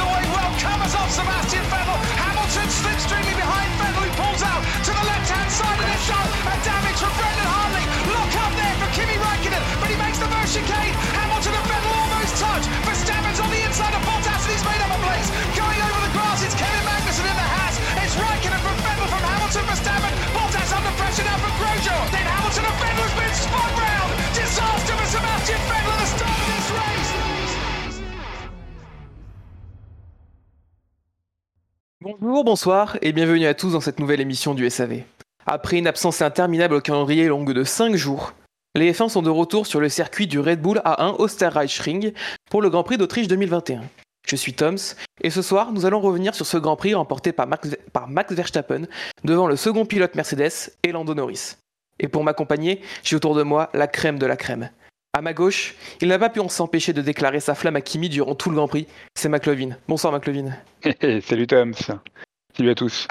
away well, covers off Sebastian Vettel. Hamilton slipstreaming behind Vettel, who pulls out to the left-hand side of the shot. A damage from Brendan Hartley. Look up there for Kimi Raikkonen, but he makes the first chicane. Hamilton and Vettel almost touch. Verstappen's on the inside of Bottas, and he's made up a place. Going over the grass, it's Kevin Magnussen in the Haas. It's Raikkonen from Vettel from Hamilton, Verstappen. Bottas under pressure now from Grosjean. Then Hamilton and Vettel has been spun round. Disaster for Sebastian Vettel Bonjour, bonsoir et bienvenue à tous dans cette nouvelle émission du SAV. Après une absence interminable au calendrier longue de 5 jours, les F1 sont de retour sur le circuit du Red Bull A1 Österreichring pour le Grand Prix d'Autriche 2021. Je suis Toms et ce soir nous allons revenir sur ce Grand Prix remporté par Max, Verstappen devant le second pilote Mercedes et Lando Norris. Et pour m'accompagner, j'ai autour de moi la crème de la crème. À ma gauche, il n'a pas pu s'empêcher de déclarer sa flamme à Kimi durant tout le Grand Prix. C'est McLovin. Bonsoir McLovin. Salut Tom, salut à tous.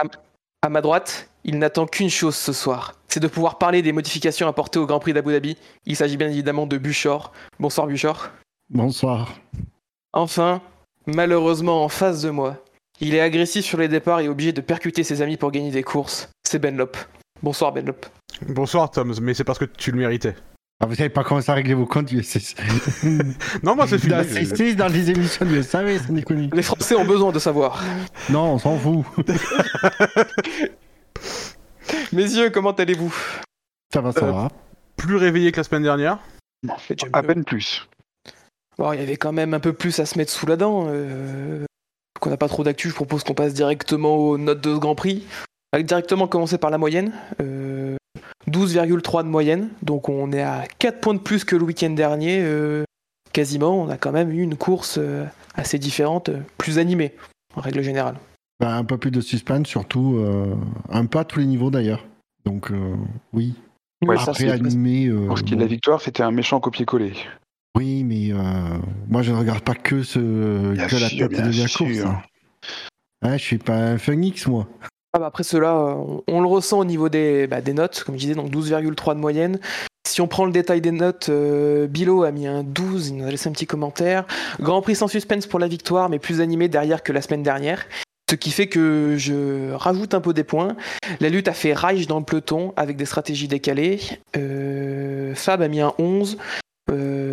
À ma droite, il n'attend qu'une chose ce soir, c'est de pouvoir parler des modifications apportées au Grand Prix d'Abu Dhabi. Il s'agit bien évidemment de Buchor. Bonsoir Buchor. Bonsoir. Enfin, malheureusement en face de moi, il est agressif sur les départs et obligé de percuter ses amis pour gagner des courses. C'est Benlop. Bonsoir Benlop. Bonsoir Tom, mais c'est parce que tu le méritais. Ah, vous savez pas commencé à régler vos comptes du SS. non, moi c'est fini. D'assister dans les émissions du SAV, c'est déconne. Les Français ont besoin de savoir. Non, on s'en fout. Messieurs, comment allez-vous? Ça va, ça Euh, va. Plus réveillé que la semaine dernière À peine plus. Bon, il y avait quand même un peu plus à se mettre sous la dent. Euh... Qu'on n'a pas trop d'actu, je propose qu'on passe directement aux notes de ce Grand Prix. Directement commencer par la moyenne. Euh, 12,3 de moyenne, donc on est à 4 points de plus que le week-end dernier. euh, quasiment, on a quand même eu une course euh, assez différente, euh, plus animée, en règle générale. Bah, un peu plus de suspense, surtout. euh, un peu à tous les niveaux d'ailleurs. Donc, euh, oui. Ouais, Après, c'est- animé. euh, Pour ce qui est de la victoire, c'était un méchant copier-coller. Oui, mais euh, moi, je ne regarde pas que, ce, Bien que la tête de la sûr. course. hein. Hein, je suis pas un phoenix, moi. Ah bah après cela, on, le ressent au niveau des, bah, notes, comme je disais, donc 12,3 de moyenne. Si on prend le détail des notes, euh, Bilo a mis un 12, il nous a laissé un petit commentaire. Grand Prix sans suspense pour la victoire, mais plus animé derrière que la semaine dernière. Ce qui fait que je rajoute un peu des points. La lutte a fait rage dans le peloton avec des stratégies décalées. Euh, Fab a mis un 11.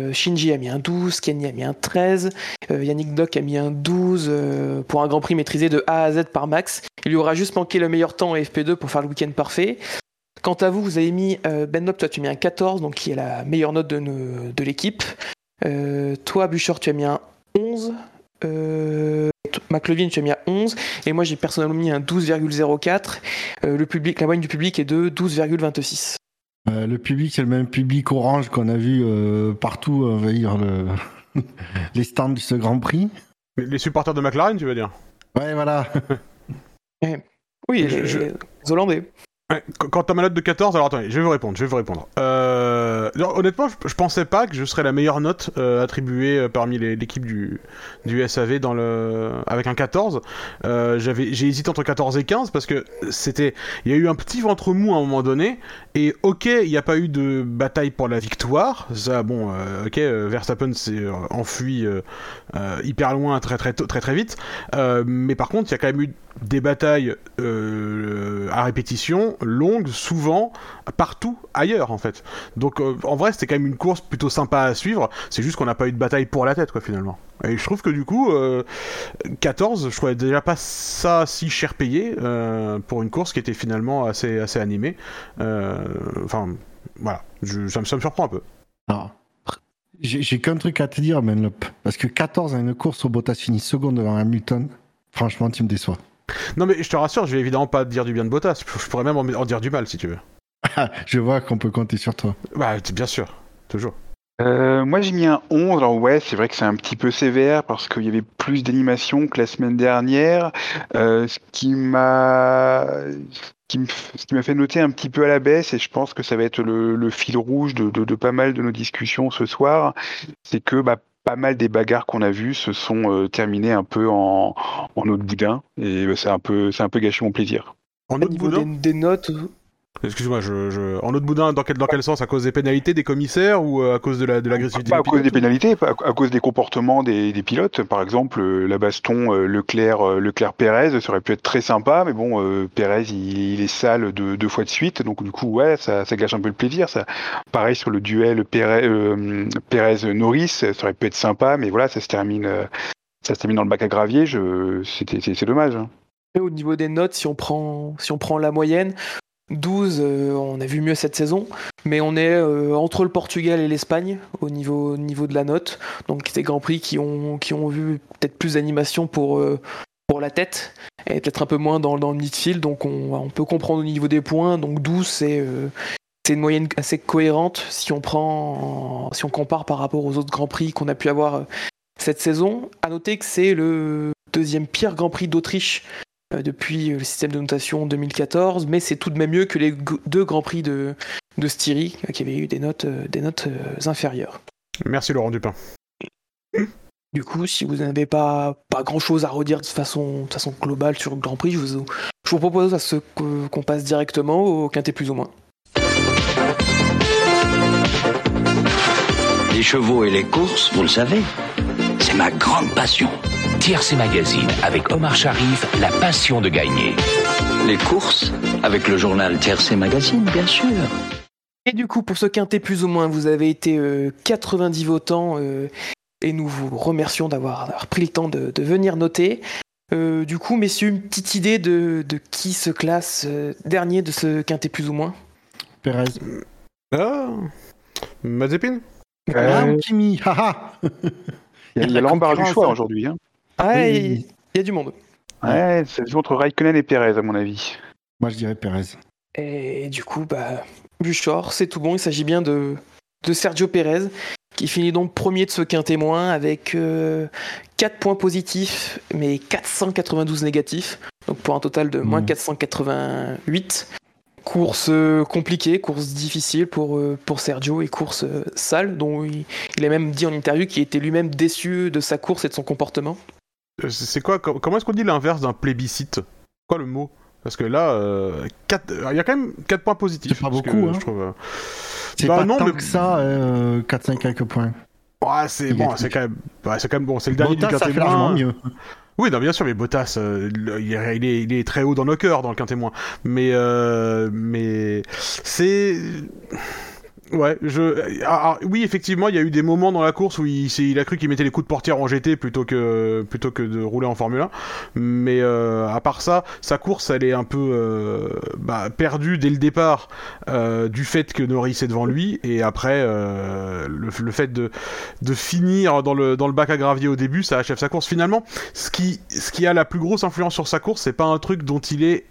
Euh, Shinji a mis un 12, Kenny a mis un 13, euh, Yannick Doc a mis un 12 euh, pour un Grand Prix maîtrisé de A à Z par Max. Il lui aura juste manqué le meilleur temps en FP2 pour faire le week-end parfait. Quant à vous, vous avez mis Ben toi tu as mis un 14, donc qui est la meilleure note de, l'équipe. Toi, Buchor, tu as mis un 11. Euh, tu as mis un 11. Et moi, j'ai personnellement mis un 12,04. Euh, le public, la moyenne du public est de 12,26. Euh, le public, c'est le même public orange qu'on a vu euh, partout envahir le... les stands de ce Grand Prix. les, les supporters de McLaren, tu veux dire? Ouais, voilà. Oui, Je- les, je- les Hollandais. Quant à ma note de 14, alors attendez, je vais vous répondre, je vais vous répondre. Euh, honnêtement, je, je pensais pas que je serais la meilleure note euh, attribuée euh, parmi l'équipe du, du SAV dans le, avec un 14. Euh, j'avais, j'ai hésité entre 14 et 15 parce que c'était, il y a eu un petit ventre mou à un moment donné et ok, il n'y a pas eu de bataille pour la victoire. Ça, bon, ok, Verstappen s'est enfui hyper loin très très très très vite. Mais par contre, il y a quand même eu des batailles euh, à répétition, longues, souvent, partout ailleurs en fait. Donc euh, en vrai, c'était quand même une course plutôt sympa à suivre. C'est juste qu'on n'a pas eu de bataille pour la tête, quoi, finalement. Et je trouve que du coup, euh, 14, je trouvais déjà pas ça si cher payé euh, pour une course qui était finalement assez, assez animée. Euh, Enfin, voilà, ça, me, ça me surprend un peu. Alors, j'ai qu'un truc à te dire, Menlop. Parce que 14 à une course au Bottas fini seconde devant Hamilton, franchement, tu me déçois. Non mais je te rassure, je vais évidemment pas dire du bien de Bottas. Je pourrais même en, dire du mal si tu veux. Je vois qu'on peut compter sur toi. Bah, bien sûr, toujours. Euh, moi j'ai mis un 11, alors ouais c'est vrai que c'est un petit peu sévère parce qu'il y avait plus d'animation que la semaine dernière, Euh, ce qui m'a ce qui ce m'a fait noter un petit peu à la baisse et je pense que ça va être le, le fil rouge de, de- de pas mal de nos discussions ce soir, c'est que bah, pas mal des bagarres qu'on a vues se sont euh, terminées un peu en, en eau de boudin et bah, c'est un peu c'est un peu gâché mon plaisir. En Au niveau des notes, Excuse-moi, je, je... en autre boudin, dans quel, dans quel sens? À cause des pénalités des commissaires ou euh, à cause de la de l'agressivité Pas à cause des pénalités, pas à, à cause des comportements des, des pilotes. Par exemple, euh, la baston euh, Leclerc, euh, Leclerc Pérez, ça aurait pu être très sympa, mais bon, euh, Pérez il, il est sale deux, deux fois de suite, donc du coup ouais, ça, ça gâche un peu le plaisir. Ça, pareil sur le duel Pérez, euh, Pérez Norris, ça aurait pu être sympa, mais voilà, ça se termine, ça se termine dans le bac à gravier. Je, c'est, dommage. hein. Au niveau des notes, si on prend, si on prend la moyenne, 12, euh, on a vu mieux cette saison, mais on est euh, entre le Portugal et l'Espagne au niveau, au niveau de la note. Donc des Grands Prix qui ont, qui ont vu peut-être plus d'animation pour, euh, pour la tête et peut-être un peu moins dans, dans le midfield. Donc on, on peut comprendre au niveau des points. Donc 12, c'est euh, c'est une moyenne assez cohérente si on, prend, si on compare par rapport aux autres Grands Prix qu'on a pu avoir cette saison. À noter que c'est le deuxième pire Grand Prix d'Autriche depuis euh, le système de notation 2014, mais c'est tout de même mieux que les deux grands prix de, de Styrie, euh, qui avaient eu des notes, euh, des notes euh, inférieures. Merci Laurent Dupin. Du coup, si vous n'avez pas, pas grand chose à redire de façon, de façon globale sur le Grand Prix, je vous, je vous propose à ce qu'on passe directement au quintet plus ou moins. Les chevaux et les courses, vous le savez, c'est ma grande passion. Tiercé Magazine avec Omar Sharif, la passion de gagner. Les courses, avec le journal Tiercé Magazine, bien sûr. Et du coup, pour ce quintet plus ou moins, vous avez été euh, 90 votants euh, et nous vous remercions d'avoir pris le temps de, de venir noter. Euh, du coup, messieurs, une petite idée de, de qui se classe euh, dernier de ce quintet plus ou moins? Pérez. Ah Mazepin Ah, Euh, ou Kimi, haha Il y a, a l'embarras du choix aujourd'hui. Hein. Ah, il y a du monde. Ouais, c'est entre Raikkonen et Pérez à mon avis. Moi, je dirais Pérez. Et du coup, bah, Buchor, c'est tout bon. Il s'agit bien de, de Sergio Pérez, qui finit donc premier de ce quintet moins avec euh, 4 points positifs, mais 492 négatifs. Donc pour un total de moins Mhm. 488. Course euh, compliquée, course difficile pour, euh, pour Sergio et course euh, sale, dont il, il a même dit en interview qu'il était lui-même déçu de sa course et de son comportement. Euh, C'est quoi com- Comment est-ce qu'on dit l'inverse d'un plébiscite? Quoi le mot? Parce que là, euh, quatre- euh, il y a quand même 4 points positifs. C'est pas que, beaucoup, euh, hein. Je trouve, euh, C'est Bah pas non, tant mais- que ça, euh, 4-5 quelques points. Ouais, c'est bon, est- c'est quand même, ouais, c'est quand même bon. C'est le dernier Bottas, du quintet moins. mieux. Oui, non, bien sûr, mais Bottas, euh, il, est, il est- très haut dans nos cœurs dans le quintet moins. Mais, mais c'est. Ouais, je. ah, ah, oui, effectivement, il y a eu des moments dans la course où il, a cru qu'il mettait les coups de portière en GT plutôt que plutôt que de rouler en Formule 1. Mais euh, à part ça, sa course, elle est un peu euh, bah, perdue dès le départ euh, du fait que Norris est devant lui et après le, fait de de finir dans le dans le bac à gravier au début, ça achève sa course. Finalement, ce qui ce qui a la plus grosse influence sur sa course, c'est pas un truc dont il est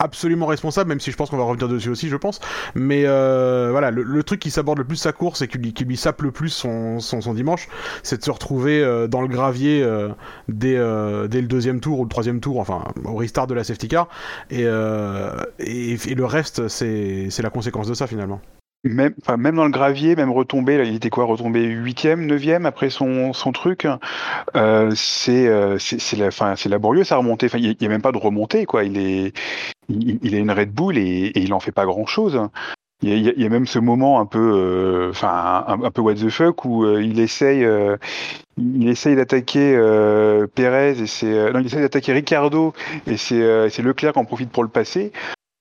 absolument responsable, même si je pense qu'on va revenir dessus aussi, je pense. Mais euh, voilà, le, le truc qui s'aborde le plus sa course et qui lui, qui sape le plus son, dimanche, c'est de se retrouver euh, dans le gravier euh, dès, euh, dès le deuxième tour ou le troisième tour, enfin au restart de la safety car. Et, euh, et, et le reste, c'est la conséquence de ça finalement. Même, même dans le gravier, même retombé, là, il était quoi, retombé huitième, neuvième après son, son truc. Euh, c'est euh, c'est enfin, c'est laborieux sa remontée. Enfin, il n'y a même pas de remontée quoi. Il est il, a une Red Bull et, et il en fait pas grand chose. Il y, a, il y a- même ce moment un peu, euh, un, un peu what the fuck où euh, il essaye, euh, il essaye d'attaquer euh, Pérez et c'est, euh, non, il essaye d'attaquer Ricardo et c'est euh, Leclerc qui en profite pour le passer.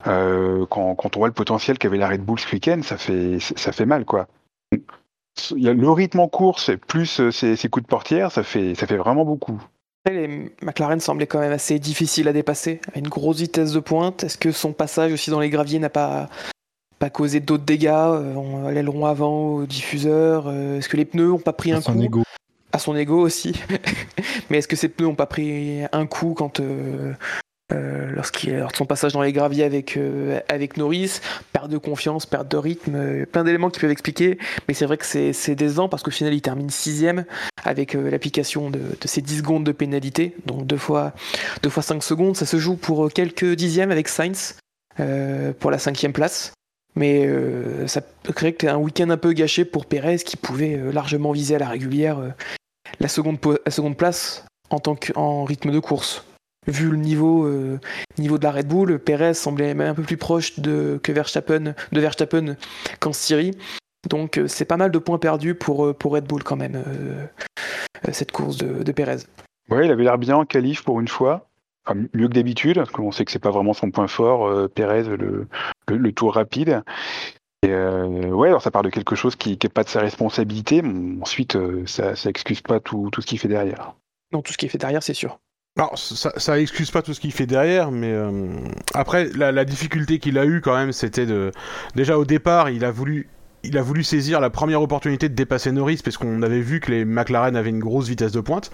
Euh, quand, quand on voit le potentiel qu'avait la Red Bull ce week-end, ça fait, ça fait mal, quoi. Il y a le rythme en course plus euh, ses, ses coups de portière, ça fait, ça fait vraiment beaucoup. Les McLaren semblaient quand même assez difficiles à dépasser, à une grosse vitesse de pointe. Est-ce que son passage aussi dans les graviers n'a pas, pas causé d'autres dégâts euh, à l'aileron avant, au diffuseur euh, Est-ce que les pneus n'ont pas pris un son coup? ego. À son ego aussi. Mais est-ce que ces pneus n'ont pas pris un coup quand euh, euh, lors de son passage dans les graviers avec, euh, Norris Perte de confiance, perte de rythme, euh, plein d'éléments qui peuvent expliquer. Mais c'est vrai que c'est décevant parce qu'au final, il termine sixième avec l'application de, de ces 10 secondes de pénalité. Donc deux fois, deux fois 5 secondes. Ça se joue pour quelques dixièmes avec Sainz pour la cinquième place. Mais ça que un week-end un peu gâché pour Pérez qui pouvait largement viser à la régulière la, seconde seconde place en tant rythme de course. Vu le niveau, euh, niveau de la Red Bull, Perez semblait même un peu plus proche de, que Verstappen, de Verstappen qu'en Syrie. Donc euh, c'est pas mal de points perdus pour, euh, pour Red Bull quand même, euh, cette course de, de Perez. Ouais, il avait l'air bien en qualif pour une fois. Enfin, mieux que d'habitude, parce qu'on sait que c'est pas vraiment son point fort, euh, Perez, le, le, le tour rapide. Et euh, ouais, alors ça part de quelque chose qui n'est pas de sa responsabilité. mais ensuite, ça, ça excuse pas tout, tout ce qu'il fait derrière. Donc tout ce qui est fait derrière, c'est sûr. Alors, ça, ça excuse pas tout ce qu'il fait derrière, mais euh, après, la, la difficulté qu'il a eue quand même, c'était de. Déjà au départ, il a voulu. Il a voulu saisir la première opportunité de dépasser Norris parce qu'on avait vu que les McLaren avaient une grosse vitesse de pointe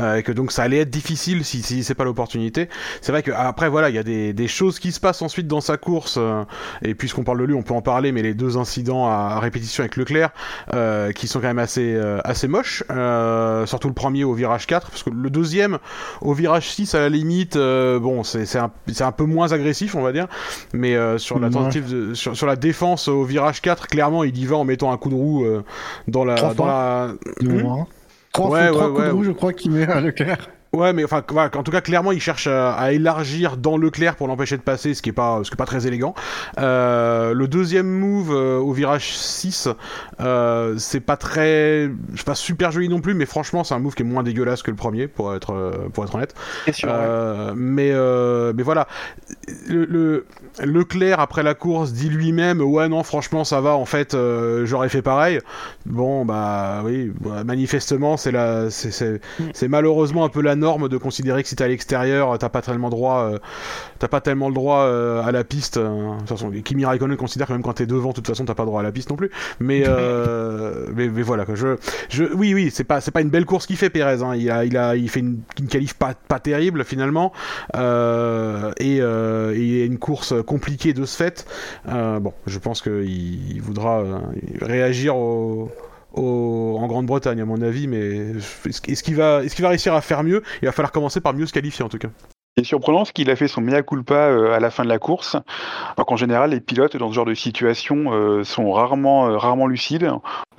euh, et que donc ça allait être difficile si, si c'est pas l'opportunité. C'est vrai qu'après voilà il y a des, des, choses qui se passent ensuite dans sa course euh, et puisqu'on parle de lui on peut en parler mais les deux incidents à, à répétition avec Leclerc euh, qui sont quand même assez euh, assez moches surtout le premier au virage 4 parce que le deuxième au virage 6 à la limite bon c'est c'est un, un peu moins agressif on va dire mais sur la tentative de, sur, sur la défense au virage 4 clairement il y va en mettant un coup de roue euh, dans la. Trois dans la... Mmh. Trois, ouais, trois ouais, coups de roue, je crois qu'il met à Leclerc. Ouais, mais enfin, voilà, en tout cas, clairement, il cherche à, à élargir dans Leclerc pour l'empêcher de passer, ce qui est pas, ce qui est pas très élégant. Euh, le deuxième move euh, au virage 6, euh, c'est pas très, c'est pas super joli non plus, mais franchement, c'est un move qui est moins dégueulasse que le premier, pour être, pour être honnête. Sûr, euh, mais, mais voilà, le, le, Leclerc après la course dit lui-même, ouais non, franchement, ça va. En fait, j'aurais fait pareil. Bon, bah oui, bah, manifestement, c'est la, c'est mm. malheureusement un peu la norme de considérer que si t'es à l'extérieur, t'as pas tellement droit, euh, t'as pas tellement le droit euh, à la piste. Euh, de toute façon, Kimi Raikkonen considère que même quand t'es devant, de toute façon, t'as pas droit à la piste non plus. Mais, mais, mais, voilà, quoi. Je, je, oui, oui, c'est pas, c'est pas une belle course qu'il fait, Perez. Hein. Il a, il a, il fait une, une qualif pas, pas terrible finalement, et, et une course compliquée de ce fait. bon, je pense qu'il il voudra réagir au au, en Grande-Bretagne, à mon avis, mais est-ce qu'il va, est qu'il va réussir à faire mieux? Il va falloir commencer par mieux se qualifier en tout cas. C'est surprenant ce qu'il a fait son mea culpa euh, à la fin de la course, alors qu'en général les pilotes dans ce genre de situation euh, sont rarement euh, rarement lucides.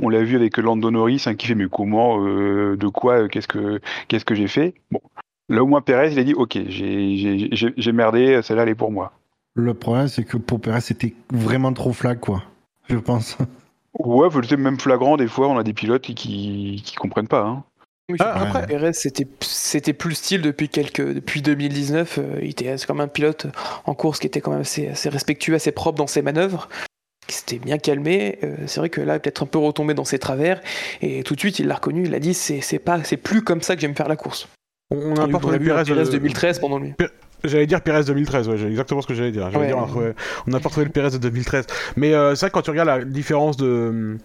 On l'a vu avec Lando Norris hein, qui fait mais comment, euh, de quoi, qu'est-ce que qu'est-ce que j'ai fait? Bon, là au moins Perez il a dit ok j'ai merdé, celle-là elle est pour moi. Le problème c'est que pour Perez c'était vraiment trop flag quoi, je pense. Ouais, c'est même flagrant, des fois, on a des pilotes qui, qui comprennent pas. Hein. Oui, ah, après, Perez, c'était, c'était plus le style depuis, quelques, depuis 2019. Euh, il était comme un pilote en course qui était quand même assez, assez respectueux, assez propre dans ses manœuvres. Qui s'était bien calmé. Euh, c'est vrai que là, peut-être un peu retombé dans ses travers. Et tout de suite, il l'a reconnu. Il a dit c'est, c'est, pas, c'est plus comme ça que j'aime faire la course. On, a, on a vu Perez, Perez 2013 pendant lui. J'allais dire Pérez 2013, ouais, exactement ce que j'allais dire. Ouais, dire ouais. on n'a pas retrouvé le Pérez de 2013. Mais euh, c'est vrai que quand tu regardes la différence de,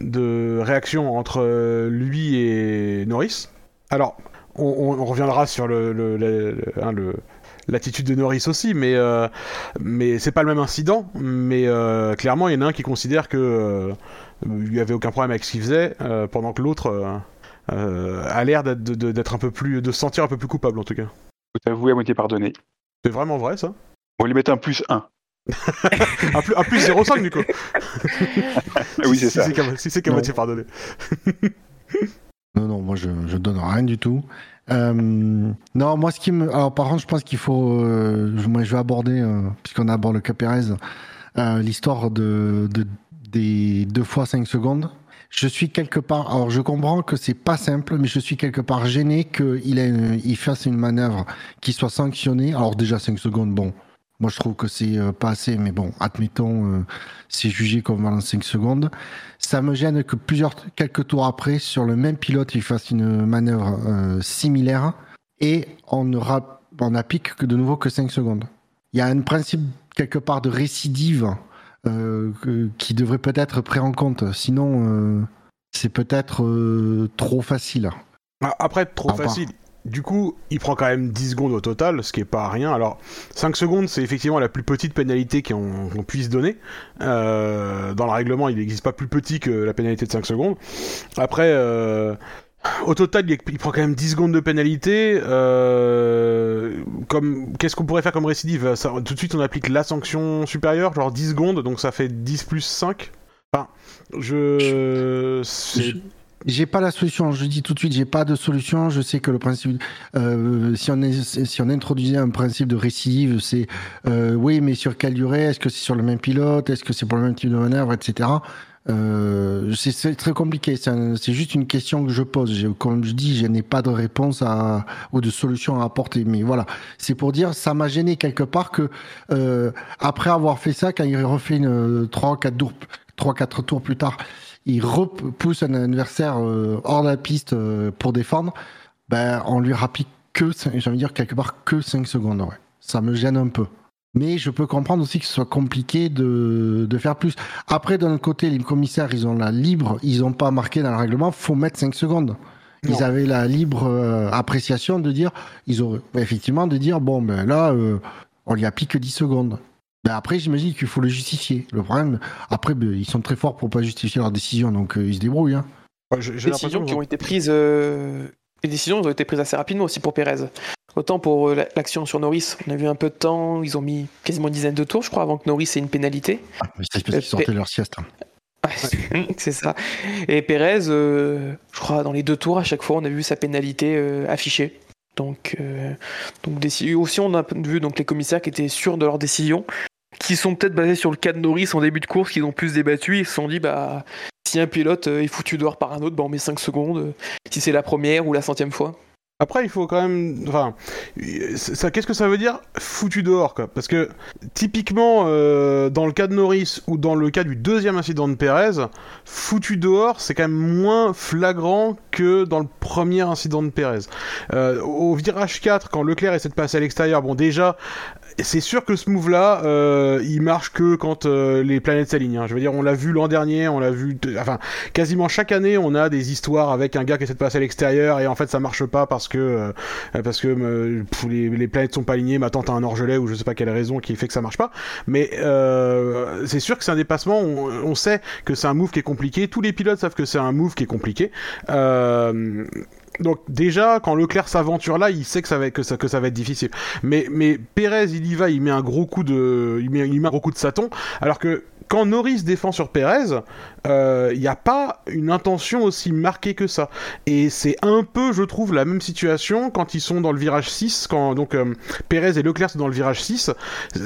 de réaction entre lui et Norris, alors on, on reviendra sur le, le, le, hein, le l'attitude de Norris aussi, mais euh, mais c'est pas le même incident. Mais euh, clairement, il y en a un qui considère que euh, il y avait aucun problème avec ce qu'il faisait, euh, pendant que l'autre euh, a l'air d'être un peu plus, de se sentir un peu plus coupable en tout cas. Faut avouer à moitié pardonné. C'est vraiment vrai ça? On va lui mettre un plus 1. un plus, un plus 0,5 du coup. oui, c'est si, ça. Si c'est qu'à moitié pardonné. non, non, moi je, je donne rien du tout. Euh, non, moi ce qui me. Alors par contre, je pense qu'il faut. Euh, moi je vais aborder, euh, puisqu'on aborde le cas Perez, euh, l'histoire de, de, des deux fois 5 secondes. Je suis quelque part. Alors je comprends que c'est pas simple, mais je suis quelque part gêné qu'il fasse une manœuvre qui soit sanctionnée. Alors déjà 5 secondes, bon. Moi, je trouve que c'est euh, pas assez, mais bon, admettons, euh, c'est jugé comme dans 5 secondes. Ça me gêne que plusieurs, quelques tours après, sur le même pilote, il fasse une manœuvre euh, similaire et on ne on que de nouveau que 5 secondes. Il y a un principe quelque part de récidive qui devrait peut-être pris en compte. Sinon, euh, c'est peut-être euh, trop facile. Ah, Après, trop facile. Du coup, il prend quand même 10 secondes au total, ce qui est pas rien. Alors, 5 secondes, c'est effectivement la plus petite pénalité qu'on puisse donner. Euh, dans le règlement, il n'existe pas plus petit que la pénalité de 5 secondes. Après, euh, au total, il, prend quand même 10 secondes de pénalité. Euh, comme Qu'est-ce qu'on pourrait faire comme récidive? Ça, Tout de suite, on applique la sanction supérieure, genre 10 secondes, donc ça fait 10 plus 5. Enfin, je... J'ai pas la solution. Je dis tout de suite, j'ai pas de solution. Je sais que le principe, euh, si on si on introduisait un principe de récidive, c'est euh, oui, mais sur quelle durée? Est-ce que c'est sur le même pilote? Est-ce que c'est pour le même type de manœuvre, etc. Euh, c'est- très compliqué. C'est juste une question que je pose. Comme je dis, je n'ai pas de réponse à, ou de solution à apporter. Mais voilà, c'est pour dire, ça m'a gêné quelque part que euh, après avoir fait ça, quand il refait une 3 4 tours, 3 4 tours plus tard, il repousse un adversaire euh, hors de la piste pour défendre, ben on lui rapplique que, j'ai envie de dire quelque part que 5 secondes. Ouais. Ça me gêne un peu. Mais je peux comprendre aussi que ce soit compliqué de, de faire plus. Après, d'un autre côté, les commissaires, ils ont la libre, ils n'ont pas marqué dans le règlement, faut mettre 5 secondes. Ils avaient la libre euh, appréciation de dire, ils auraient effectivement de dire, bon, ben là, euh, on lui applique que 10 secondes. Ben après, j'imagine qu'il faut le justifier. Le problème, après, ben, ils sont très forts pour pas justifier leur décision, donc euh, ils se débrouillent. Hein. Ouais, j'ai- j'ai Les l'impression décisions que qui ont été prises, euh, les décisions ont été prises assez rapidement aussi pour Pérez. Autant pour euh, la- l'action sur Norris, on a vu un peu de temps, ils ont mis quasiment une dizaine de tours, je crois, avant que Norris ait une pénalité. Mais C'est parce qu'ils sortaient leur sieste. hein. Ouais, c'est ça. Et Pérez, euh, je crois, dans les deux tours, à chaque fois, on a vu sa pénalité euh, affichée. Donc, euh, donc aussi, on a vu donc, les commissaires qui étaient sûrs de leurs décisions, qui sont peut-être basés sur le cas de Norris en début de course, qu'ils ont plus débattu. Ils se sont dit, bah, si un pilote euh, est foutu dehors par un autre, bah, on met 5 secondes, euh, si c'est la première ou la centième fois. Après, il faut quand même. Enfin, ça, qu'est-ce que ça veut dire foutu dehors, quoi? Parce que typiquement, euh, dans le cas de Norris ou dans le cas du deuxième incident de Perez, foutu dehors, c'est quand même moins flagrant que dans le premier incident de Perez. Euh, au virage 4, quand Leclerc essaie de passer à l'extérieur, bon, déjà. C'est sûr que ce move-là, euh, il marche que quand euh, les planètes s'alignent. hein. Je veux dire, on l'a vu l'an dernier, on l'a vu, enfin, quasiment chaque année, on a des histoires avec un gars qui essaie de passer à l'extérieur et en fait ça marche pas parce que euh, parce que euh, les, les planètes sont pas alignées, ma tante a un orgelet ou je sais pas quelle raison qui fait que ça marche pas. Mais euh, c'est sûr que c'est un dépassement. On, sait que c'est un move qui est compliqué. Tous les pilotes savent que c'est un move qui est compliqué. Donc déjà, quand Leclerc s'aventure là, il sait que ça va être, difficile. Mais, Pérez, il y va, il met un gros coup de, il met, il met un gros coup de saton, alors que quand Norris défend sur Pérez, il n'y a pas une intention aussi marquée que ça. Et c'est un peu, je trouve, la même situation quand ils sont dans le virage 6, quand donc euh, Pérez et Leclerc sont dans le virage 6.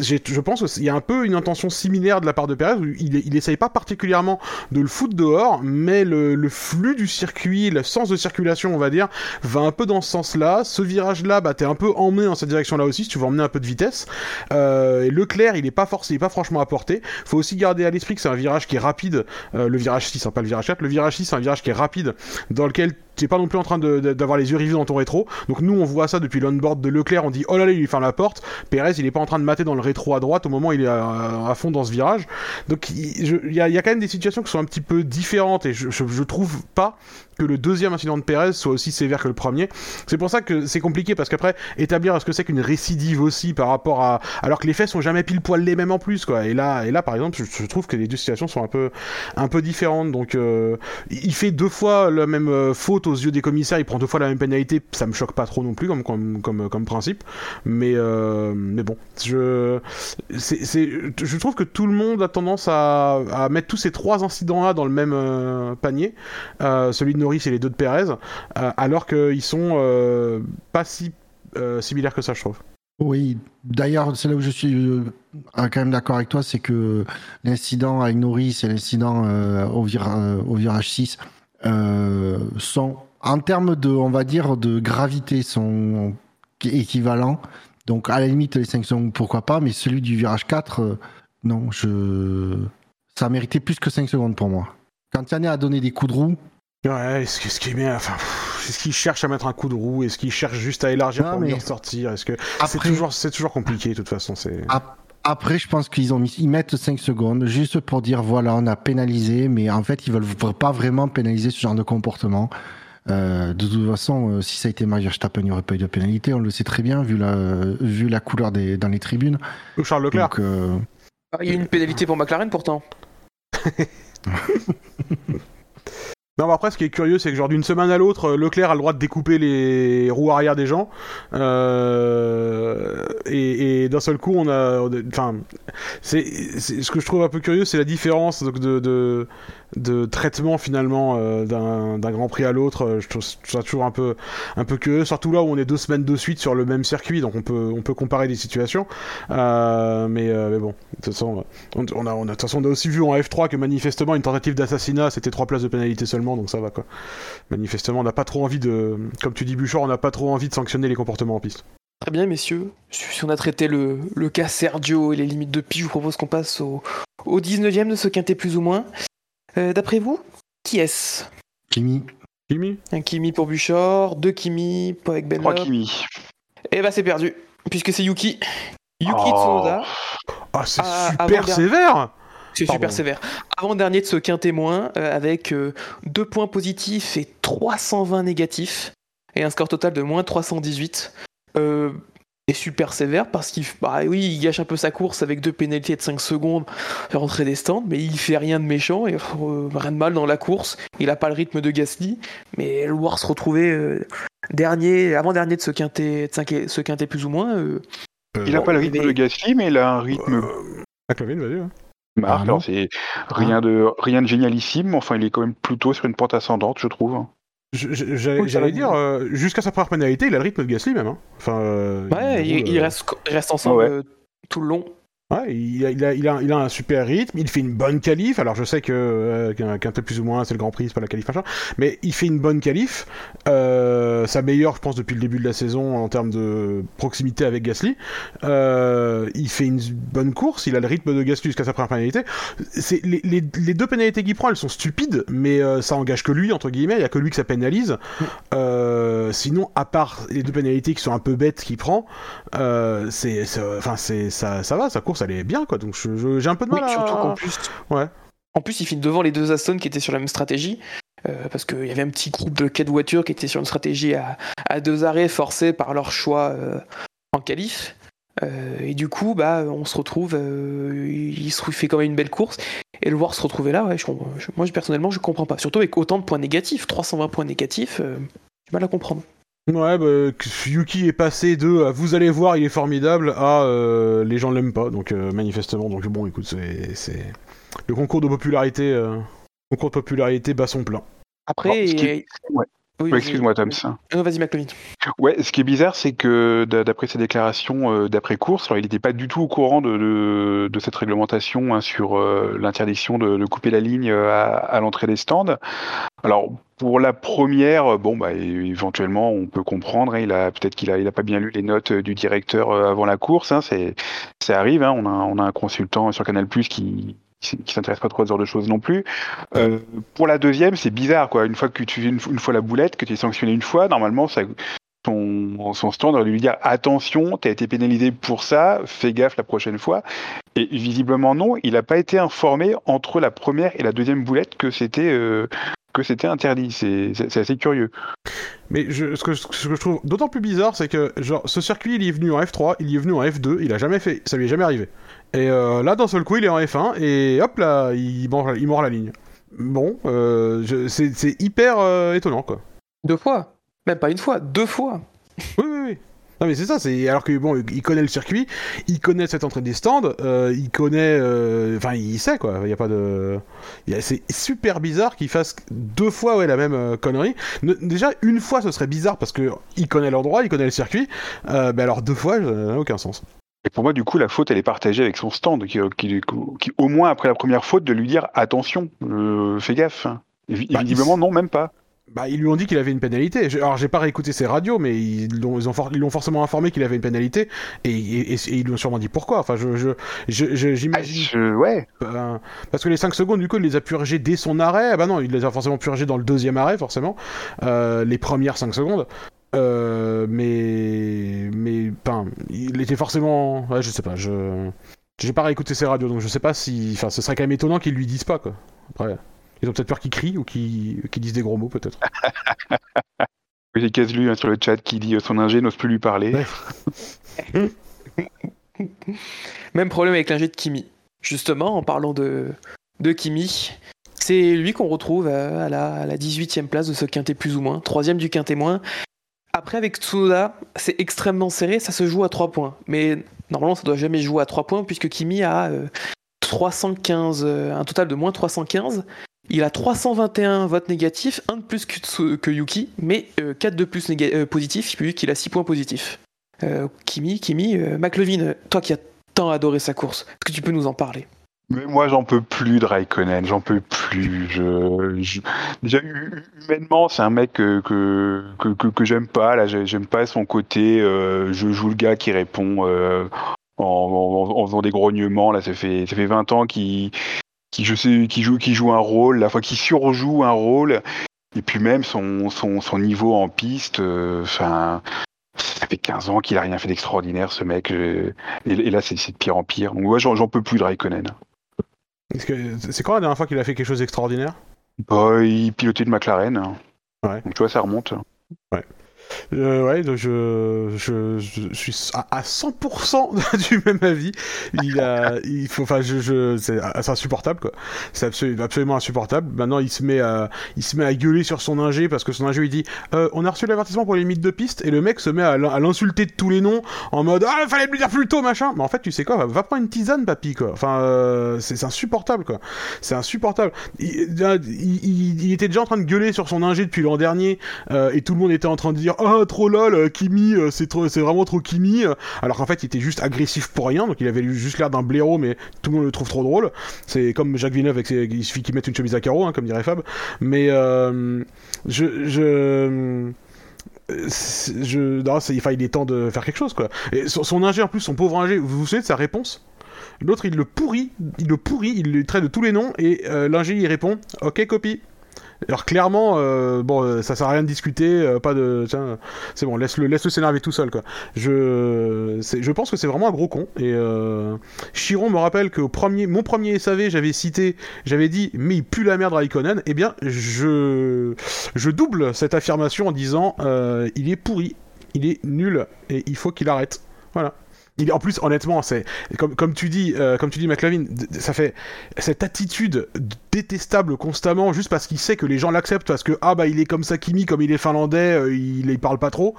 J'ai- Je pense qu'il y a un peu une intention similaire de la part de Pérez. Il, il essaye pas particulièrement de le foutre dehors, mais le, flux du circuit, le sens de circulation, on va dire, va un peu dans ce sens-là. Ce virage-là, bah, t'es un peu emmené dans cette direction-là aussi, si tu veux emmener un peu de vitesse. Euh, Leclerc, il est pas forcément, il est pas franchement à portée. Faut aussi garder à l'esprit que c'est un virage qui est rapide, euh, le virage 6, hein, pas le virage 4. Le virage 6, c'est un virage qui est rapide, dans lequel tu n'es pas non plus en train d'avoir les yeux rivés dans ton rétro. Donc nous, on voit ça depuis l'onboard de Leclerc, on dit oh là là, il lui ferme la porte. Pérez, il est pas en train de mater dans le rétro à droite au moment où il est à, à fond dans ce virage. Donc il y a quand même des situations qui sont un petit peu différentes et je, je, je trouve pas que le deuxième incident de Pérez soit aussi sévère que le premier. C'est pour ça que c'est compliqué parce qu'après établir est-ce que c'est qu'une récidive aussi par rapport à alors que les faits sont jamais pile poil les mêmes en plus quoi. Et là et là par exemple, je, trouve que les deux situations sont un peu un peu différentes. Donc euh, il fait deux fois la même euh, faute aux yeux des commissaires, il prend deux fois la même pénalité, ça me choque pas trop non plus comme comme comme, comme principe. Mais euh, mais bon, je je trouve que tout le monde a tendance à, à mettre tous ces trois incidents là dans le même panier, celui de Norris et les deux de Perez, euh, alors qu'ils sont euh, pas si euh, similaires que ça, je trouve. Oui, d'ailleurs, c'est là où je suis quand même d'accord avec toi, c'est que l'incident avec Norris et l'incident au, vira- au virage 6 euh, sont, en termes de, on va dire, de gravité, sont équivalents. Donc, à la limite, les 5 secondes, pourquoi pas, mais celui du virage 4, euh, non, je... ça méritait plus que 5 secondes pour moi. Quand Yann a donné des coups de roue, Ouais, est-ce qu'il met, enfin, pff, est-ce qu'il cherche à mettre un coup de roue, est-ce qu'il cherche juste à élargir Non, pour mais- mieux sortir, est-ce que c'est après, toujours, c'est toujours compliqué de toute façon, c'est. Ap- Après, je pense qu'ils ont mis, ils mettent 5 secondes juste pour dire voilà, on a pénalisé, mais en fait, ils veulent v- pas vraiment pénaliser ce genre de comportement. Euh, de toute façon, euh, si ça a été Max Verstappen, il n'y aurait pas eu de pénalité, on le sait très bien, vu la, vu la couleur des, dans les tribunes. Ou Charles Leclerc. Donc, euh, Ah, Il y a une pénalité pour McLaren pourtant. Non, mais après, ce qui est curieux, c'est que genre d'une semaine à l'autre, Leclerc a le droit de découper les roues arrière des gens, euh, et, d'un seul coup, on a, enfin, c'est ce que je trouve un peu curieux, c'est la différence de de traitement finalement euh, d'un Grand Prix à l'autre. Euh, Je trouve ça toujours un peu un peu curieux, surtout là où on est deux semaines de suite sur le même circuit, donc on peut on peut comparer des situations. Euh, mais, bon, de toute façon, on, a de toute façon on a aussi vu en F3 que manifestement une tentative d'assassinat c'était trois places de pénalité seulement, donc ça va quoi. Manifestement, on n'a pas trop envie de, comme tu dis Bouchard, on n'a pas trop envie de sanctionner les comportements en piste. Très bien, messieurs. Si on a traité le, cas Sergio et les limites de pi, je vous propose qu'on passe au, au 19ème de ce quintet plus ou moins. Euh, D'après vous, qui est-ce? Kimi. Kimi? Un Kimi pour Buchor, deux Kimi pour avec Ben 3 Lop. Kimi. Et bah c'est perdu, puisque c'est Yuki. Yuki Oh. Tsunoda, Ah, c'est Ah, super sévère c'est super sévère. Avant-dernier de ce quintet moins, euh, avec euh, deux points positifs et 320 négatifs, et un score total de moins 318. Euh, et super sévère parce qu'il bah oui, il gâche un peu sa course avec deux pénalités de 5 secondes à rentrer des stands, mais il fait rien de méchant et euh, rien de mal dans la course. Il a pas le rythme de Gasly, mais le voir se retrouver euh, dernier, avant-dernier de ce quintet, de ce quintet plus ou moins. euh, Il a pas le rythme mais- de Gasly, mais il a un rythme Euh, McLovin, vas-y. marque. Ah c'est rien de, rien de génialissime, mais enfin, il est quand même plutôt sur une pente ascendante, je trouve. J'allais dire, euh, jusqu'à sa première pénalité, il a le rythme de Gasly même. Hein. Enfin, euh, Ouais, il, roule, il euh, reste, il reste ensemble Ouais. euh, tout le long. Ouais, il a, il, a, il, a, il a un super rythme, il fait une bonne qualif. Alors je sais que euh, qu'un tel plus ou moins c'est le Grand Prix, c'est pas la qualif machin, mais il fait une bonne qualif. Euh, sa meilleure, je pense, depuis le début de la saison en termes de proximité avec Gasly. Euh, il fait une bonne course, il a le rythme de Gasly jusqu'à sa première pénalité. C'est les, les, deux pénalités qu'il prend, elles sont stupides, mais euh, ça engage que lui entre guillemets. Il y a que lui que ça pénalise. Euh, sinon, à part les deux pénalités qui sont un peu bêtes qu'il prend, euh, c'est- enfin, c'est, ça, ça va, sa course, elle est bien, quoi. Donc, j'ai un peu de Oui, mal à... surtout qu'en plus, Ouais. en plus, il finit devant les deux Aston qui étaient sur la même stratégie. euh, parce qu'il y avait un petit groupe de quatre voitures qui étaient sur une stratégie à, à deux arrêts forcés par leur choix euh, en qualif. Euh, et du coup, bah, on se retrouve, il se fait quand même une belle course. Et le voir se retrouver là, ouais, je, moi personnellement, je comprends pas. Surtout avec autant de points négatifs, 320 points négatifs, j'ai du mal à comprendre. Ouais, bah, Yuki est passé de euh, vous allez voir, il est formidable à euh, les gens l'aiment pas, donc euh, manifestement. Donc bon, écoute, c'est, le concours de popularité, euh, concours de popularité bat son plein. Après, Bon, ce qui- et- ouais. Oui, Excuse-moi. Tom. Non, vas-y, McLovin. Ouais, ce qui est bizarre, c'est que d'a- d'après ses déclarations euh, d'après-course, alors il n'était pas du tout au courant de, de, de cette réglementation hein, sur euh, l'interdiction de, de couper la ligne euh, à, à l'entrée des stands. Alors pour la première, euh, bon bah éventuellement on peut comprendre. hein, il a peut-être qu'il a il a pas bien lu les notes du directeur avant la course. Hein, c'est ça arrive. On a on a un consultant sur Canal Plus qui qui s'intéresse pas trop à ce genre de choses non plus. Euh, pour la deuxième, c'est bizarre quoi. Une fois que tu une, une fois la boulette, que tu es sanctionné une fois, normalement son, son stand dû lui dire attention, t'as été pénalisé pour ça, fais gaffe la prochaine fois. Et visiblement non, il n'a pas été informé entre la première et la deuxième boulette que c'était euh, interdit. C'est assez curieux. Mais ce, que, je trouve d'autant plus bizarre, c'est que genre ce circuit, il est venu en F3, il est venu en F2, il a jamais fait, ça lui est jamais arrivé. Et euh, là, d'un seul coup, il est en F1 et hop là, il mord, il mord la ligne. Bon, euh, c'est hyper euh, étonnant quoi. Deux fois. Même pas une fois, deux fois. Oui, oui, oui. Non mais c'est ça, c'est alors que bon, il connaît le circuit, il connaît cette entrée des stands, il connaît, enfin il sait quoi. Il y a pas de, c'est super bizarre qu'il fasse deux fois ouais la même connerie. Ne- déjà une fois ce serait bizarre parce que il connaît l'endroit, il connaît le circuit, mais alors deux fois ça n'a aucun sens. Et pour moi, du coup, la faute, elle est partagée avec son stand, qui, qui, qui, au moins après la première faute, de lui dire attention, euh, fais gaffe. Et, Bah, visiblement, non, même pas. Bah ils lui ont dit qu'il avait une pénalité. Je- Alors j'ai pas réécouté ses radios, mais ils l'ont ils for- forcément informé qu'il avait une pénalité et, et- et- et ils lui ont sûrement dit pourquoi. Enfin je je je- je- Ah, j'imagine. je- ouais. Ben, parce que les 5 secondes, du coup, il les a purgés dès son arrêt. Ah bah non, il les a forcément purgés dans le deuxième arrêt, forcément. Euh, les premières 5 secondes. Euh, mais. Mais. Ben, il était forcément. Ouais, je sais pas, je. J'ai pas réécouté ses radios, donc je sais pas si. Enfin, ce serait quand même étonnant qu'ils lui disent pas, quoi. Après. Ils ont peut-être peur qu'il crie ou qu'il qu'il dise des gros mots, peut-être. J'ai Caselu hein, sur le chat qui dit euh, son ingé n'ose plus lui parler. Ouais. Même problème avec l'ingé de Kimi. Justement, en parlant de, de Kimi, c'est lui qu'on retrouve euh, à la, à la 18e place de ce quintet plus ou moins, troisième du quintet moins. Après, avec Tsunoda, c'est extrêmement serré, ça se joue à 3 points. Mais normalement, ça doit jamais jouer à 3 points, puisque Kimi a euh, 315, euh, un total de moins 315. Il a 321 votes négatifs, un de plus que, Yuki, mais 4 de plus euh, positifs, vu qu'il a 6 points positifs. Euh, Kimi, Kimi, euh, McLevin, euh, toi qui as tant adoré sa course, est-ce que tu peux nous en parler? Mais moi, j'en peux plus de Raikkonen, j'en peux plus. Déjà, hu- humainement, c'est un mec que, que, que, j'aime pas. Là, J'ai- j'aime pas son côté. euh, je joue le gars qui répond euh, en, faisant des grognements. Là, ça fait, ça fait 20 ans qu'il qui, je joue, un rôle, la fois qu'il surjoue un rôle. Et puis même son, niveau en piste, euh, ça fait 15 ans qu'il a rien fait d'extraordinaire, ce mec. Et, là, c'est de pire en pire. Donc, ouais, j'en peux plus de Raikkonen. Que- C'est quand la dernière fois qu'il a fait quelque chose d'extraordinaire? Bah, il pilotait de McLaren. Ouais. Donc tu vois, ça remonte. Euh, ouais, je, je, je suis à, à 100% du même avis. Il a, il faut, enfin, je, je, c'est c'est insupportable quoi. C'est absolument, insupportable. Maintenant, il se met à, il se met à gueuler sur son ingé parce que son ingé lui dit, euh, on a reçu l'avertissement pour les limites de piste et le mec se met à, l'in- à l'insulter de tous les noms en mode, ah, fallait me le dire plus tôt, machin. Mais en fait, tu sais quoi, va, va prendre une tisane, papy quoi. Enfin, euh, c'est insupportable quoi. C'est insupportable. Il, il, il- il était déjà en train de gueuler sur son ingé depuis l'an dernier euh, et tout le monde était en train de dire ah trop lol euh, Kimi euh, c'est c'est vraiment trop Kimi. Alors qu'en fait il était juste agressif pour rien donc il avait juste l'air d'un blaireau mais tout le monde le trouve trop drôle. C'est comme Jacques Villeneuve avec ses- il suffit qu'il mette une chemise à carreaux hein, comme dirait Fab. Mais euh, je je je non, c'est- enfin, il est temps de faire quelque chose quoi. Et son, ingé en plus son pauvre ingé vous vous souvenez de sa réponse? L'autre, il le pourrit, il le pourrit, il le traite de tous les noms, et l'ingé, il répond « Ok, copie ». Alors clairement, euh, bon, euh, ça sert à rien de discuter, euh, pas de, tiens, c'est bon, laisse-le, laisse-le s'énerver tout seul, quoi. Je, je pense que c'est vraiment un gros con. Et Chiron me rappelle que premier, mon premier SAV, j'avais cité, j'avais dit, mais il pue la merde Raikkonen. Eh bien, je, je double cette affirmation en disant, il est pourri, il est nul, et il faut qu'il arrête. Voilà. Il, en plus, honnêtement, c'est comme, comme tu dis, euh, comme tu dis, d- ça fait cette attitude détestable constamment, juste parce qu'il sait que les gens l'acceptent, parce que ah bah il est comme ça Kimi, comme il est finlandais, euh, il, il parle pas trop.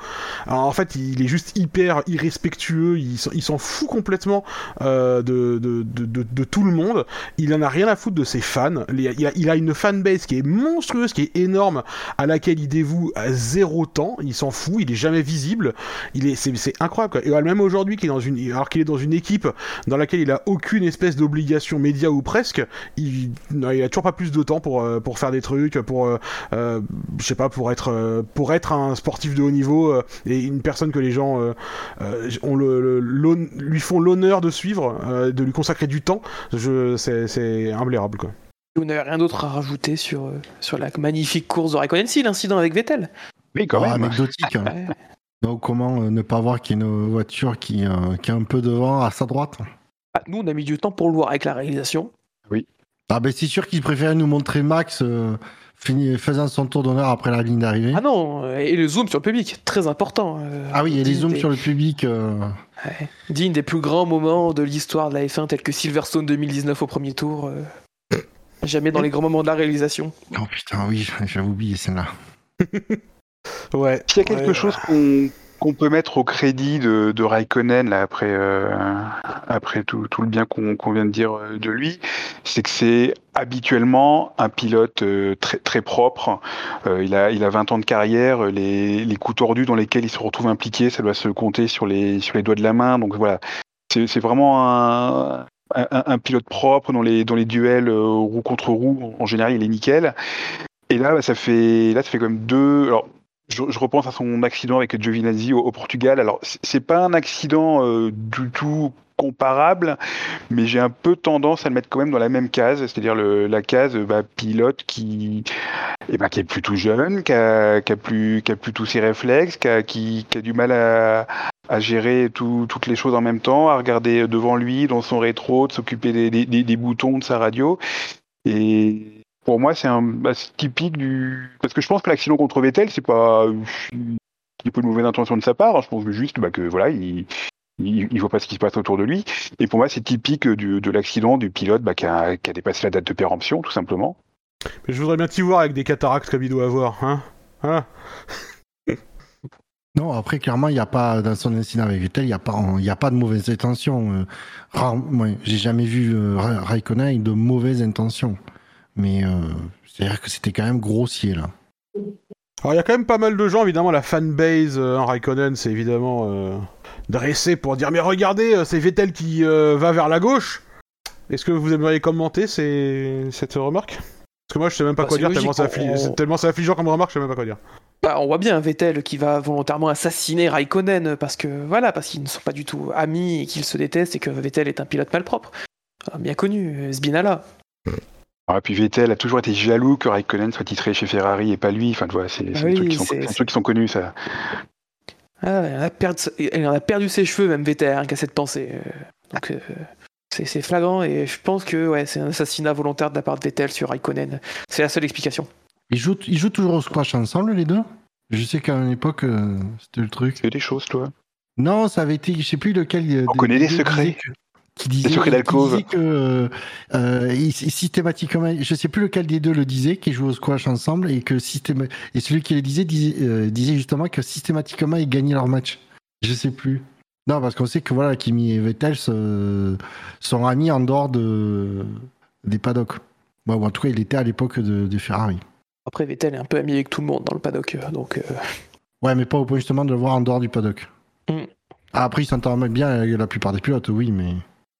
Alors, en fait, il est juste hyper irrespectueux, il, s'en- fout complètement euh, de, tout le monde. Il en a rien à foutre de ses fans. Il a, une fanbase qui est monstrueuse, qui est énorme, à laquelle il dévoue à zéro temps. Il s'en fout, il est jamais visible. Il est, c'est, incroyable. Quoi. Et même aujourd'hui, qu'il est dans une, alors qu'il est dans une équipe dans laquelle il a aucune espèce d'obligation média ou presque, il, il a toujours pas plus de temps pour euh, pour faire des trucs, pour euh, euh, je sais pas, pour être pour être un sportif de haut niveau et une personne que les gens ont le, lui font l'honneur de suivre, euh, de lui consacrer du temps. Je, c'est, c'est imblairable quoi. Vous n'avez rien d'autre à rajouter sur, sur la magnifique course de Raikkonen Si, l'incident avec Vettel. Oui, quand même. anecdotique. hein. Donc comment euh, ne pas voir qu'il y a une voiture qui, euh, qui est un peu devant à sa droite? Ah, nous, on a mis du temps pour le voir avec la réalisation. Ah ben c'est sûr qu'il préférait nous montrer Max euh, fini- faisant son tour d'honneur après la ligne d'arrivée. Ah non, euh, et le zoom sur le public, très important. euh, Ah oui, il y a les zooms des- sur le public. euh, ouais, digne des plus grands moments de l'histoire de la F1, tels que Silverstone 2019 au premier tour. euh, jamais dans les grands moments de la réalisation. Oh putain, oui, j'avais oublié celle-là. Ouais. S'il y a quelque Ouais, chose qu'on qu'on peut mettre au crédit de, de Raikkonen là, après, euh, après tout, tout le bien qu'on vient de dire euh, de lui, c'est que c'est habituellement un pilote euh, très, très propre. Euh, il, a, il a 20 ans de carrière. Les, les coups tordus dans lesquels il se retrouve impliqué, ça doit se compter sur les, sur les doigts de la main. Donc voilà, c'est vraiment un, un, un pilote propre dans les, dans les duels euh, roue contre roue. En général, il est nickel. Et là, bah, ça fait, là, ça fait quand même deux. Alors, je, repense à son accident avec Giovinazzi au, Portugal. Alors, c'est- pas un accident euh, du tout comparable, mais j'ai un peu tendance à le mettre quand même dans la même case, c'est-à-dire la case bah, pilote qui, eh ben, est plutôt jeune, qui a, plus, tous ses réflexes, qui a, du mal à, gérer tout- toutes les choses en même temps, à regarder devant lui, dans son rétro, de s'occuper des, boutons de sa radio. Pour moi, c'est un bah, c'est typique du. Parce que je pense que l'accident contre Vettel, c'est pas il peu de mauvaise intention de sa part. hein. Je pense juste bah, que voilà, il il, il voit pas ce qui se passe autour de lui. Et pour moi, c'est typique du, de l'accident du pilote bah, qui, a, qui a dépassé la date de péremption, tout simplement. Mais je voudrais bien t'y voir avec des cataractes comme il doit avoir, hein Hein Non, après, clairement, il n'y a pas, dans son incident avec Vettel, il n'y a, pas- il y a pas de mauvaises intentions. Euh, rare- J'ai jamais vu euh, Ra- Raikkonen avec de mauvaises intentions. Mais euh, c'est-à-dire que c'était quand même grossier, là. Alors il y a quand même pas mal de gens, évidemment, la fanbase euh, hein, Raikkonen, c'est évidemment euh, dressé pour dire mais regardez, euh, c'est Vettel qui euh, va vers la gauche. Est-ce que vous aimeriez commenter ces... cette remarque? Parce que moi je sais même pas Bah, quoi dire, logique, tellement c'est affli- on- c'est tellement c'est affligeant comme remarque, je sais même pas quoi dire. Bah, on voit bien Vettel qui va volontairement assassiner Raikkonen parce que voilà, parce qu'ils ne sont pas du tout amis et qu'ils se détestent et que Vettel est un pilote malpropre. Bien connu, euh, Sbinala. Ah, puis Vettel a toujours été jaloux que Raikkonen soit titré chez Ferrari et pas lui. Enfin, tu vois, c'est des trucs qui sont- c'est- c'est des trucs qui sont connus, ça. Ah, il, en a perdu, il en a perdu ses cheveux, même Vettel, rien qu'à cette pensée. Euh, Donc, euh, c'est c'est flagrant et je pense que ouais, c'est un assassinat volontaire de la part de Vettel sur Raikkonen. C'est la seule explication. Ils jouent, ils jouent toujours au squash ensemble, les deux? Je sais qu'à une époque, euh, c'était le truc. C'est des choses, toi. Non, ça avait été, je sais plus lequel. On des- connaît des secrets. que- Qui disait, qui disait que euh, euh, il- systématiquement, je sais plus lequel des deux le disait, qui jouait au squash ensemble et que systéma- et celui qui le disait disait, euh, disait justement que systématiquement ils gagnaient leur match. Je sais plus. Non, parce qu'on sait que voilà, Kimi et Vettel se- sont amis en dehors de des paddocks. Bon, ou en tout cas, il était à l'époque de, de Ferrari. Après, Vettel est un peu ami avec tout le monde dans le paddock, donc euh, Ouais, mais pas au point justement de le voir en dehors du paddock. Mm. Ah, Après, il s'entend bien avec la plupart des pilotes, oui, mais.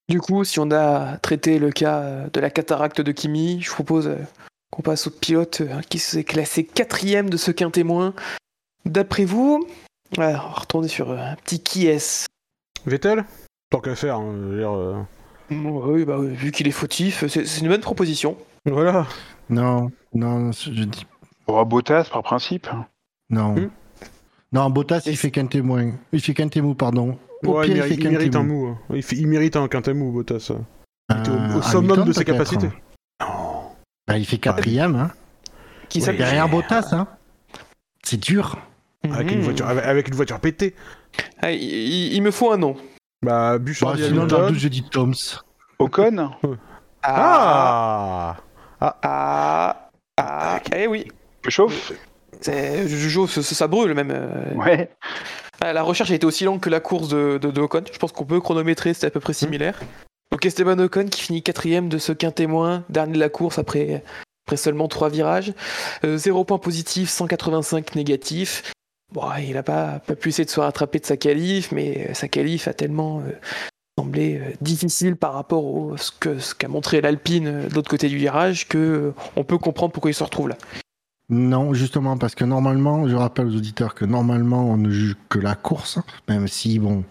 Du coup, si on a traité le cas euh, de la cataracte de Kimi, je propose euh, qu'on passe au pilote euh, qui s'est classé quatrième de ce qu'un témoin. D'après vous, va retourner sur un petit qui est Vettel? Tant qu'à faire, hein, je veux dire, euh, Oui, bah, vu qu'il est fautif, c'est c'est une bonne proposition. Voilà. Non, non, je dis. Oh, Bottas, par principe. Non. Hmm? Non, Bottas, Et il fait qu'un témoin. Il fait qu'un témoin, pardon. Au Ouais, pire, il, mérite, il qu'un mérite un mou. hein. Il, fait- il mérite un quintet mou, Bottas. Il était au, Euh, au summum Hamilton, de ses capacités. Bah, il fait quatrième, hein. Qui Ouais, s'appelle- Derrière Bottas, hein. C'est dur. Avec, une Mhm. voiture, avec, avec une voiture pétée. Ah, il, me faut un nom. Bah, Bah, Bouchard sinon, dans le doute, je dis Toms. Ocon Ah, Ah ah, ah, eh oui. Je chauffe Je joue, ça, ça brûle même. euh. Ouais. Ah, La recherche a été aussi longue que la course de, de, de Ocon. Je pense qu'on peut chronométrer, c'était à peu près similaire. Donc Esteban Ocon qui finit quatrième de ce qu'un témoin, dernier de la course après, après seulement trois virages. Euh, zéro point positif, 185 négatif. Bon, il n'a pas, pas pu essayer de se rattraper de sa qualif, mais sa qualif a tellement euh, semblé euh, difficile par rapport au ce qu'a montré l'Alpine euh, de l'autre côté du virage que on peut comprendre pourquoi il se retrouve là. Non, justement, parce que normalement, je rappelle aux auditeurs que normalement, on ne juge que la course, même si, bon,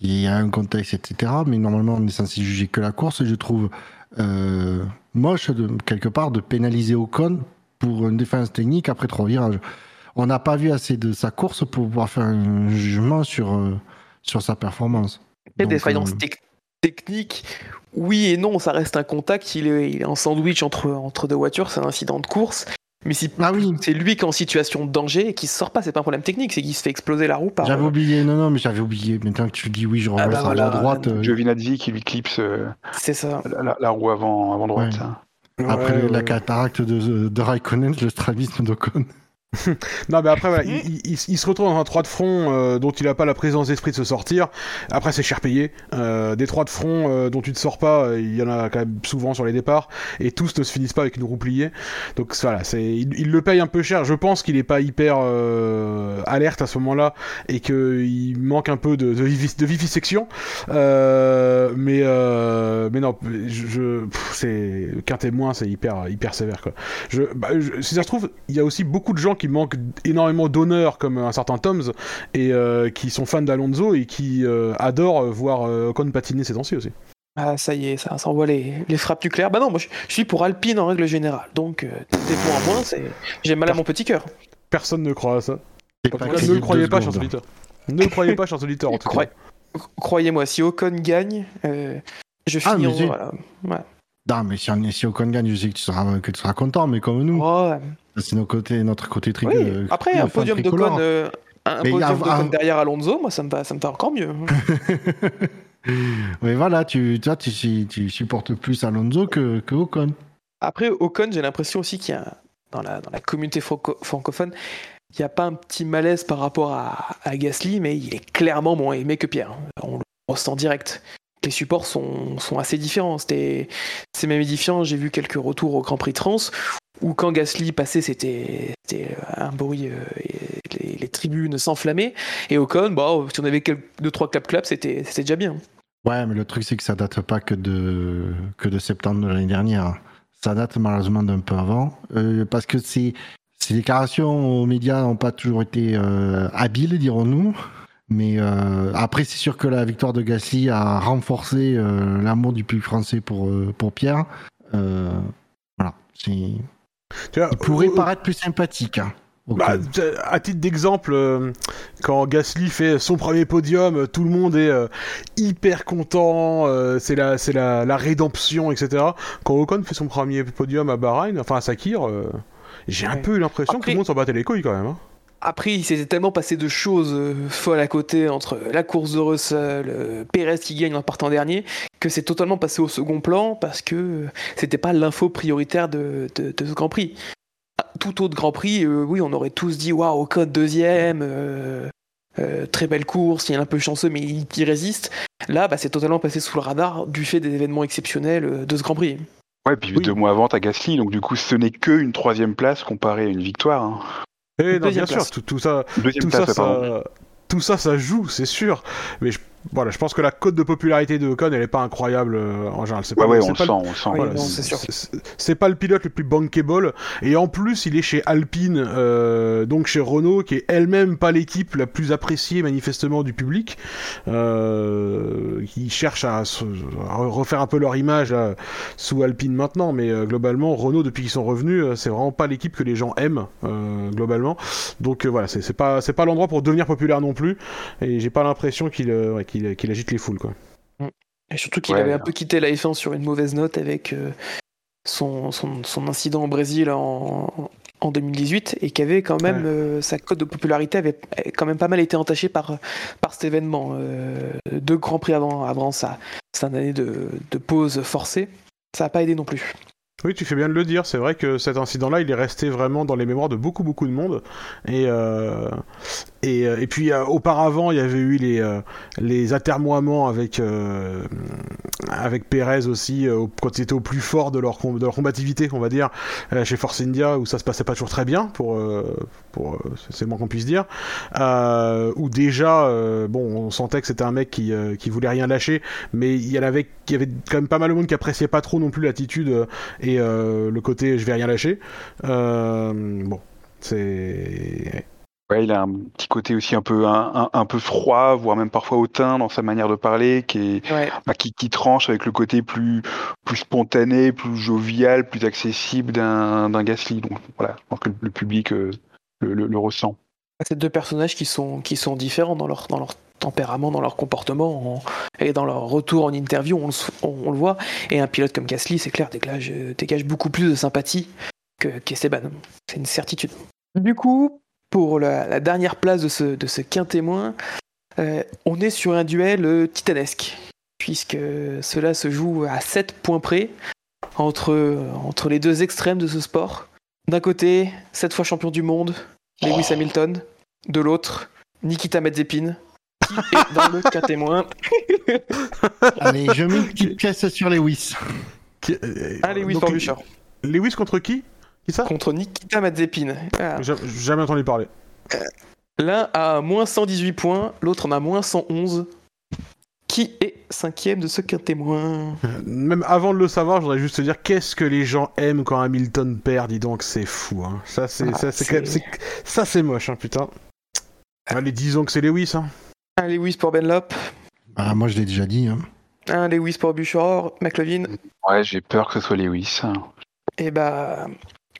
il y a un contexte, etc. Mais normalement, on est censé juger que la course. Et je trouve euh, moche, de, quelque part, de pénaliser Ocon pour une défense technique après trois virages. On n'a pas vu assez de sa course pour pouvoir faire un jugement sur, euh, sur sa performance. Des Donc, défaillances euh, tec- techniques. Oui et non, ça reste un contact. Il est, il est en sandwich entre, entre deux voitures, c'est un incident de course. Mais si Ah oui, c'est lui qui est en situation de danger et qui se sort pas, c'est pas un problème technique, c'est qu'il se fait exploser la roue par. j'avais oublié. Non, non, mais j'avais oublié. Maintenant que tu dis oui, je revois Ah bah ça voilà, à droite. euh, Giovinazzi qui lui clipse euh, C'est ça. la, roue avant, avant droite. Ouais. Après Ouais, la cataracte de, de Raikkonen, le strabisme d'Ocon. Non, mais après, voilà, il, il- il- se retrouve dans un 3 de front euh, dont il a pas la présence d'esprit de se sortir. Après, c'est cher payé. Euh, des 3 de front euh, dont tu te sors pas, euh, il y en a quand même souvent sur les départs. Et tous ne se finissent pas avec une roue pliée. Donc voilà, c'est, il, le paye un peu cher. Je pense qu'il est pas hyper euh, alerte à ce moment-là et qu'il manque un peu de, de, de vivisection. Euh, mais, mais non, je, je- pff, c'est qu'un témoin, c'est hyper, hyper sévère quoi. Je, bah, je- si ça se trouve, il y a aussi beaucoup de gens qui manquent énormément d'honneur, comme un certain Toms, et euh, qui sont fans d'Alonso et qui euh, adorent voir euh, Ocon patiner ces temps-ci aussi. Ah, ça y est, ça, ça envoie les, les frappes nucléaires. Bah non, moi je, je suis pour Alpine en règle générale. Donc, euh, des points en moins, c'est... j'ai mal à mon petit cœur. Personne ne croit à ça. En tout cas, ne le croyez pas, chers auditeurs. Ne le croyez pas, chers auditeurs, en tout cas. Croyez- Croyez-moi, si Ocon gagne, euh, je Ah, finis en. j'ai- Voilà. Non, mais si, on est, si Ocon gagne, je sais que tu seras, que tu seras content, mais comme nous, Oh, c'est nos côtés, notre côté tri- Oui, euh, après, un podium tricolore. d'Ocon euh, un Mais a- derrière Alonso, moi ça me va, ça me va encore mieux. mais voilà, tu, toi, tu, tu, tu supportes plus Alonso que, que Ocon. Après, Ocon, j'ai l'impression aussi qu'il y a, dans la, dans la communauté franco- francophone, il n'y a pas un petit malaise par rapport à, à Gasly, mais il est clairement moins aimé que Pierre. On le ressent direct. Les supports sont, sont assez différents. C'est même édifiant. J'ai vu quelques retours au Grand Prix Trans où quand Gasly passait, c'était, un bruit, euh, les, tribunes s'enflammaient. Et Ocon, bon, si on avait quelques, deux trois clap clap, c'était, déjà bien. Ouais, mais le truc, c'est que ça date pas que de, que de septembre de l'année dernière. Ça date malheureusement d'un peu avant. Euh, parce que ces, ces déclarations aux médias n'ont pas toujours été euh, habiles, dirons-nous. Mais euh, après, c'est sûr que la victoire de Gasly a renforcé euh, l'amour du public français pour, euh, pour Pierre. Euh, voilà. C'est- Tu vois, Il pourrait paraître plus sympathique. hein, Bah, à titre d'exemple, euh, quand Gasly fait son premier podium, euh, tout le monde est euh, hyper content, euh, c'est la, c'est la, la rédemption, etc. Quand Ocon fait son premier podium à Bahreïn, enfin à Sakir, euh, j'ai un peu eu l'impression que tout le monde s'en battait les couilles quand même. hein. Après, il s'était tellement passé de choses euh, folles à côté entre la course de Russell, euh, Perez qui gagne en partant dernier, que c'est totalement passé au second plan parce que euh, c'était pas l'info prioritaire de, de- de ce Grand Prix. Ah, Tout autre Grand Prix, euh, oui, on aurait tous dit waouh, Ocon deuxième, euh, euh, très belle course, il est un peu chanceux mais il, il résiste. Là, bah, c'est totalement passé sous le radar du fait des événements exceptionnels de ce Grand Prix. Ouais, puis Oui. deux mois avant, t'as Gasly, donc du coup, ce n'est que une troisième place comparée à une victoire. hein. Et non, Deuxième bien place. sûr, tout, tout ça, tout ça, ça, tout ça, ça joue, c'est sûr. Mais je, voilà, je pense que la cote de popularité de Ocon, elle est pas incroyable euh, en général. C'est Ouais, pas, ouais, on le sent, on le sent. Voilà, c'est- pas le pilote le plus bankable. Et en plus, il est chez Alpine, euh, donc chez Renault, qui est elle-même pas l'équipe la plus appréciée manifestement du public. Euh, qui cherche à, se- à refaire un peu leur image là, sous Alpine maintenant. Mais euh, globalement, Renault, depuis qu'ils sont revenus, euh, c'est vraiment pas l'équipe que les gens aiment, euh, globalement. Donc euh, voilà, c'est c'est pas, c'est pas l'endroit pour devenir populaire non plus. Et j'ai pas l'impression qu'il euh, ouais, qu'il agite les foules, quoi. Et surtout qu'il Ouais. avait un peu quitté la F1 sur une mauvaise note avec euh, son, son, son incident au Brésil en, en 2018 et qu'avait quand même Ouais. euh, sa cote de popularité avait avait quand même pas mal été entachée par, par cet événement. Euh, deux grands prix avant, avant sa, sa année de, de pause forcée, ça n'a pas aidé non plus. Oui, tu fais bien de le dire. C'est vrai que cet incident-là, il est resté vraiment dans les mémoires de beaucoup, beaucoup de monde. Et euh, et, euh, et puis euh, auparavant, il y avait eu les euh, atermoiements avec euh, avec Perez aussi au- quand ils étaient au plus fort de leur combativité, on va dire, chez Force India où ça se passait pas toujours très bien pour c'est le moins qu'on puisse dire. Où déjà, bon, on sentait que c'était un mec qui qui voulait rien lâcher, mais il y avait il y avait quand même pas mal de monde qui appréciait pas trop non plus l'attitude et le côté je vais rien lâcher. Bon, c'est Ouais, il a un petit côté aussi un peu, un, un- un peu froid, voire même parfois hautain dans sa manière de parler, qui, est, Ouais. bah, qui, qui tranche avec le côté plus, plus spontané, plus jovial, plus accessible d'un d'un Gasly. Donc voilà, je pense que le, public euh, le, le- le ressent. C'est deux personnages qui sont, qui sont différents dans leur, dans leur tempérament, dans leur comportement en- et dans leur retour en interview, on le, s- on- on le voit. Et un pilote comme Gasly, c'est clair, dégage, euh, dégage beaucoup plus de sympathie que qu'Esteban. C'est une certitude. Du coup, pour la, la dernière place de ce, de ce quintémoin, euh, on est sur un duel euh, titanesque, puisque cela se joue à 7 points près entre, entre les deux extrêmes de ce sport. D'un côté, 7 fois champion du monde, Lewis Hamilton. De l'autre, Nikita Mazepin, qui est dans le quintémoin. Allez, je mets une petite pièce sur Lewis. Qui- euh, Ah, Lewis donc. Lewis contre qui? Qui ça Contre Nikita Mazepin. Ah. J'ai jamais entendu parler. L'un a moins 118 points, l'autre en a moins 111. Qui est cinquième de ce quintémoin Même avant de le savoir, je voudrais juste te dire qu'est-ce que les gens aiment quand Hamilton perd. Dis donc, c'est fou. Hein. Ça, c'est Ah, ça, c'est ça, moche, hein, putain. Allez, disons que c'est Lewis. Hein. Un Lewis pour Benlop, Ah, moi, je l'ai déjà dit. hein. un Lewis pour Bouchard, McLovin. Ouais, j'ai peur que ce soit Lewis. Et bah,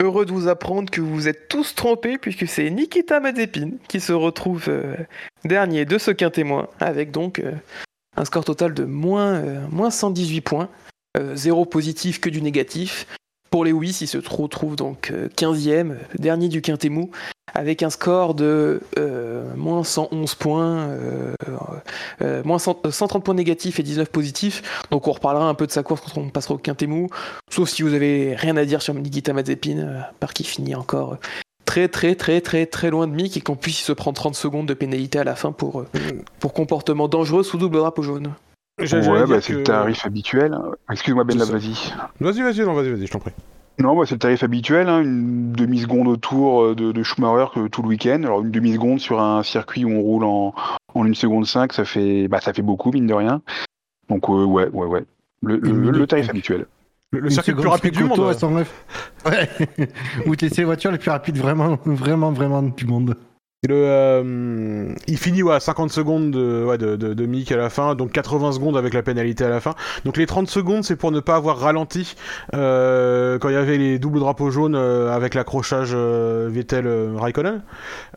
heureux de vous apprendre que vous êtes tous trompés, puisque c'est Nikita Mazepin qui se retrouve euh, dernier de ce quintémoin, avec donc euh, un score total de moins, euh, moins 118 points. Zéro positif que du négatif. Pour les Lewis, il se retrouve donc 15e, dernier du quintet mou, avec un score de moins 111 points, moins 130 points négatifs et 19 positifs. Donc on reparlera un peu de sa course quand on passera au quintet mou, sauf si vous avez rien à dire sur Nikita Mazepin, par qui finit encore très très très très très loin de Mick et qu'en plus il se prend 30 secondes de pénalité à la fin pour, euh, pour comportement dangereux sous double drapeau jaune. Ouais, bah, c'est le tarif habituel. Excuse-moi Ben, vas-y. Vas-y, vas-y, non, vas-y, vas-y, je t'en prie. Non, bah, c'est le tarif habituel, hein, une demi-seconde autour euh, de, de Schumacher tout le week-end. Alors une demi-seconde sur un circuit où on roule en, en 1 seconde 5, ça fait, bah, ça fait beaucoup, mine de rien. Donc euh, ouais, ouais, ouais. Le, le tarif habituel. Le, circuit le plus rapide du monde. Ouais. Ou t'es les voitures les plus rapides vraiment, vraiment, vraiment du monde. Le, euh, il finit ouais, à 50 secondes de, ouais, de, de, de Mick à la fin, donc 80 secondes avec la pénalité à la fin. Donc les 30 secondes, c'est pour ne pas avoir ralenti euh, quand il y avait les doubles drapeaux jaunes euh, avec l'accrochage euh, Vettel-Raikkonen.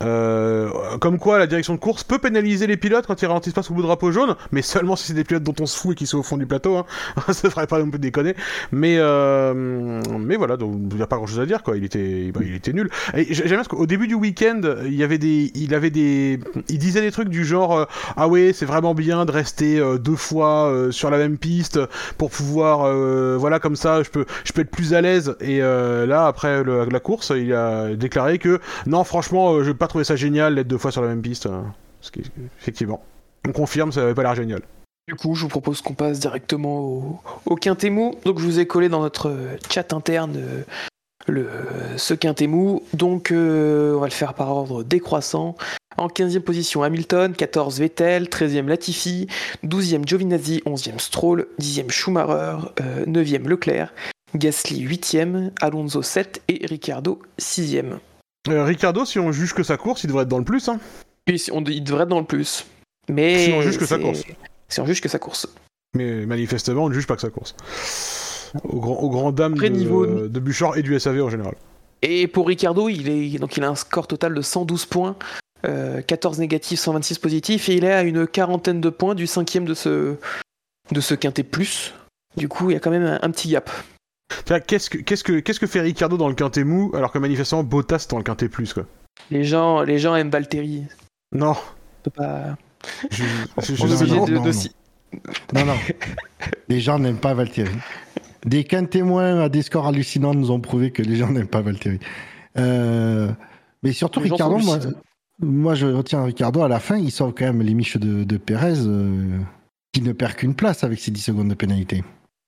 Euh, comme quoi, la direction de course peut pénaliser les pilotes quand ils ralentissent pas sous le drapeau jaune, mais seulement si c'est des pilotes dont on se fout et qui sont au fond du plateau. Hein. Ça ferait pas non plus déconner. Mais, mais voilà, donc il n'y a pas grand chose à dire, quoi. Il était, bah, il était nul. J'aime bien parce qu'au début du week-end, il y avait des il disait des trucs du genre euh, ah ouais c'est vraiment bien de rester euh, deux fois euh, sur la même piste pour pouvoir voilà comme ça je peux je peux être plus à l'aise et là après la course il a déclaré que non franchement je n'ai pas trouvé ça génial d'être deux fois sur la même piste ce qui, effectivement on confirme ça n'avait pas l'air génial. Du coup, je vous propose qu'on passe directement au, au. Donc, je vous ai collé dans notre chat interne le, ce quintet mou. Donc euh, on va le faire par ordre décroissant. En 15e position Hamilton, 14 Vettel, 13e Latifi, 12e Giovinazzi, 11e Stroll, 10e Schumacher, 9e euh, Leclerc, Gasly 8e, Alonso 7 et Ricardo 6e. Euh, Ricardo, si on juge que sa course, il devrait être dans le plus. Hein. Oui, on, il devrait être dans le plus. Mais si on juge que sa course. Si on juge que sa course. Mais manifestement, on ne juge pas que sa course au grand, au grand dame de, niveau... de Bouchard et du SAV en général. Et pour Ricardo, il, est, donc il a un score total de 112 points, 14 euh, négatifs, 126 positifs, et il est à une quarantaine de points du cinquième de ce, de ce quintet plus. Du coup, il y a quand même un, petit gap. Qu'est-ce que, qu'est-ce, que, qu'est-ce que fait Ricardo dans le quintet mou, alors que manifestement Bottas dans le quintet plus quoi? Les gens, les gens aiment Valtteri. Non. pas... Je, je, non, non, non, non. les gens n'aiment pas Valtteri. Des témoins à des scores hallucinants nous ont prouvé que les gens n'aiment pas Valtteri. Euh, mais surtout Ricardo, moi, je retiens Ricardo à la fin, il sauve quand même les miches de, de Pérez, euh, qui ne perd qu'une place avec ses 10 secondes de pénalité.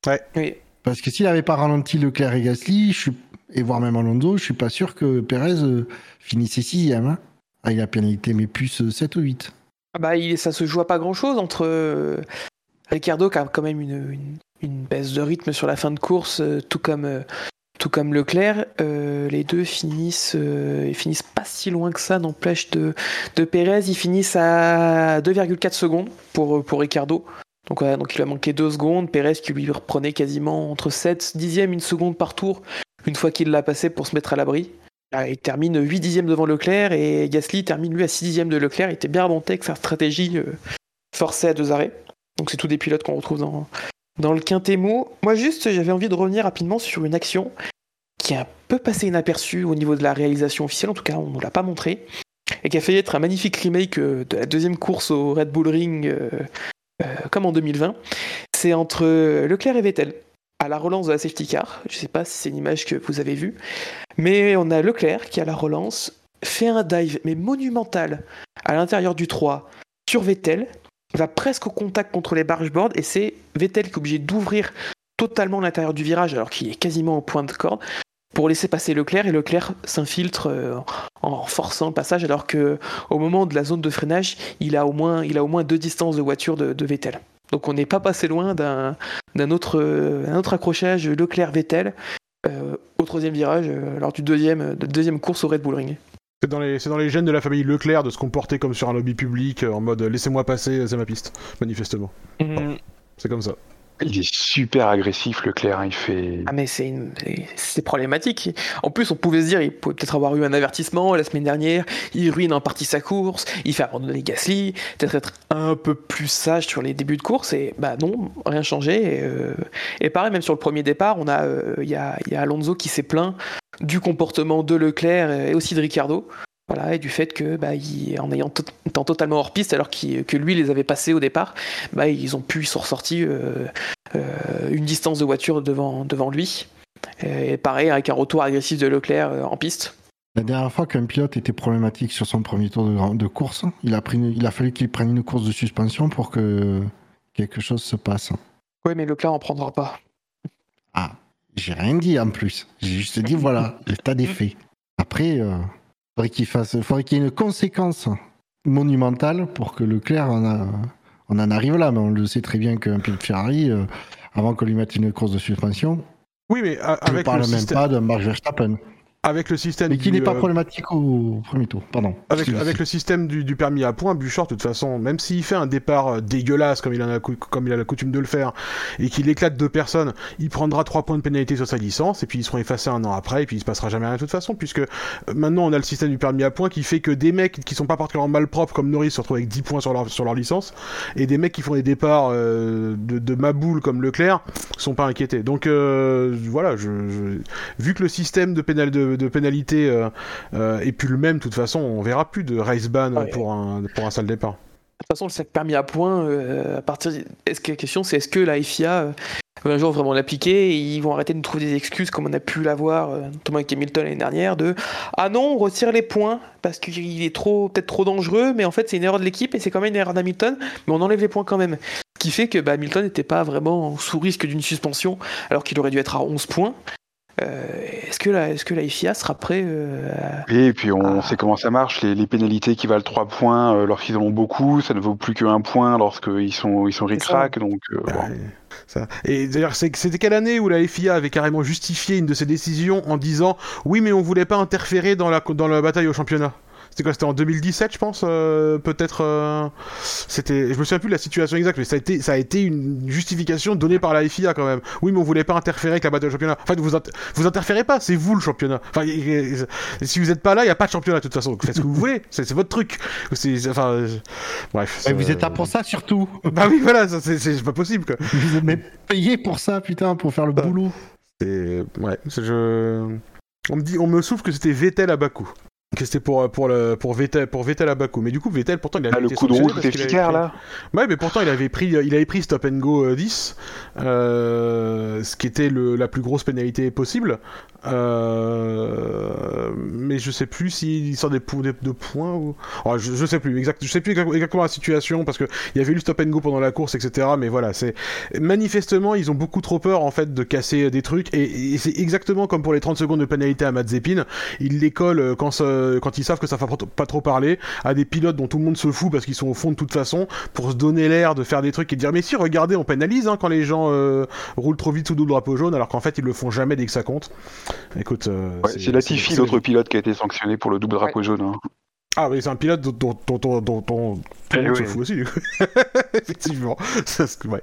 Ouais. Oui. Parce que s'il n'avait pas ralenti Leclerc et Gasly, je suis, et voire même Alonso, je suis pas sûr que Pérez euh, finissait sixième. Hein, avec la pénalité, mais plus 7 ou 8. Ah bah, il, ça se joue à pas grand chose entre Ricardo qui a quand même une, une baisse de rythme sur la fin de course, euh, tout comme euh, tout comme Leclerc, euh, les deux finissent, pas si loin que ça, n'empêche de, de Pérez, ils finissent à 2,4 secondes pour, Ricardo. Donc, donc il a manqué 2 secondes, Pérez qui lui reprenait quasiment entre 7 dixièmes, une seconde par tour, une fois qu'il l'a passé pour se mettre à l'abri. Il termine 8 dixièmes devant Leclerc et Gasly termine lui à 6 dixièmes de Leclerc. Il était bien remonté avec sa stratégie forcée à deux arrêts. Donc c'est tous des pilotes qu'on retrouve dans, dans le Quintémo. Moi, juste, j'avais envie de revenir rapidement sur une action qui a un peu passé inaperçue au niveau de la réalisation officielle, en tout cas, on ne l'a pas montré, et qui a failli être un magnifique remake euh, de la deuxième course au Red Bull Ring, euh, euh, comme en 2020. C'est entre Leclerc et Vettel, à la relance de la safety car. Je ne sais pas si c'est une image que vous avez vue, mais on a Leclerc qui, à la relance, fait un dive, mais monumental, à l'intérieur du 3, sur Vettel, va presque au contact contre les bargeboards et c'est Vettel qui est obligé d'ouvrir totalement l'intérieur du virage alors qu'il est quasiment au point de corde pour laisser passer Leclerc et Leclerc s'infiltre euh, en forçant le passage alors que au moment de la zone de freinage il a au moins, il a au moins deux distances de voiture de, Vettel. Donc on n'est pas passé loin d'un autre, autre accrochage Leclerc-Vettel euh, au troisième virage euh, lors du deuxième, de deuxième course au Red Bull Ring. C'est dans, les, dans les gènes de la famille Leclerc de se comporter comme sur un lobby public euh, en mode laissez-moi passer, c'est ma piste, manifestement. Mhm. C'est comme ça. Il est super agressif, Leclerc. Il fait. Ah mais c'est une... problématique. En plus, on pouvait se dire, il peut peut-être avoir eu un avertissement la semaine dernière. Il ruine en partie sa course. Il fait abandonner Gasly. Peut-être être un peu plus sage sur les débuts de course. Et bah non, rien changé. Et, euh, et pareil, même sur le premier départ, on a, euh, il y, a, y a Alonso qui s'est plaint du comportement de Leclerc et aussi de Ricardo. Voilà, et du fait que, bah, il- en ayant étant totalement hors piste, alors que lui les avait passés au départ, bah, ils ont pu, ils sont ressortis euh, euh, une distance de voiture devant, devant lui. Et pareil, avec un retour agressif de Leclerc euh, en piste. La dernière fois qu'un pilote était problématique sur son premier tour de, de course, il a, pris une- il a fallu qu'il prenne une course de suspension pour que quelque chose se passe. Oui, mais Leclerc en prendra pas. Ah, j'ai rien dit en plus. J'ai juste dit voilà, l'état des faits. Après, euh, faudrait qu'il fasse, faudrait qu'il y ait une conséquence monumentale pour que Leclerc en, a- on en arrive là. Mais on le sait très bien qu'un pilote Ferrari, euh, avant qu'on lui mette une course de suspension, Oui, mais je ne parle le même pas d'un Max Verstappen. Avec le système Mais qui du, n'est pas euh, problématique au premier tour. Pardon. Avec, le système du, du permis à points, Bouchard, de toute façon, même s'il fait un départ euh, dégueulasse comme il, en a, comme il a la coutume de le faire, et qu'il éclate deux personnes, il prendra trois points de pénalité sur sa licence, et puis ils seront effacés un an après, et puis il se passera jamais rien de toute façon, puisque euh, maintenant on a le système du permis à points qui fait que des mecs qui sont pas particulièrement malpropres comme Norris se retrouvent avec 10 points sur leur, sur leur licence, et des mecs qui font des départs euh, de, de maboule comme Leclerc sont pas inquiétés. Donc euh, voilà, je, je- vu que le système de, pénal, de, de pénalité euh, euh, est plus le même, de toute façon, on verra plus de race ban Ouais. pour, un, pour un sale départ. De toute façon, le sac permis à points, euh, à partir. Est-ce que la question, c'est est-ce que la FIA euh, va un jour vraiment l'appliquer et ils vont arrêter de nous trouver des excuses comme on a pu l'avoir, notamment avec Hamilton l'année dernière, de ah non, on retire les points parce qu'il est trop peut-être trop dangereux, mais en fait c'est une erreur de l'équipe et c'est quand même une erreur d'Hamilton, mais on enlève les points quand même. Ce qui fait que bah, Hamilton n'était pas vraiment sous risque d'une suspension alors qu'il aurait dû être à 11 points. Euh, est-ce que la, est-ce que la FIA sera prêt euh, à- Et puis on Ah. sait comment ça marche, les, les pénalités qui valent 3 points euh, lorsqu'ils en ont beaucoup, ça ne vaut plus qu'un point lorsqu'ils sont, ils sont ric-rac, donc bon. Ça. Et d'ailleurs, c'est- c'était quelle année où la FIA avait carrément justifié une de ses décisions en disant oui, mais on voulait pas interférer dans la, dans la bataille au championnat? C'était quoi C'était en 2017, je pense, euh, peut-être. euh, C'était, je me souviens plus de la situation exacte, mais ça a été, ça a été une justification donnée par la FIA quand même. Oui, mais on voulait pas interférer avec la bataille au championnat. En fait, vous inter- vous interférez pas, c'est vous le championnat. Enfin, si vous êtes pas là, il y a pas de championnat de toute façon. Faites ce que vous voulez, c'est votre truc. Enfin, euh, bref. Ouais, vous êtes là pour ça surtout. Bah oui, voilà, c'est- pas possible quoi. Vous êtes même payé pour ça, putain, pour faire le Bah. boulot. C'est ouais, je on me dit on me souffle que c'était Vettel à Bakou. Que c'était pour pour le pour Vettel pour Vettel à Bakou. Mais du coup Vettel pourtant il avait Ah, le coup de qu'il avait efficace pris- là Ouais, mais pourtant il avait pris il avait pris stop and go euh, 10 euh, ce qui était le, la plus grosse pénalité possible. Euh, mais je sais plus s'il sort des, des- de points ou Oh, je, je sais plus exact, je sais plus exact- exactement la situation parce que il y avait eu le stop and go pendant la course etc. Mais voilà, c'est manifestement ils ont beaucoup trop peur en fait de casser des trucs et, et c'est exactement comme pour les 30 secondes de pénalité à Mazepin, ils les collent euh, quand, ça- quand ils savent que ça va pas trop- pas trop parler à des pilotes dont tout le monde se fout parce qu'ils sont au fond de toute façon pour se donner l'air de faire des trucs et de dire mais si regardez on pénalise hein, quand les gens euh, roulent trop vite sous le drapeau jaune alors qu'en fait ils le font jamais dès que ça compte. Écoute, euh, Ouais, C'est Latifi, l'autre pilote qui a été sanctionné pour le double drapeau jaune. hein. Ah oui, c'est un pilote dont, dont, dont, dont, dont- dont tout le Eh monde se fout aussi, du coup. Effectivement. Ça, c'est- ouais.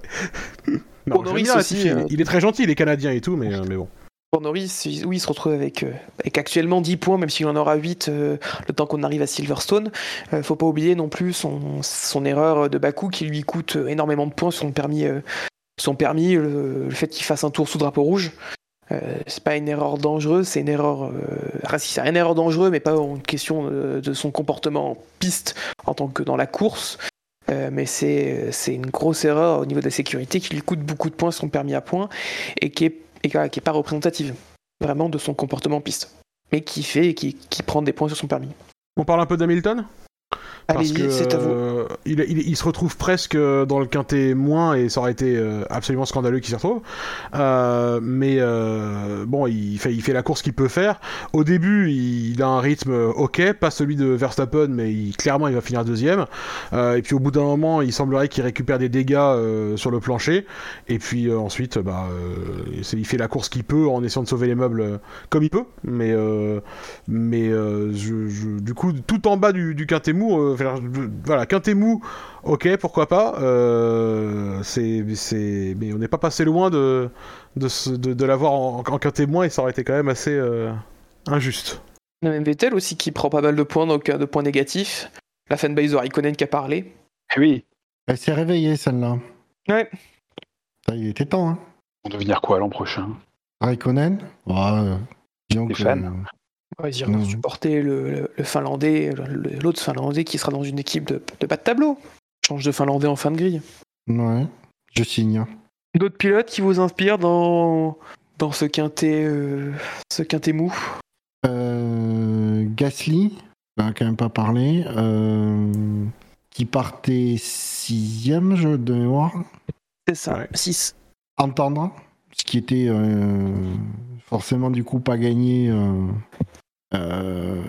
Non, aussi, Latifi, euh, il, il est très gentil, il est canadien et tout, mais, euh, mais bon. Pour Norris, oui, il se retrouve avec, euh, actuellement 10 points, même s'il en aura 8 euh, le temps qu'on arrive à Silverstone. Euh, faut pas oublier non plus son, erreur de Bakou qui lui coûte énormément de points son permis, euh, son permis le, fait qu'il fasse un tour sous drapeau rouge. C'est pas une erreur dangereuse, c'est une erreur. Enfin, si, c'est une erreur dangereuse, mais pas une question de, son comportement en piste en tant que dans la course. Mais c'est une grosse erreur au niveau de la sécurité qui lui coûte beaucoup de points son permis à points et qui est, et qui est pas représentative vraiment de son comportement en piste. Mais qui fait qui, qui prend des points sur son permis. On parle un peu d'Hamilton? Parce que euh, il, il- il se retrouve presque dans le quintet moins et ça aurait été euh, absolument scandaleux qu'il s'y retrouve. Euh, mais euh, bon, il fait, il fait la course qu'il peut faire. Au début, il, il a un rythme euh, ok, pas celui de Verstappen, mais clairement il va finir deuxième. Euh, et puis au bout d'un moment, il semblerait qu'il récupère des dégâts euh, sur le plancher. Et puis euh, ensuite, bah, euh, il fait la course qu'il peut en essayant de sauver les meubles euh, comme il peut. Mais, euh, mais euh, je, je- du coup, tout en bas du, du quintet mou, euh, voilà, quintet mou, ok, pourquoi pas. Euh, c'est, c'est, mais on n'est pas passé loin de de, se- de, de l'avoir en, en quintet moins et ça aurait été quand même assez euh, injuste. On a même Vettel aussi qui prend pas mal de points, donc euh, de points négatifs. La fanbase de Raikkonen qui a parlé. Eh oui, Elle s'est réveillée, celle-là. Ouais. Ça, il était temps, hein. on devenir quoi l'an prochain? Raikkonen? Ouais, euh, disons que, euh, Ouais, ils iront supporter le, le- le finlandais, l'autre finlandais qui sera dans une équipe de, de bas de tableau. Change de finlandais en fin de grille. ouais, je signe. D'autres pilotes qui vous inspirent dans, dans ce quintet, euh, ce quintet mou? Euh, Gasly, on a quand même pas parlé, euh, qui partait sixième, je de mémoire, C'est ça, Ouais. 6. entendre, ce qui était euh, forcément du coup pas gagné. Euh,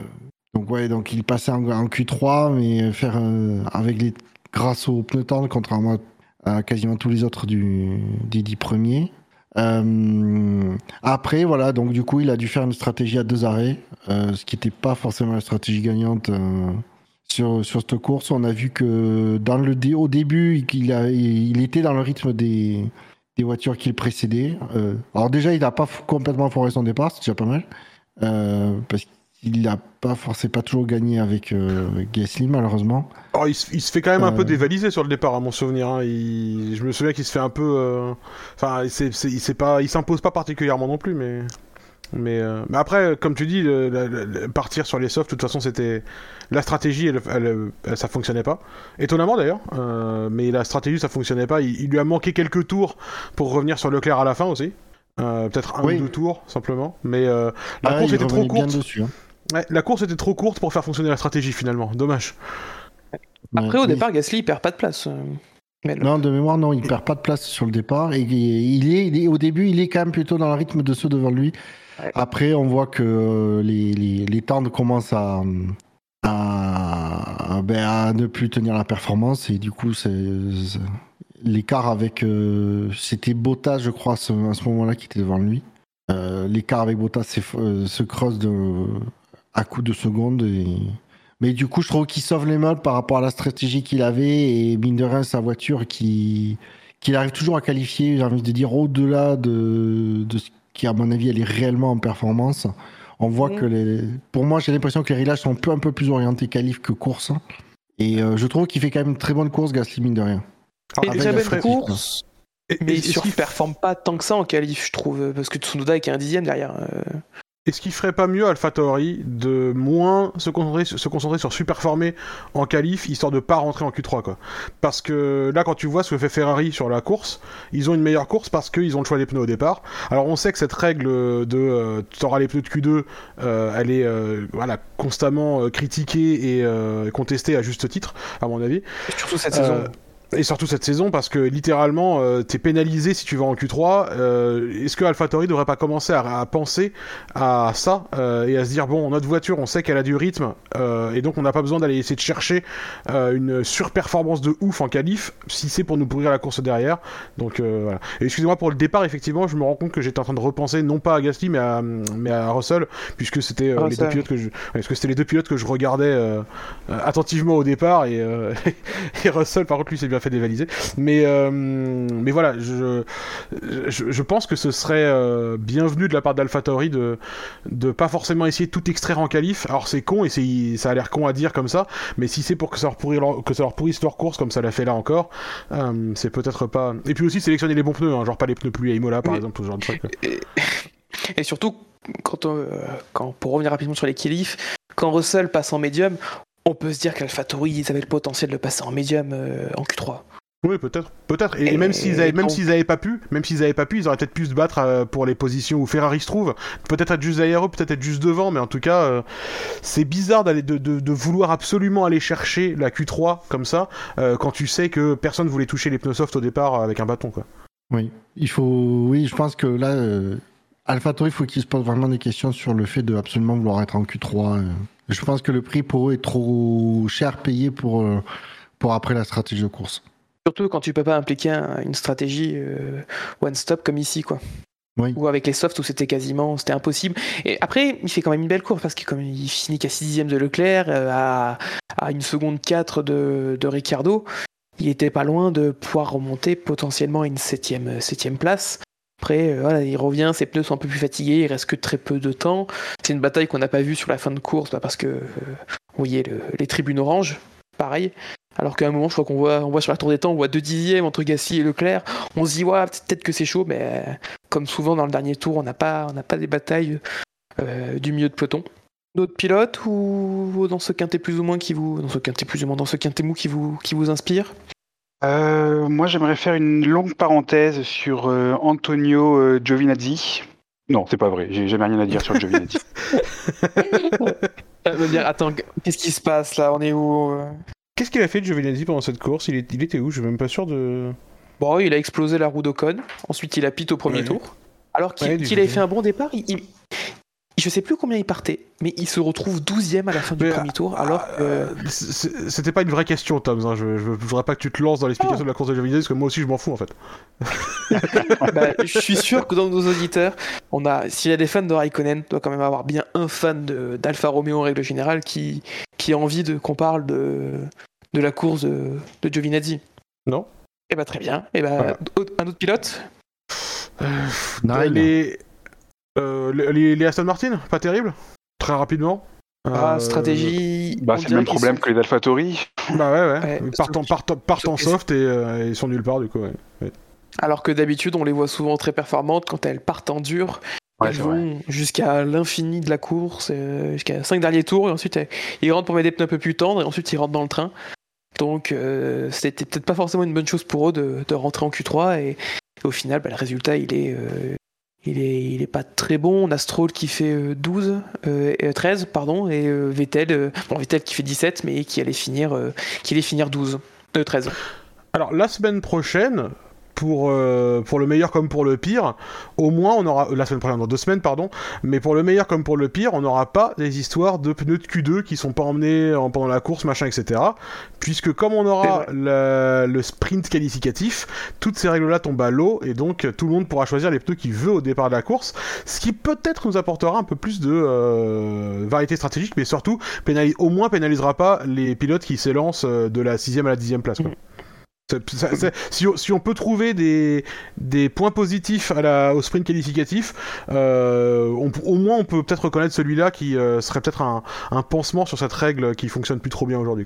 donc ouais, donc il passait en, en Q3, mais faire euh, avec les grâce aux pneus tendres, contrairement à quasiment tous les autres du, des dix premiers. Euh, après, voilà, donc du coup, il a dû faire une stratégie à deux arrêts, ce qui n'était pas forcément la stratégie gagnante sur, sur cette course. On a vu que dans le dé- au début, il, a- il était dans le rythme des, des voitures qui le précédaient. Alors déjà, il n'a pas complètement foré son départ, c'est déjà pas mal, parce qu'il n'a pas forcément pas toujours gagné avec euh, Gasly, malheureusement. Oh, il, se- il se fait quand même un Euh. peu dévaliser sur le départ, à mon souvenir. hein. Il- je me souviens qu'il se fait un peu. euh, Enfin, c'est, c'est- il il s'impose pas particulièrement non plus, mais. Mais, euh, mais après, comme tu dis, le- le- le- partir sur les softs, de toute façon, c'était la stratégie, elle, elle- elle- ça fonctionnait pas. Étonnamment d'ailleurs, euh, mais la stratégie, ça fonctionnait pas. Il, il lui a manqué quelques tours pour revenir sur Leclerc à la fin aussi. Euh, peut-être un Oui. ou deux tours simplement, mais euh, la Ah, course était trop courte. dessus. hein. Ouais, la course était trop courte pour faire fonctionner la stratégie finalement. Dommage. Après, Ouais, au départ, Gasly, il perd pas de place. euh, mais le- Non, de mémoire, non, il perd pas de place sur le départ. Et il est, il est- au début, il est quand même plutôt dans le rythme de ceux devant lui. Ouais. Après, on voit que les, les, commencent à, à, ben, à ne plus tenir la performance. Et du coup, c'est- l'écart avec. euh, C'était Bottas, je crois, à ce, moment-là, qui était devant lui. Euh, l'écart avec Bottas s'est- euh, se creuse de, à coup de secondes. Et... Mais du coup, je trouve qu'il sauve les meubles par rapport à la stratégie qu'il avait et mine de rien, sa voiture qui qu'il arrive toujours à qualifier, j'ai envie de dire, au-delà de, de ce qui, à mon avis, elle est réellement en performance. On voit que les. Pour moi, j'ai l'impression que les réglages sont un peu, un peu plus orientés qualif que course. Et euh, je trouve qu'il fait quand même une très bonne course, Gasly, mine de rien. Et avec très course, Et- mais il surperforme pas tant que ça en qualif, je trouve, parce que Tsunoda est qu'un dixième derrière. euh. Est-ce qu'il ferait pas mieux AlphaTauri de moins se concentrer, se concentrer sur superformer en qualif histoire de pas rentrer en Q3 quoi? Parce que là quand tu vois ce que fait Ferrari sur la course, ils ont une meilleure course parce qu'ils ont le choix des pneus au départ. Alors on sait que cette règle de euh, tu auras les pneus de Q2, euh, elle est euh, voilà constamment euh, critiquée et euh, contestée à juste titre à mon avis. Surtout cette Euh, saison. Et surtout cette saison, parce que littéralement, euh, t'es pénalisé si tu vas en Q3. Euh, Est-ce que AlphaTauri devrait pas commencer à, à penser à ça euh, et à se dire bon, notre voiture, on sait qu'elle a du rythme, euh, et donc on n'a pas besoin d'aller essayer de chercher une surperformance de ouf en qualif, si c'est pour nous pourrir la course derrière. Donc voilà. Et excusez-moi pour le départ, effectivement, je me rends compte que j'étais en train de repenser non pas à Gasly, mais à, mais à Russell, puisque c'était les deux pilotes que je, parce que c'était les deux pilotes que je regardais attentivement au départ et, et Russell par contre lui s'est bien fait dévaliser mais euh, mais voilà je, je je pense que ce serait euh, bienvenu de la part d'AlphaTauri de de pas forcément essayer de tout extraire en qualif. Alors c'est con et ça a l'air con à dire comme ça mais si c'est pour que ça leur pourrisse leur, que ça leur pourrisse leur course comme ça l'a fait là encore euh, c'est peut-être pas. Et puis aussi sélectionner les bons pneus hein, genre pas les pneus pluie à Imola par exemple ou ce genre de truc. Et, et surtout, quand, on- quand, pour revenir rapidement sur les qualifs, quand Russell passe en médium, on peut se dire qu'AlphaTauri, ils avaient le potentiel de passer en médium euh, en Q3. Oui, peut-être, peut-être. Et, Et- même s'ils avaient, même donc- s'ils avaient pas pu, même s'ils avaient pas pu, ils auraient peut-être pu se battre euh, pour les positions où Ferrari se trouve. Peut-être être juste derrière eux, peut-être être juste devant, mais en tout cas, euh, c'est bizarre d'aller de, de, de vouloir absolument aller chercher la Q3 comme ça euh, quand tu sais que personne voulait toucher les pneus soft au départ avec un bâton, quoi. Oui, il faut. Oui, je pense que là, euh, AlphaTauri, il faut qu'il se pose vraiment des questions sur le fait de absolument vouloir être en Q3. Je pense que le prix pour eux est trop cher payé pour, euh, pour après la stratégie de course. Surtout quand tu peux pas impliquer un- une stratégie euh, one-stop comme ici, quoi. Oui. Ou avec les softs où c'était quasiment c'était impossible. Et après, il fait quand même une belle course parce qu'il comme il finit qu'à 6 dixième de Leclerc, euh, à, à une seconde 4 de, de Ricciardo. Il était pas loin de pouvoir remonter potentiellement à une septième, septième place. Après, euh, voilà, il revient, ses pneus sont un peu plus fatigués, il reste que très peu de temps. C'est une bataille qu'on n'a pas vue sur la fin de course bah, parce que, euh, vous voyez, le- les tribunes oranges, pareil. Alors qu'à un moment, je crois qu'on voit, sur la tour des temps, on voit deux dixièmes entre Gasly et Leclerc. On se dit, ouais, peut-être que c'est chaud, mais euh, comme souvent dans le dernier tour, on n'a pas, on n'a pas des batailles du milieu de peloton. D'autres pilotes ou dans ce quintet plus ou moins qui vous, dans ce quintet plus ou moins, dans ce mou qui vous, qui vous inspire? Euh, moi, j'aimerais faire une longue parenthèse sur euh, Antonio euh, Giovinazzi. Non, c'est pas vrai. J'ai jamais rien à dire sur Giovinazzi. Ça veut dire, attends, qu'est-ce qui se passe là? On est où Qu'est-ce qu'il a fait Giovinazzi pendant cette course? Il, est- il était où? Je suis même pas sûr de. Bon, il a explosé la roue d'Ocon. Ensuite, il a pit au premier Ouais. tour. Alors qu'il Ouais, avait fait un bon départ, il, il- je sais plus combien il partait, mais il se retrouve 12ème à la fin du Mais, premier tour. Alors que. Euh, C'était pas une vraie question, Tom. hein. Je, je, je voudrais pas que tu te lances dans l'explication de la course de Giovinazzi parce que moi aussi je m'en fous en fait. bah, je suis sûr que dans nos auditeurs, on a, s'il y a des fans de Raikkonen, doit quand même avoir bien un fan de- d'Alfa Romeo en règle générale qui, qui a envie de qu'on parle de, de la course de, de Giovinazzi. Non. Et bah très bien. Et bah, Voilà. un autre pilote? Euh, les, les- les Aston Martin, pas terrible Très rapidement. Ah, Euh, stratégie. bah, c'est le même problème sont- que les AlphaTauri. Bah ouais, ouais. Ouais, que soft et euh, ils sont nulle part du coup. Ouais. Alors que d'habitude, on les voit souvent très performantes quand elles partent en dur. Ouais, elles vont jusqu'à l'infini de la course, euh, jusqu'à 5 derniers tours, et ensuite ils rentrent pour mettre des pneus un peu plus tendres, et ensuite ils rentrent dans le train. Donc euh, c'était peut-être pas forcément une bonne chose pour eux de, de rentrer en Q3, et, et au final, bah, le résultat il est, euh, il est, il est pas très bon. On a Stroll qui fait euh, 12, euh, euh, 13, pardon, et euh, Vettel, euh, bon Vettel qui fait 17, mais qui allait finir, euh, qui allait finir 12, euh, 13. Alors la semaine prochaine, pour, euh, pour le meilleur comme pour le pire, au moins on aura. La semaine prochaine, dans deux semaines, pardon. Mais pour le meilleur comme pour le pire, on n'aura pas des histoires de pneus de Q2 qui sont pas emmenés en- pendant la course, machin, etc. Puisque comme on aura la- le sprint qualificatif, toutes ces règles-là tombent à l'eau et donc tout le monde pourra choisir les pneus qu'il veut au départ de la course. Ce qui peut-être nous apportera un peu plus de euh, variété stratégique, mais surtout au moins pénalisera pas les pilotes qui s'élancent euh, de la sixième à la dixième place. quoi. C'est- ça- si, on, si on peut trouver des, des points positifs à la, au sprint qualificatif, euh, on- au moins on peut peut-être reconnaître celui-là qui euh, serait peut-être un, un pansement sur cette règle qui fonctionne plus trop bien aujourd'hui.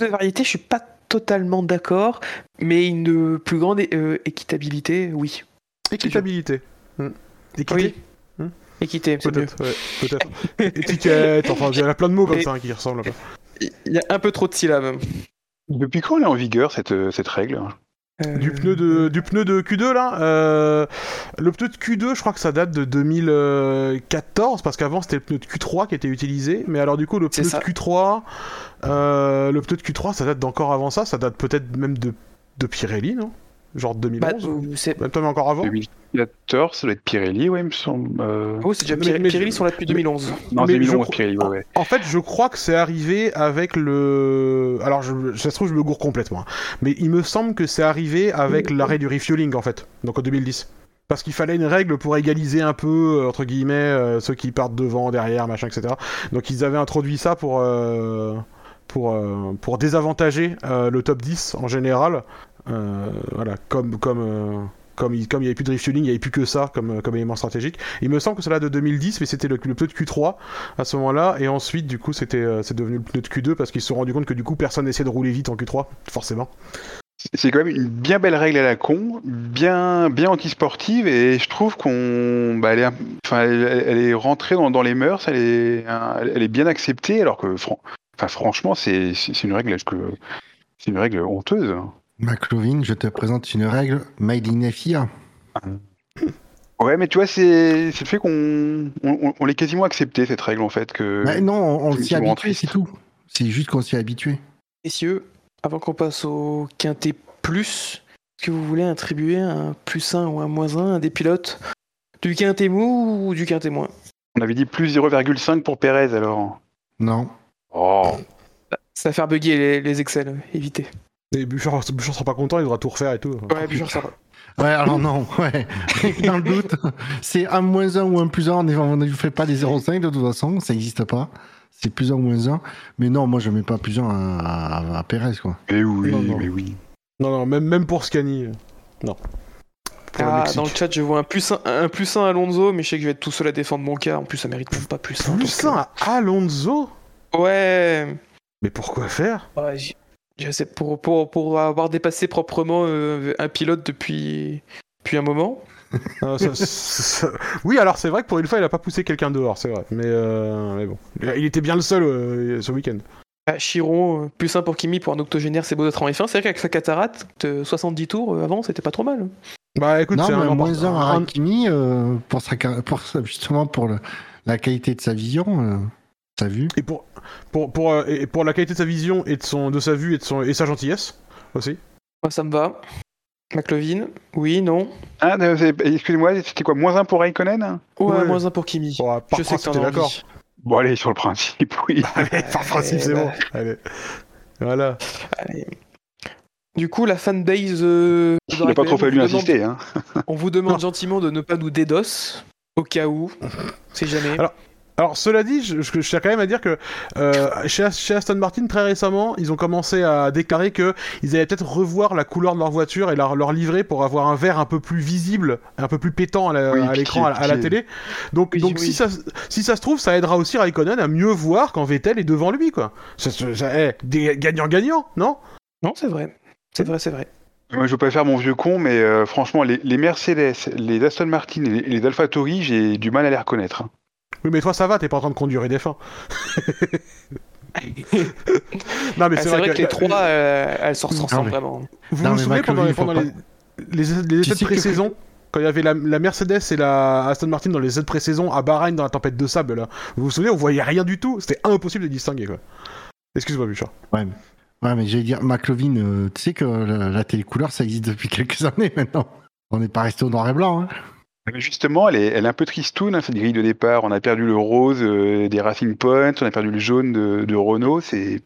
de variété, je suis pas totalement d'accord, mais une plus grande euh, équitabilité, oui. Équitabilité. Hmm. Équité Oui. Équité, c'est mieux. Peut-être, ouais. Étiquette, enfin, il y a plein de mots comme Et- ça hein, qui ressemblent. Il y a un peu trop de syllabes. Depuis quand elle est en vigueur, cette, euh, cette règle? Euh, Du pneu de, du pneu de Q2 là, euh, le pneu de Q2 je crois que ça date de 2014 parce qu'avant c'était le pneu de Q3 qui était utilisé, mais alors du coup le pneu de Q3, euh, le pneu de Q3 ça date d'encore avant ça, ça date peut-être même de, de Pirelli non? Genre bah, 2011 euh, c'est... Même encore avant? 2014, ça doit être Pirelli, ouais, il me semble. Euh, Oh, c'est déjà Mais- Pirelli, mais- Pirelli sont là depuis 2011. Non, mais je 2011, crois- Pirelli, ouais, ouais. En fait, je crois que c'est arrivé avec le. Alors, je, ça se trouve, je me gourre complètement. hein. Mais il me semble que c'est arrivé avec l'arrêt du refueling, en fait. Donc en 2010. Parce qu'il fallait une règle pour égaliser un peu, euh, entre guillemets, euh, ceux qui partent devant, derrière, machin, etc. Donc ils avaient introduit ça pour. euh, Pour, euh, pour désavantager euh, le top 10 en général, Euh, voilà, comme, comme, euh, comme il comme il n'y avait plus de refueling, il n'y avait plus que ça comme, comme élément stratégique. Il me semble que c'est là de 2010, mais c'était le, le pneu de Q3 à ce moment-là, et ensuite, du coup, c'était euh, c'est devenu le pneu de Q2 parce qu'ils se sont rendus compte que du coup, personne n'essayait de rouler vite en Q3, forcément. C'est quand même une bien belle règle à la con, bien, bien antisportive, et je trouve qu'on, bah, est, enfin, elle, est rentrée dans, les mœurs, elle est, elle, est bien acceptée, alors que, franchement, c'est une règle c'est une règle honteuse. McLovin, je te présente une règle made in FIA. Ouais, mais tu vois, c'est c'est le fait qu'on, on, on l'ait quasiment accepté cette règle en fait que. Bah, non, on, s'y habitué, c'est tout. C'est juste qu'on s'y est habitué. Messieurs, avant qu'on passe au quintet plus, est-ce que vous voulez attribuer un plus 1 ou un moins 1 à des pilotes du quintet mou ou du quintet moins? On avait dit plus 0,5 pour Perez alors. Non. Oh. Ça va faire bugger les, les Excel, évitez. Et Bouchard, Bouchard sera pas content, il devra tout refaire et tout. Ouais, ça va. Ouais, alors non, ouais. Dans le doute, c'est un moins 1 ou un plus 1. On ne fait pas des 0,5 de toute façon, ça n'existe pas. C'est plus 1 ou moins 1. Mais non, moi je mets pas plus 1 à, à, à Pérez, quoi. Mais oui, Non, non. mais oui. Non, non, même, même pour Scani. euh, Non. Pour Ah, dans le chat, je vois un plus 1, un plus 1 à Alonso, mais je sais que je vais être tout seul à défendre mon cas. En plus, ça mérite même pas plus 1. Plus un à Alonso? Ouais. Mais pourquoi faire? Ouais, je sais, pour, pour, pour avoir dépassé proprement euh, un pilote depuis, depuis un moment. Ah, ça- ça- Oui, alors c'est vrai que pour une fois, il a pas poussé quelqu'un dehors, c'est vrai. Mais, euh, mais bon. Il était bien le seul euh, ce week-end. Bah, Chiron, plus 1 pour Kimi pour un octogénaire, c'est beau d'être en F1. C'est vrai qu'avec sa cataracte, de 70 tours avant, c'était pas trop mal. Bah écoute, c'est un, moins 1 à un- Hakimi, euh, pour, sa, pour justement pour le- la qualité de sa vision, Et pour, pour, pour, euh, et pour la qualité de sa vision et de, son, de sa vue et de son, et sa gentillesse aussi. Moi, ça me va. McLovin, oui, non. Ah, excusez-moi, c'était quoi Moins 1 pour Raikkonen? Ouais, Ouais. moins 1 pour Kimi. Bon, par je sais que d'accord. Bon, allez, sur le principe, oui. Allez, par principe, c'est bon. Allez. Voilà. Du coup, la fanbase. euh, Il n'a pas trop on fallu vous demande- insister. Hein. On vous demande gentiment de ne pas nous DDoS, au cas où. C'est jamais. Alors- Alors, cela dit, je, je, je tiens quand même à dire que euh, chez, chez Aston Martin, très récemment, ils ont commencé à déclarer que ils allaient peut-être revoir la couleur de leur voiture et leur, leur livrer pour avoir un verre un peu plus visible, un peu plus pétant à Oui, l'écran, à, à la télé. Donc, Oui, donc oui. Si, ça, si ça se trouve, ça aidera aussi Raikkonen à mieux voir quand Vettel est devant lui, quoi. Ça, ça, ça- eh, des gagnants-gagnants, non? Non, c'est vrai. C'est vrai, c'est vrai. Moi, je veux pas faire mon vieux con, mais euh, franchement, les, les Mercedes, les Aston Martin et les, les AlphaTauri, j'ai du mal à les reconnaître. hein. Oui, mais toi, ça va, t'es pas en train de conduire et des fins. non, mais Ah, c'est vrai, que, les trois, euh, elles se Non, ressemblent mais- vraiment. Vous Non, vous souvenez pendant, les, pas- les, essais sais de que- pré-saison, quand il y avait la, la Mercedes et la Aston Martin dans les essais de pré-saison à Bahreïn dans la tempête de sable, là, vous vous souvenez, on voyait rien du tout, c'était impossible de distinguer, quoi. Excuse-moi, Bouchard. Ouais, mais, ouais, mais j'allais dire, McLovin, euh, tu sais que la, la télécouleur, ça existe depuis quelques années maintenant. On n'est pas resté au noir et blanc. Hein. Justement, elle est, elle est un peu tristoune, hein, cette grille de départ. On a perdu le rose euh, des Racing Point, on a perdu le jaune de, de Renault. C'est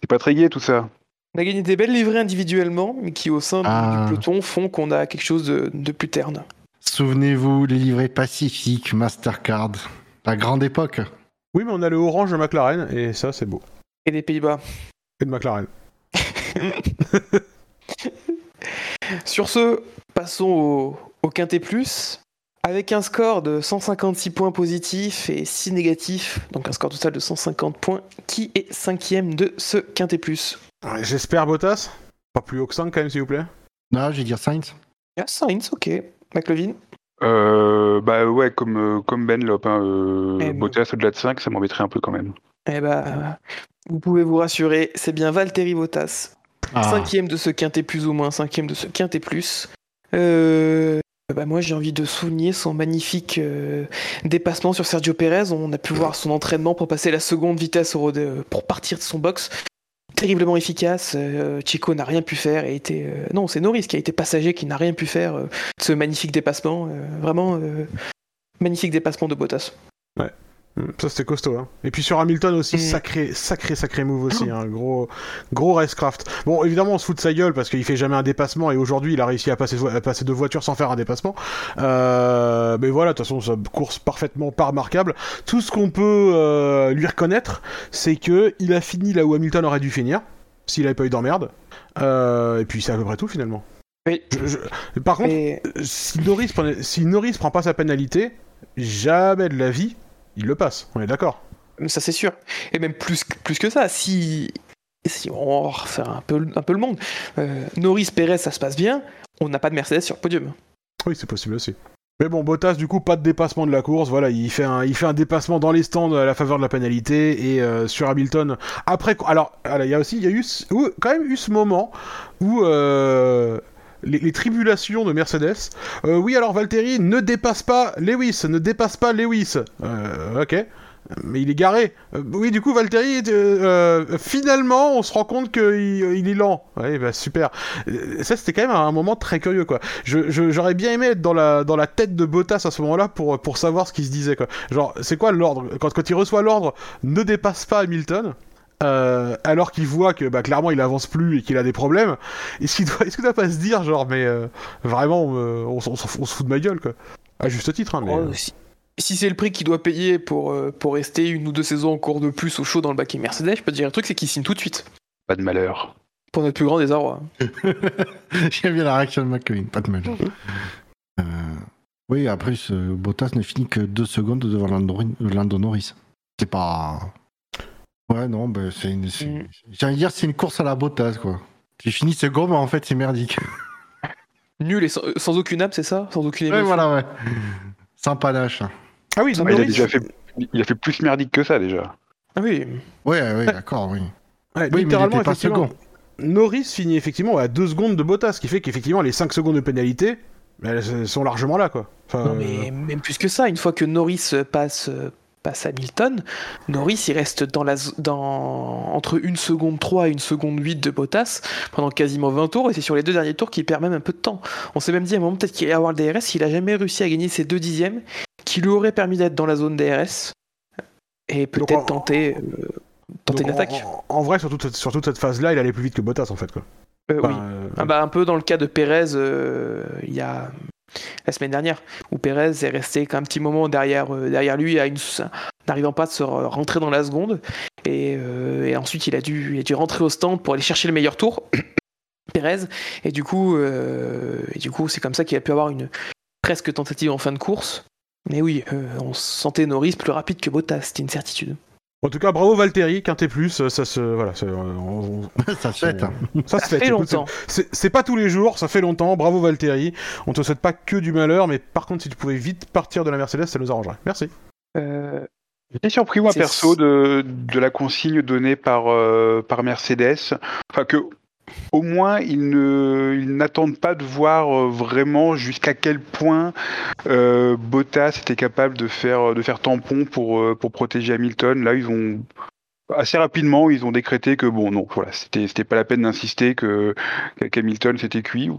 c'est pas très gai tout ça. On a gagné des belles livrées individuellement, mais qui au sein du- Ah. du peloton font qu'on a quelque chose de, de plus terne. Souvenez-vous, les livrets Pacifique, Mastercard, la grande époque. Oui, mais on a le orange de McLaren, et ça, c'est beau. Et des Pays-Bas. Et de McLaren. Sur ce, passons au, au Quintet Plus. Avec un score de 156 points positifs et 6 négatifs, donc un score total de 150 points, qui est cinquième de ce Quintet Plus Ouais, J'espère, Bottas. Pas plus haut que 5, quand même, s'il vous plaît. Non, je vais dire Sainz. Ah, Sainz, ok. McLovin Euh, bah ouais, comme, euh, comme Ben Lop, hein, euh, Eh ben. Bottas au-delà de 5, ça m'embêterait un peu quand même. Eh bah, vous pouvez vous rassurer, c'est bien Valtteri Bottas. Ah. Cinquième de ce quintet plus ou moins, cinquième de ce quintet plus. Euh, bah moi j'ai envie de souligner son magnifique euh, dépassement sur Sergio Pérez. On a pu voir son entraînement pour passer la seconde vitesse au euh, pour partir de son box. Terriblement efficace. euh, Chico n'a rien pu faire et était euh, non c'est Norris qui a été passager qui n'a rien pu faire euh, ce magnifique dépassement. euh, vraiment euh, magnifique dépassement de Bottas. Mm, Ça c'était costaud. Hein. Et puis sur Hamilton aussi, Mm. sacré, sacré, sacré move aussi. Hein. Gros, gros racecraft. Bon, évidemment, on se fout de sa gueule parce qu'il fait jamais un dépassement et aujourd'hui, il a réussi à passer, à passer deux voitures sans faire un dépassement. Euh, mais voilà, de toute façon, sa course parfaitement pas remarquable. Tout ce qu'on peut euh, lui reconnaître, c'est que il a fini là où Hamilton aurait dû finir s'il avait pas eu d'emmerde. Euh, et puis c'est à peu près tout finalement. Oui. Je- je- Par contre, Et si Norris, prenait- si Norris prend pas sa pénalité, jamais de la vie, il le passe. On est d'accord. Ça c'est sûr. Et même plus, que- plus que ça, si, si on refaire un peu, un peu le monde, euh, Norris, Perez, ça se passe bien, on n'a pas de Mercedes sur le podium. Oui, c'est possible aussi. Mais bon, Bottas, du coup, pas de dépassement de la course. Voilà, il fait un, il fait un dépassement dans les stands à la faveur de la pénalité et euh, sur Hamilton. Après, alors, il y a aussi, il y a eu, quand même eu ce moment où euh, les, tribulations de Mercedes. euh, oui, alors Valtteri ne dépasse pas Lewis, ne dépasse pas Lewis. Euh, ok. Mais il est garé. Euh, oui, du coup, Valtteri, finalement, on se rend compte qu'il il est lent. Ouais, bah super. Ça, c'était quand même un moment très curieux, quoi. J'aurais bien aimé être dans la, tête de Bottas à ce moment-là pour, savoir ce qui se disait, quoi. Genre, c'est quoi l'ordre? Quand, quand il reçoit l'ordre, ne dépasse pas Hamilton. Euh, alors qu'il voit que bah, clairement il avance plus et qu'il a des problèmes, est-ce qu'il doit, est-ce que tu pas à se dire genre mais euh, vraiment euh, on, se fout de ma gueule quoi À juste titre, hein, mais. Oh, si si c'est le prix qu'il doit payer pour, euh, pour rester une ou deux saisons encore de plus au chaud dans le baquet Mercedes, je peux te dire un truc, c'est qu'il signe tout de suite. Pas de malheur. Pour notre plus grand désarroi. J'aime bien la réaction de McQueen, pas de mal. Euh, oui, après, ce Bottas ne finit que deux secondes devant Lando, Lando Norris. C'est pas. Ouais, non, bah, c'est une. c'est- Mm. J'allais dire, c'est une course à la Bottas, quoi. J'ai fini second, mais en fait, c'est merdique. Nul et sans, euh, sans aucune âme, c'est ça? Sans aucune Ouais, émotion. voilà, ouais. Sans panache. Ah oui, Ah, il, a déjà fait, il a fait plus merdique que ça déjà. Ah oui. Ouais, ouais, d'accord, oui. ouais, Oui, mais il littéralement, pas effectivement, second. Norris finit effectivement à 2 secondes de Bottas, ce qui fait qu'effectivement les 5 secondes de pénalité, bah, elles sont largement là quoi. Enfin, Non, mais même plus que ça, une fois que Norris passe, euh, passe Hamilton, Norris il reste dans la, dans, entre une seconde 3 et une seconde 8 de Bottas pendant quasiment 20 tours, et c'est sur les deux derniers tours qu'il perd même un peu de temps. On s'est même dit à un moment peut-être qu'il allait avoir le DRS, il a jamais réussi à gagner ses deux dixièmes, qui lui auraient permis d'être dans la zone DRS, et peut-être en- tenter, euh, une en- attaque. En, en vrai, sur toute, cette- sur toute cette phase-là, il allait plus vite que Bottas en fait quoi. Euh, oui. Euh, Ah bah, un peu dans le cas de Pérez euh, il y a la semaine dernière, où Pérez est resté qu'un petit moment derrière, euh, derrière lui, n'arrivant pas à se re- rentrer dans la seconde, et, euh, et ensuite il a, dû, il a dû rentrer au stand pour aller chercher le meilleur tour, Pérez, et du coup, euh, et du coup c'est comme ça qu'il a pu avoir une presque tentative en fin de course. Mais oui, on sentait Norris plus rapide que Bottas, c'était une certitude. En tout cas, bravo Valtteri, quinté plus, ça se, voilà, on- on- ça se fait. hein. ça se fait. longtemps. c'est- pas tous les jours, ça fait longtemps. Bravo Valtteri. On te souhaite pas que du malheur, mais par contre, si tu pouvais vite partir de la Mercedes, ça nous arrangerait. Merci. Euh, J'étais surpris, moi, perso, de, de la consigne donnée par, euh, par Mercedes. Enfin, que au moins, ils n'attendent pas de voir euh, vraiment jusqu'à quel point euh, Bottas était capable de faire, tampon pour, euh, pour protéger Hamilton. Là, ils ont. Assez rapidement, ils ont décrété que bon, non, voilà, c'était pas la peine d'insister que qu'Hamilton s'était cuit.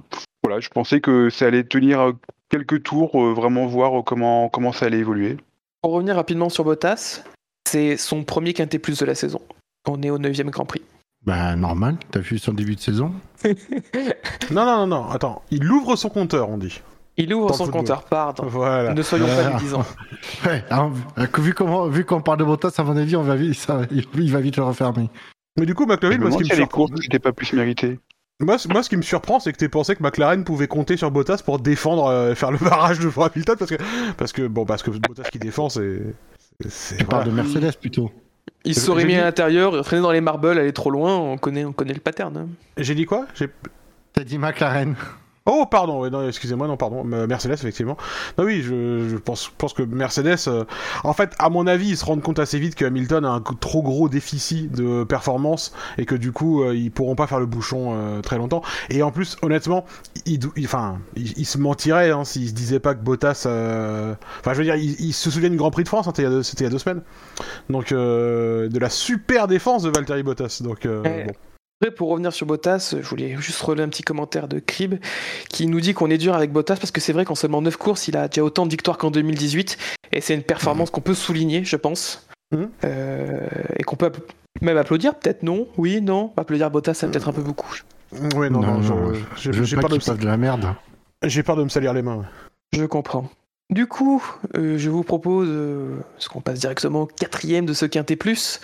Voilà, je pensais que ça allait tenir quelques tours, vraiment voir comment comment ça allait évoluer. Pour revenir rapidement sur Bottas, c'est son premier quintet plus de la saison. On est au 9 Grand Prix. Bah, normal, t'as vu son début de saison Non, non, non, non, attends. Il ouvre son compteur, on dit. Il ouvre son football. compteur, pardon. Voilà. Ne soyons pas médisants. Ouais, hein, vu comment, vu qu'on parle de Bottas, à mon avis, on va vite, ça, il va vite le refermer. Mais du coup, McLaren, me moi, ce qui me surprend, pas plus méritées. moi, moi, ce qui me surprend, c'est que tu pensé que McLaren pouvait compter sur Bottas pour défendre, euh, faire le barrage de Hamilton, parce que, parce que, bon, parce que Bottas qui défend, c'est, c'est, Tu voilà. parles de Mercedes plutôt. Il serait mis à l'intérieur, freiner dans les marbles, aller trop loin, on connaît, on connaît le pattern. hein. J'ai dit quoi? T'as dit McLaren. Oh, pardon, non, excusez-moi, non, pardon, Mercedes, effectivement. Non, oui, je, je pense, pense que Mercedes, euh, en fait, à mon avis, ils se rendent compte assez vite que Hamilton a un trop gros déficit de performance et que du coup, euh, ils pourront pas faire le bouchon euh, très longtemps. Et en plus, honnêtement, ils, enfin, ils, ils se mentiraient hein, s'ils se disaient pas que Bottas, euh, enfin, je veux dire, ils, se souviennent du Grand Prix de France, hein, c'était il y a deux- il semaines, donc euh, de la super défense de Valtteri Bottas. Donc, euh, Ouais. bon. Après, pour revenir sur Bottas, je voulais juste relever un petit commentaire de Crib qui nous dit qu'on est dur avec Bottas parce que c'est vrai qu'en seulement 9 courses, il a déjà autant de victoires qu'en 2018 et c'est une performance qu'on peut souligner, je pense. Mhm. Euh, et qu'on peut même applaudir, peut-être non, oui, non. Applaudir Bottas, c'est peut-être un peu beaucoup. Ouais, non, non, Non, je- non, pas de la merde. j'ai peur de me salir les mains. ouais. Je comprends. Du coup, euh, je vous propose, euh, ce qu'on passe directement au quatrième de ce quintet plus.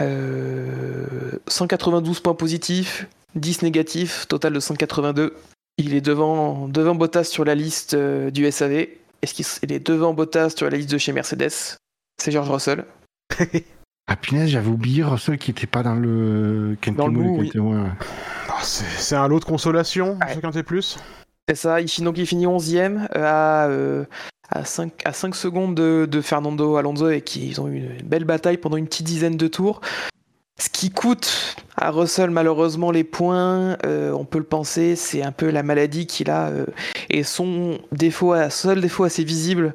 Euh, 192 points positifs, 10 négatifs, total de 182. Il est devant, devant Bottas sur la liste euh, du SAV. Est-ce qu'il est devant Bottas sur la liste de chez Mercedes? C'est George Russell. Ah punaise, j'avais oublié Russell qui était pas dans le Dans le oui. Ouais. Ah, c'est un lot de consolation, Ouais. ce quintet plus. C'est ça, il, finit- donc il finit 11ème à, euh, à, 5, à 5 secondes de, Fernando Alonso et qui ils ont eu une belle bataille pendant une petite dizaine de tours. Ce qui coûte à Russell malheureusement les points, euh, on peut le penser, c'est un peu la maladie qu'il a euh, et son défaut, seul défaut assez visible,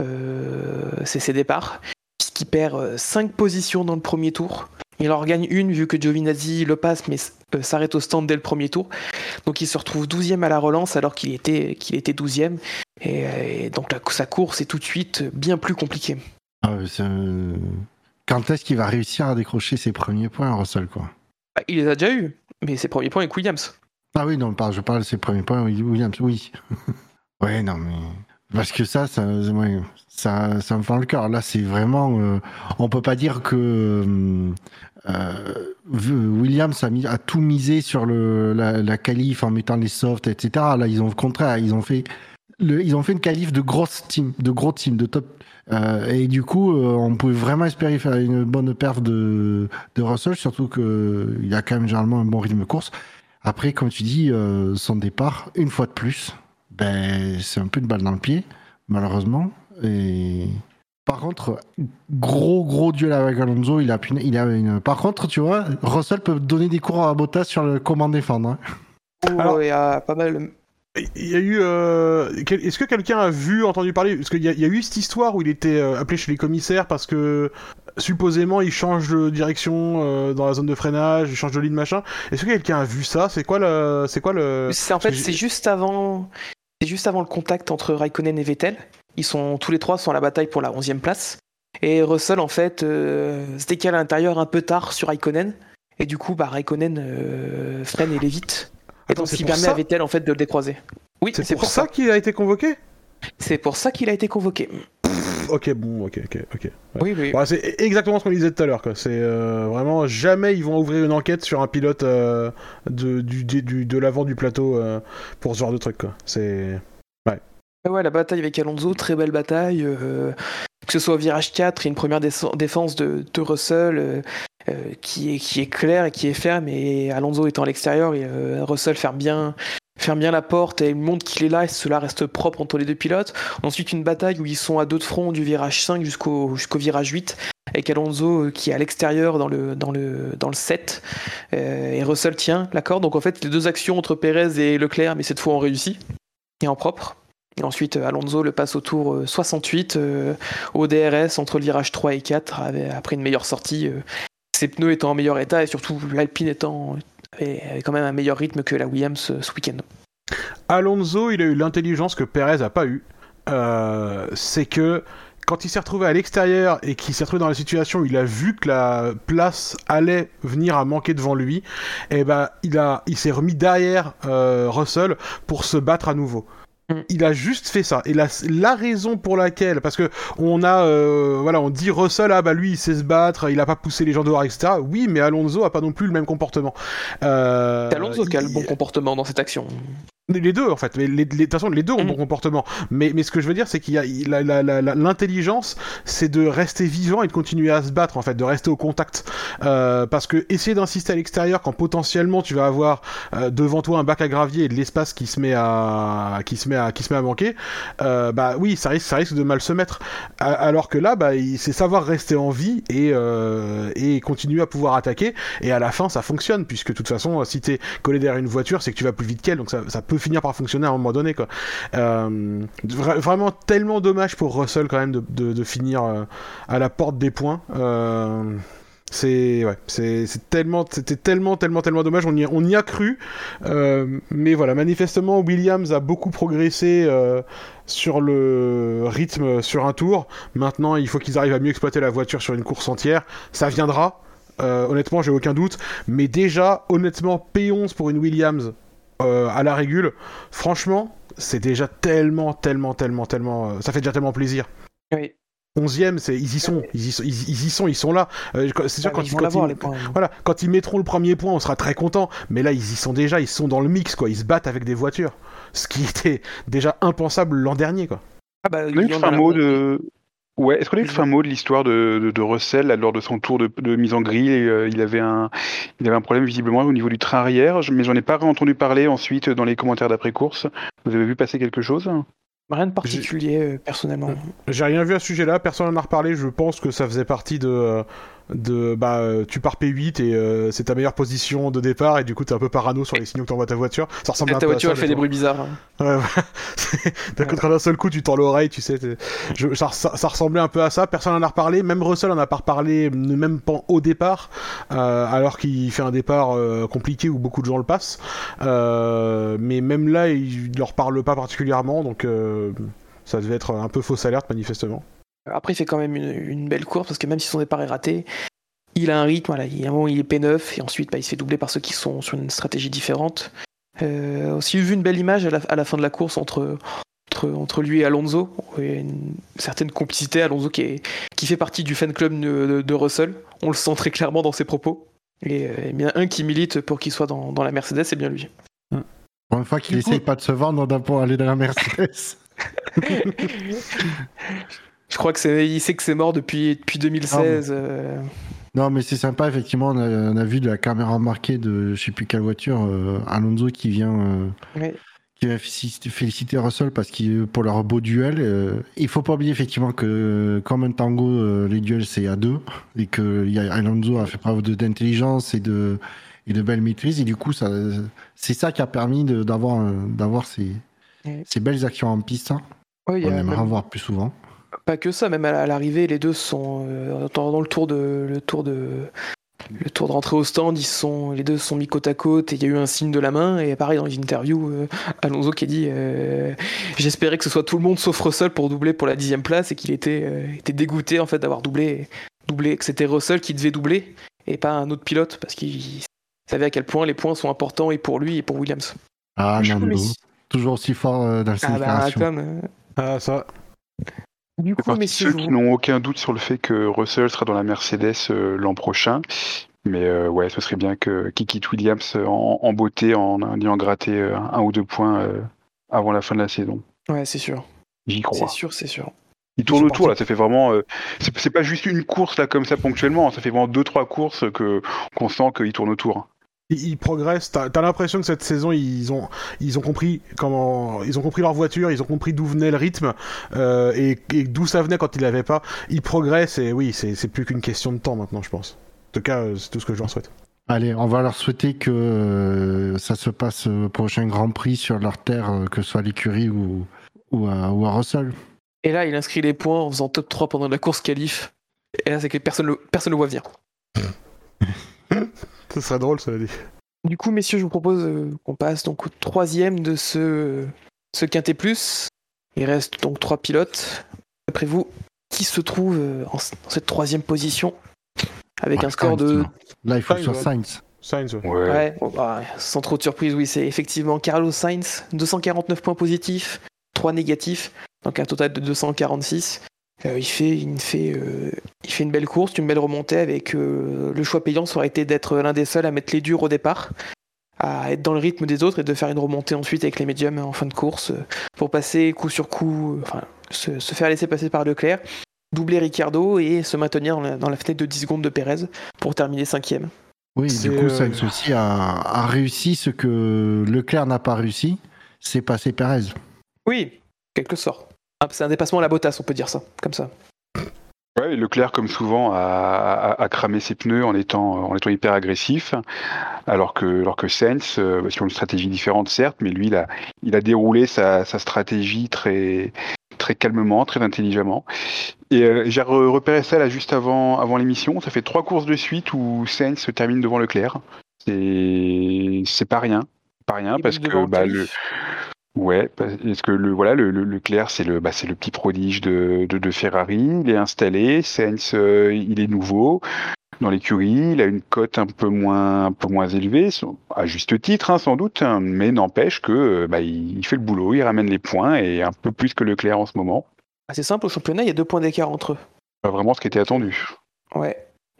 euh, c'est ses départs, puisqu'il perd 5 positions dans le premier tour. Il en regagne une vu que Giovinazzi le passe mais euh, s'arrête au stand dès le premier tour. Donc il se retrouve 12e à la relance alors qu'il était, qu'il était 12e. Et, et donc la- sa course est tout de suite bien plus compliquée. Ah, un- quand est-ce qu'il va réussir à décrocher ses premiers points, Russell, quoi? Bah, il les a déjà eu, mais ses premiers points avec Williams. Ah oui, non, je parle de ses premiers points, Williams, oui. ouais, non, mais. Parce que ça, ça, ça, ça me fend le cœur. Là, c'est vraiment. euh, on peut pas dire que. euh, euh, Williams a, mis, a tout misé sur le, la, la qualif en mettant les softs, etc. Là, ils ont le contraire. Ils ont fait, le, ils ont fait une qualif de grosse team, de gros team, de top. Euh, et du coup, euh, on pouvait vraiment espérer faire une bonne perf de, de Russell, surtout qu'il a quand même généralement un bon rythme de course. Après, comme tu dis, euh, son départ, une fois de plus, ben, c'est un peu une balle dans le pied, malheureusement. Et par contre, gros gros duel avec Alonso, il a, pu- il a une. Par contre, tu vois, Russell peut donner des cours à Bottas sur le comment défendre. hein. Alors- il y a pas mal. Il y a eu. euh, Est-ce que quelqu'un a vu, entendu parler? Parce qu'il y, a- il y a eu cette histoire où il était euh, appelé chez les commissaires parce que supposément il change de direction euh, dans la zone de freinage, il change de ligne machin. Est-ce que quelqu'un a vu ça? C'est quoi le. C'est quoi le. C'est en fait c'est juste avant c'est juste avant le contact entre Raikkonen et Vettel. Ils sont tous les trois sont à la bataille pour la 11e place et Russell en fait euh, se décale à l'intérieur un peu tard sur Raikkonen et du coup bah Raikkonen euh, freine et l'évite. Et donc ce qui permet ça à Vettel en fait de le décroiser. Oui, C'est pour, ça qu'il a été convoqué? C'est pour ça qu'il a été convoqué. Ok, bon, ok, ok, ok. Oui, oui. Ouais, c'est exactement ce qu'on disait tout à l'heure. quoi. C'est euh, vraiment jamais ils vont ouvrir une enquête sur un pilote euh, de, du, du- du- de l'avant du plateau euh, pour ce genre de truc. quoi. C'est Ouais, la bataille avec Alonso, très belle bataille. euh, que ce soit virage 4, il y a une première défense de, Russell euh, euh, qui, est, qui est claire et qui est ferme, et Alonso étant à l'extérieur, et euh, Russell ferme bien, ferme bien la porte et montre qu'il est là, et cela reste propre entre les deux pilotes. Ensuite, une bataille où ils sont à deux de front du virage 5 jusqu'au jusqu'au virage 8, avec Alonso euh, qui est à l'extérieur dans le, dans, le, dans le 7, euh, et Russell tient l'accord. Donc en fait, les deux actions entre Pérez et Leclerc, mais cette fois on réussit, et en propre. Et ensuite, euh, Alonso le passe au tour euh, 68 euh, au DRS entre le virage 3 et 4 avec- après une meilleure sortie. euh, ses pneus étant en meilleur état et surtout l'Alpine étant avait, avait quand même un meilleur rythme que la Williams euh, ce week-end. Alonso, il a eu l'intelligence que Perez a pas eu. Euh, c'est que quand il s'est retrouvé à l'extérieur et qu'il s'est retrouvé dans la situation où il a vu que la place allait venir à manquer devant lui, et ben il il s'est remis derrière euh, Russell pour se battre à nouveau. Mm. Il a juste fait ça. Et la, la raison pour laquelle, parce que on a, euh, voilà, on dit Russell, ah bah lui il sait se battre, il a pas poussé les gens dehors, etc. Oui, mais Alonso a pas non plus le même comportement. Euh, C'est Alonso qui a le bon comportement dans cette action. Les deux en fait, mais les, les- de toute façon les deux ont Mm. bon comportement. Mais, mais ce que je veux dire c'est qu'il y a l'intelligence, c'est de rester vivant et de continuer à se battre en fait, de rester au contact. Euh, parce que essayer d'insister à l'extérieur quand potentiellement tu vas avoir euh, devant toi un bac à gravier et de l'espace qui se met à qui se met à qui se met à manquer, euh, bah oui ça risque ça risque de mal se mettre. A- Alors que là bah c'est savoir rester en vie et euh, et continuer à pouvoir attaquer et à la fin ça fonctionne puisque de toute façon si t'es collé derrière une voiture c'est que tu vas plus vite qu'elle donc ça, ça peut finir par fonctionner à un moment donné quoi. Euh, vra- vraiment tellement dommage pour Russell quand même de, finir euh, à la porte des points. Euh, c'est ouais, c'est tellement, c'était tellement, tellement, tellement dommage. On y, on y a cru, mais voilà, manifestement Williams a beaucoup progressé sur le rythme sur un tour. Maintenant, il faut qu'ils arrivent à mieux exploiter la voiture sur une course entière. Ça viendra. Honnêtement, j'ai aucun doute. Mais déjà, honnêtement, P11 pour une Williams euh, à la régule, franchement, c'est déjà tellement, tellement, tellement, tellement. euh, ça fait déjà tellement plaisir. Oui. 11ème, c'est ils y sont, ils y sont, ils, ils y sont, ils sont là. Euh, quand- c'est sûr Ah, quand ils ils, vont quand l'avoir ils- les points. voilà, quand ils mettront le premier point, on sera très content. Mais là, ils y sont déjà, ils sont dans le mix, quoi. Ils se battent avec des voitures, ce qui était déjà impensable l'an dernier, quoi. Ah bah, il y en a- mot de. Ouais, est-ce qu'on a eu le fin mot de l'histoire de, de, de Russell là, lors de son tour de, de mise en grille et, euh, il, avait un, il avait un problème visiblement au niveau du train arrière, je- mais j'en ai pas entendu parler ensuite dans les commentaires d'après-course. Vous avez vu passer quelque chose? Rien de particulier euh, personnellement. J'ai rien vu à ce sujet-là, personne n'en a reparlé. Je pense que ça faisait partie de, euh, de bah, euh, tu pars P8 et euh, c'est ta meilleure position de départ et du coup t'es un peu parano sur les signaux que t'envoies ta voiture. Ça ressemble un ta peu voiture à elle ça, fait des bruits bizarres. hein. Ouais, D'un seul coup, tu tends l'oreille, tu sais. je- ça, ça- ça ressemblait un peu à ça. Personne n'en a reparlé. Même Russell en a pas reparlé, même pas au départ, euh, alors qu'il fait un départ euh, compliqué où beaucoup de gens le passent. Mais même là, il ne leur parle pas particulièrement, donc ça devait être un peu fausse alerte, manifestement. Après, il fait quand même une, une belle course parce que même si son départ est raté, il a un rythme. Voilà, il, y a un moment, il est P9 et ensuite, bah, il se fait doubler par ceux qui sont sur une stratégie différente. Euh, aussi vu une belle image à la, à la fin de la course entre, entre, entre lui et Alonso. Et une certaine complicité. Alonso qui, est, qui fait partie du fan club de, de- de Russell. On le sent très clairement dans ses propos. Et euh, bien un qui milite pour qu'il soit dans, dans la Mercedes, c'est bien lui. Pour une fois qu'il coup- essaye pas de se vendre on pour aller dans la Mercedes. Je crois que c'est, il sait que c'est mort depuis, depuis 2016. euh, Non, mais c'est sympa, effectivement. On a, on a vu de la caméra marquée de je sais plus quelle voiture, euh, Alonso qui vient, euh, qui vient féliciter, Russell parce qu'il pour leur beau duel. euh, il faut pas oublier effectivement que comme un tango, les duels c'est à deux et que y a- Alonso a fait preuve d'intelligence et de et de belle maîtrise et du coup ça c'est ça qui a permis d'avoir d'avoir ces, ces belles actions en piste. hein. y On aimerait en même- voir plus souvent. Pas que ça, même à l'arrivée, les deux sont euh, dans le tour de le tour de le tour de rentrée au stand, ils sont les deux se sont mis côte à côte et il y a eu un signe de la main et pareil dans une interview, euh, Alonso qui a dit euh, j'espérais que ce soit tout le monde sauf Russell pour doubler pour la dixième place et qu'il était euh, était dégoûté en fait d'avoir doublé doublé que c'était Russell qui devait doubler et pas un autre pilote parce qu'il savait à quel point les points sont importants et pour lui et pour Williams. Ah, Nando, toujours aussi fort euh, dans ses Ah bah, comme, Ah, ça. Du C'est coup, messieurs, ceux qui n'ont aucun doute sur le fait que Russell sera dans la Mercedes euh, l'an prochain. Mais euh, ouais, ce serait bien que qu'il quitte Williams euh, en, en beauté en ayant gratté un ou deux points euh, avant la fin de la saison. ouais, c'est sûr, J'y c'est crois. sûr, c'est sûr. Il tourne autour là, ça fait vraiment. euh, c'est c'est pas juste une course là comme ça ponctuellement, ça fait vraiment deux trois courses que qu'on sent qu'il tourne autour. Ils, progressent. T'as as, l'impression que cette saison, ils ont, ils ont compris comment, ils ont compris leur voiture, ils ont compris d'où venait le rythme euh, et, et d'où ça venait quand ils l'avaient pas. Ils progressent et oui, c'est plus qu'une question de temps maintenant, je pense. En tout cas, euh, c'est tout ce que je leur souhaite. Allez, on va leur souhaiter que euh, ça se passe au prochain Grand Prix sur leur terre, que ce soit à l'écurie ou, ou, à, ou à Russell. Et là, il inscrit les points en faisant top 3 pendant la course qualif. Et là, c'est que personne le, personne le voit venir. Ce serait drôle, ça dit. Du coup, messieurs, je vous propose euh, qu'on passe donc au troisième de ce, ce quintet plus. Il reste donc trois pilotes. D'après vous, qui se trouve euh, en, dans cette troisième position avec Ouais, un score Sainz, de non. Là, il faut que ce Sainz, soit ouais. Sainz. Sainz, ouais. Ouais. Ouais, bon, bah, sans trop de surprise, oui, c'est effectivement Carlos Sainz, 249 points positifs, 3 négatifs, donc un total de 246. Euh, il, fait, il, fait, euh, il fait une belle course, une belle remontée avec euh, le choix payant, ça aurait été d'être l'un des seuls à mettre les durs au départ, à être dans le rythme des autres et de faire une remontée ensuite avec les médiums en fin de course pour passer coup sur coup, enfin, se, se faire laisser passer par Leclerc, doubler Ricardo et se maintenir dans la, dans la fenêtre de 10 secondes de Pérez pour terminer cinquième. Oui, du coup, euh, Sainz aussi a, a réussi ce que Leclerc n'a pas réussi, c'est passer Perez. Oui, quelque sorte. Ah, C'est un dépassement à la bottasse, on peut dire ça, comme ça. Ouais, Leclerc, comme souvent, a, a- a cramé ses pneus en étant, en étant hyper agressif, alors que, alors que Sainz, euh, sur une stratégie différente, certes, mais lui, il a, il a déroulé sa, sa stratégie très, très calmement, très intelligemment. Et euh, j'ai re- repéré ça là juste avant, avant l'émission. Ça fait trois courses de suite où Sainz se termine devant Leclerc. C'est, pas rien, pas rien, Et parce que bah, le, Ouais, parce que le voilà le, le Leclerc c'est le bah, c'est le petit prodige de, de, de Ferrari, il est installé, Sainz euh, il est nouveau dans l'écurie, il a une cote un peu moins un peu moins élevée, à juste titre hein, sans doute, hein, mais n'empêche que euh, bah, il, il fait le boulot, il ramène les points et un peu plus que Leclerc en ce moment, Ah, C'est simple, au championnat, il y a deux points d'écart entre eux. pas vraiment ce qui était attendu. Ouais.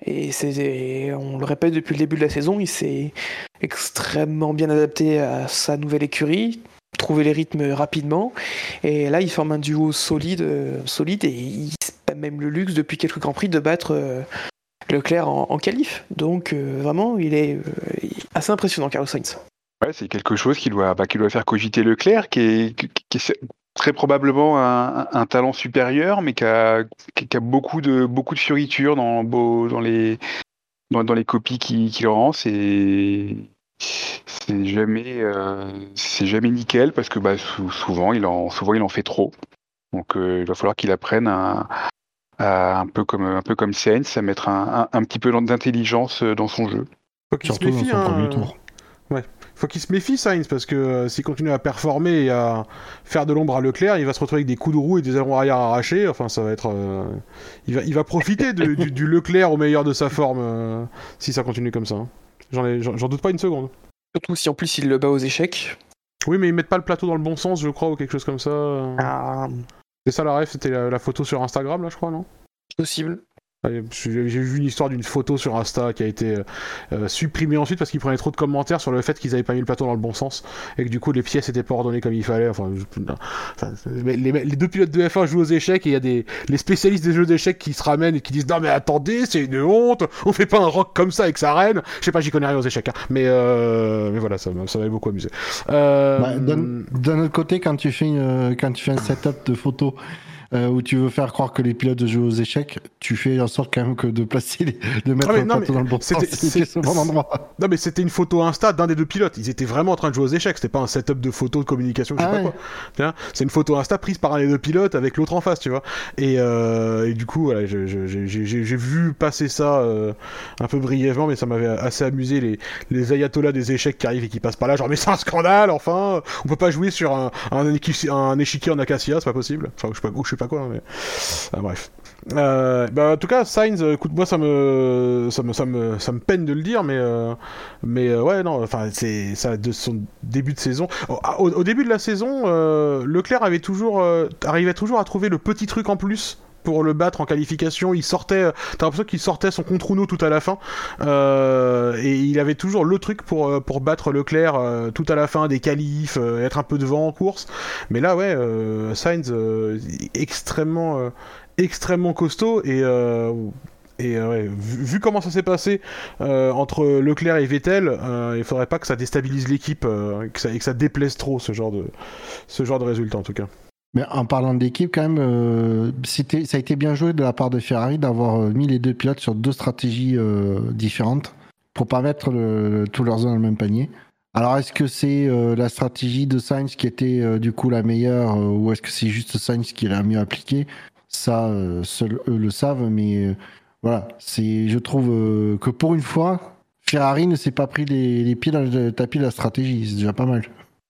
Et c'est, on le répète depuis le début de la saison, il s'est extrêmement bien adapté à sa nouvelle écurie, trouvé les rythmes rapidement, et là il forme un duo solide, euh, solide et il se paie même le luxe depuis quelques grands prix de battre euh, Leclerc en, qualif. Donc euh, vraiment, il est assez impressionnant, Carlos Sainz. Ouais, c'est quelque chose qui doit, bah, doit faire cogiter Leclerc, qui est, très probablement un, talent supérieur, mais qui a, beaucoup de, beaucoup de fioritures dans, dans les, dans, dans les copies qu'il qui rend. C'est, c'est jamais, euh, c'est jamais nickel parce que bah, sou- souvent il en, souvent il en fait trop. Donc euh, il va falloir qu'il apprenne à, à, un peu comme, un peu comme Sainz, à mettre un, un, un petit peu d'intelligence dans son jeu. Faut qu'il se Surtout dans méfie, son hein, premier euh, tour. faut qu'il se méfie Sainz parce que euh, s'il continue à performer et à faire de l'ombre à Leclerc, il va se retrouver avec des coups de roue et des ailerons arrière arrachés. Enfin, ça va être. euh, il va, il va profiter de- du, du Leclerc au meilleur de sa forme euh, si ça continue comme ça. hein. J'en doute pas une seconde. Surtout si en plus il le bat aux échecs. Oui, mais ils mettent pas le plateau dans le bon sens, je crois, ou quelque chose comme ça. Ah, C'est ça la ref, c'était la, la photo sur Instagram, là, je crois, non? Possible. J'ai vu une histoire d'une photo sur Insta qui a été euh, euh, supprimée ensuite parce qu'ils prenaient trop de commentaires sur le fait qu'ils avaient pas mis le plateau dans le bon sens et que du coup les pièces étaient pas ordonnées comme il fallait. Enfin, les, les- deux pilotes de F1 jouent aux échecs et il y a des les spécialistes des jeux d'échecs qui se ramènent et qui disent non mais attendez c'est une honte, on fait pas un rock comme ça avec sa reine. Je sais pas, j'y connais rien aux échecs, hein. mais euh, mais voilà ça ça m'avait beaucoup amusé. Euh, Bah, d'un autre côté, quand tu fais, une- quand tu fais un setup de photos euh, où tu veux faire croire que les pilotes jouent aux échecs, tu fais en sorte quand même que de placer, les- de mettre Ah, mais le non, dans le bon c'était- sens, au bon endroit. Non mais c'était une photo Insta d'un des deux pilotes. Ils étaient vraiment en train de jouer aux échecs. C'était pas un setup de photo de communication, je sais Ah pas ouais. quoi. C'est une photo Insta prise par un des deux pilotes avec l'autre en face, tu vois. Et, euh, et du coup, voilà, j'ai vu passer ça euh, un peu brièvement, mais ça m'avait assez amusé les, les ayatollahs des échecs qui arrivent et qui passent par là. Genre mais c'est un scandale, enfin. On peut pas jouer sur un, un, équi- un échiquier en acacia, c'est pas possible. Enfin, je sais pas, je sais pas quoi, mais ah, bref. Euh, bah, en tout cas, Sainz, euh, écoute, moi ça me, ça me, ça me, ça me peine de le dire, mais, euh, mais ouais, non, enfin, c'est ça de son début de saison. Au, au- début de la saison, Leclerc avait toujours, arrivait toujours à trouver le petit truc en plus pour le battre en qualification. Il sortait, t'as l'impression qu'il sortait son contre Uno tout à la fin, euh, et il avait toujours le truc pour euh, pour battre Leclerc euh, tout à la fin des qualifs, être un peu devant en course. Mais là, ouais, Sainz extrêmement extrêmement costaud et vu, comment ça s'est passé entre Leclerc et Vettel, euh, il faudrait pas que ça déstabilise l'équipe, que ça, et que ça déplaise trop ce genre de ce genre de résultat en tout cas. Mais en parlant d'équipe, quand même, euh, ça a été bien joué de la part de Ferrari d'avoir euh, mis les deux pilotes sur deux stratégies euh, différentes pour pas mettre tous leurs œufs dans le même panier. Alors, est-ce que c'est la stratégie de Sainz qui était du coup la meilleure ou est-ce que c'est juste Sainz qui l'a mieux appliqué? Ça, eux le savent, mais voilà, je trouve que pour une fois, Ferrari ne s'est pas pris les pieds dans le tapis de la stratégie, c'est déjà pas mal.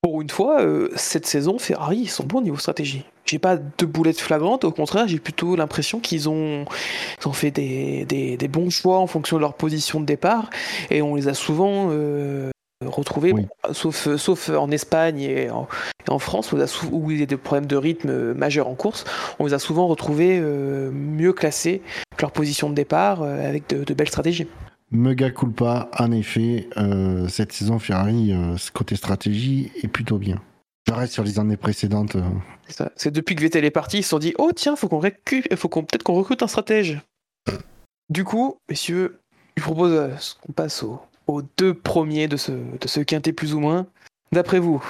Pour une fois, euh, cette saison, Ferrari, ils sont bons au niveau stratégie. J'ai pas de boulettes flagrantes, au contraire, j'ai plutôt l'impression qu'ils ont, ils ont fait des, des- des bons choix en fonction de leur position de départ, et on les a souvent euh, retrouvés, Oui. bon, sauf, sauf en Espagne et en, et en France, où, il y a des problèmes de rythme euh, majeurs en course, on les a souvent retrouvés euh, mieux classés que leur position de départ, avec de, de belles stratégies. Mega culpa, en effet, euh, cette saison Ferrari, euh, côté stratégie est plutôt bien. Je reste sur les années précédentes. euh. C'est depuis que Vettel est parti, ils se sont dit oh tiens, faut qu'on faut qu'on peut-être qu'on recrute un stratège. Du coup, messieurs, je vous propose euh, qu'on passe aux, aux deux premiers de ce de ce quintet plus ou moins. D'après vous,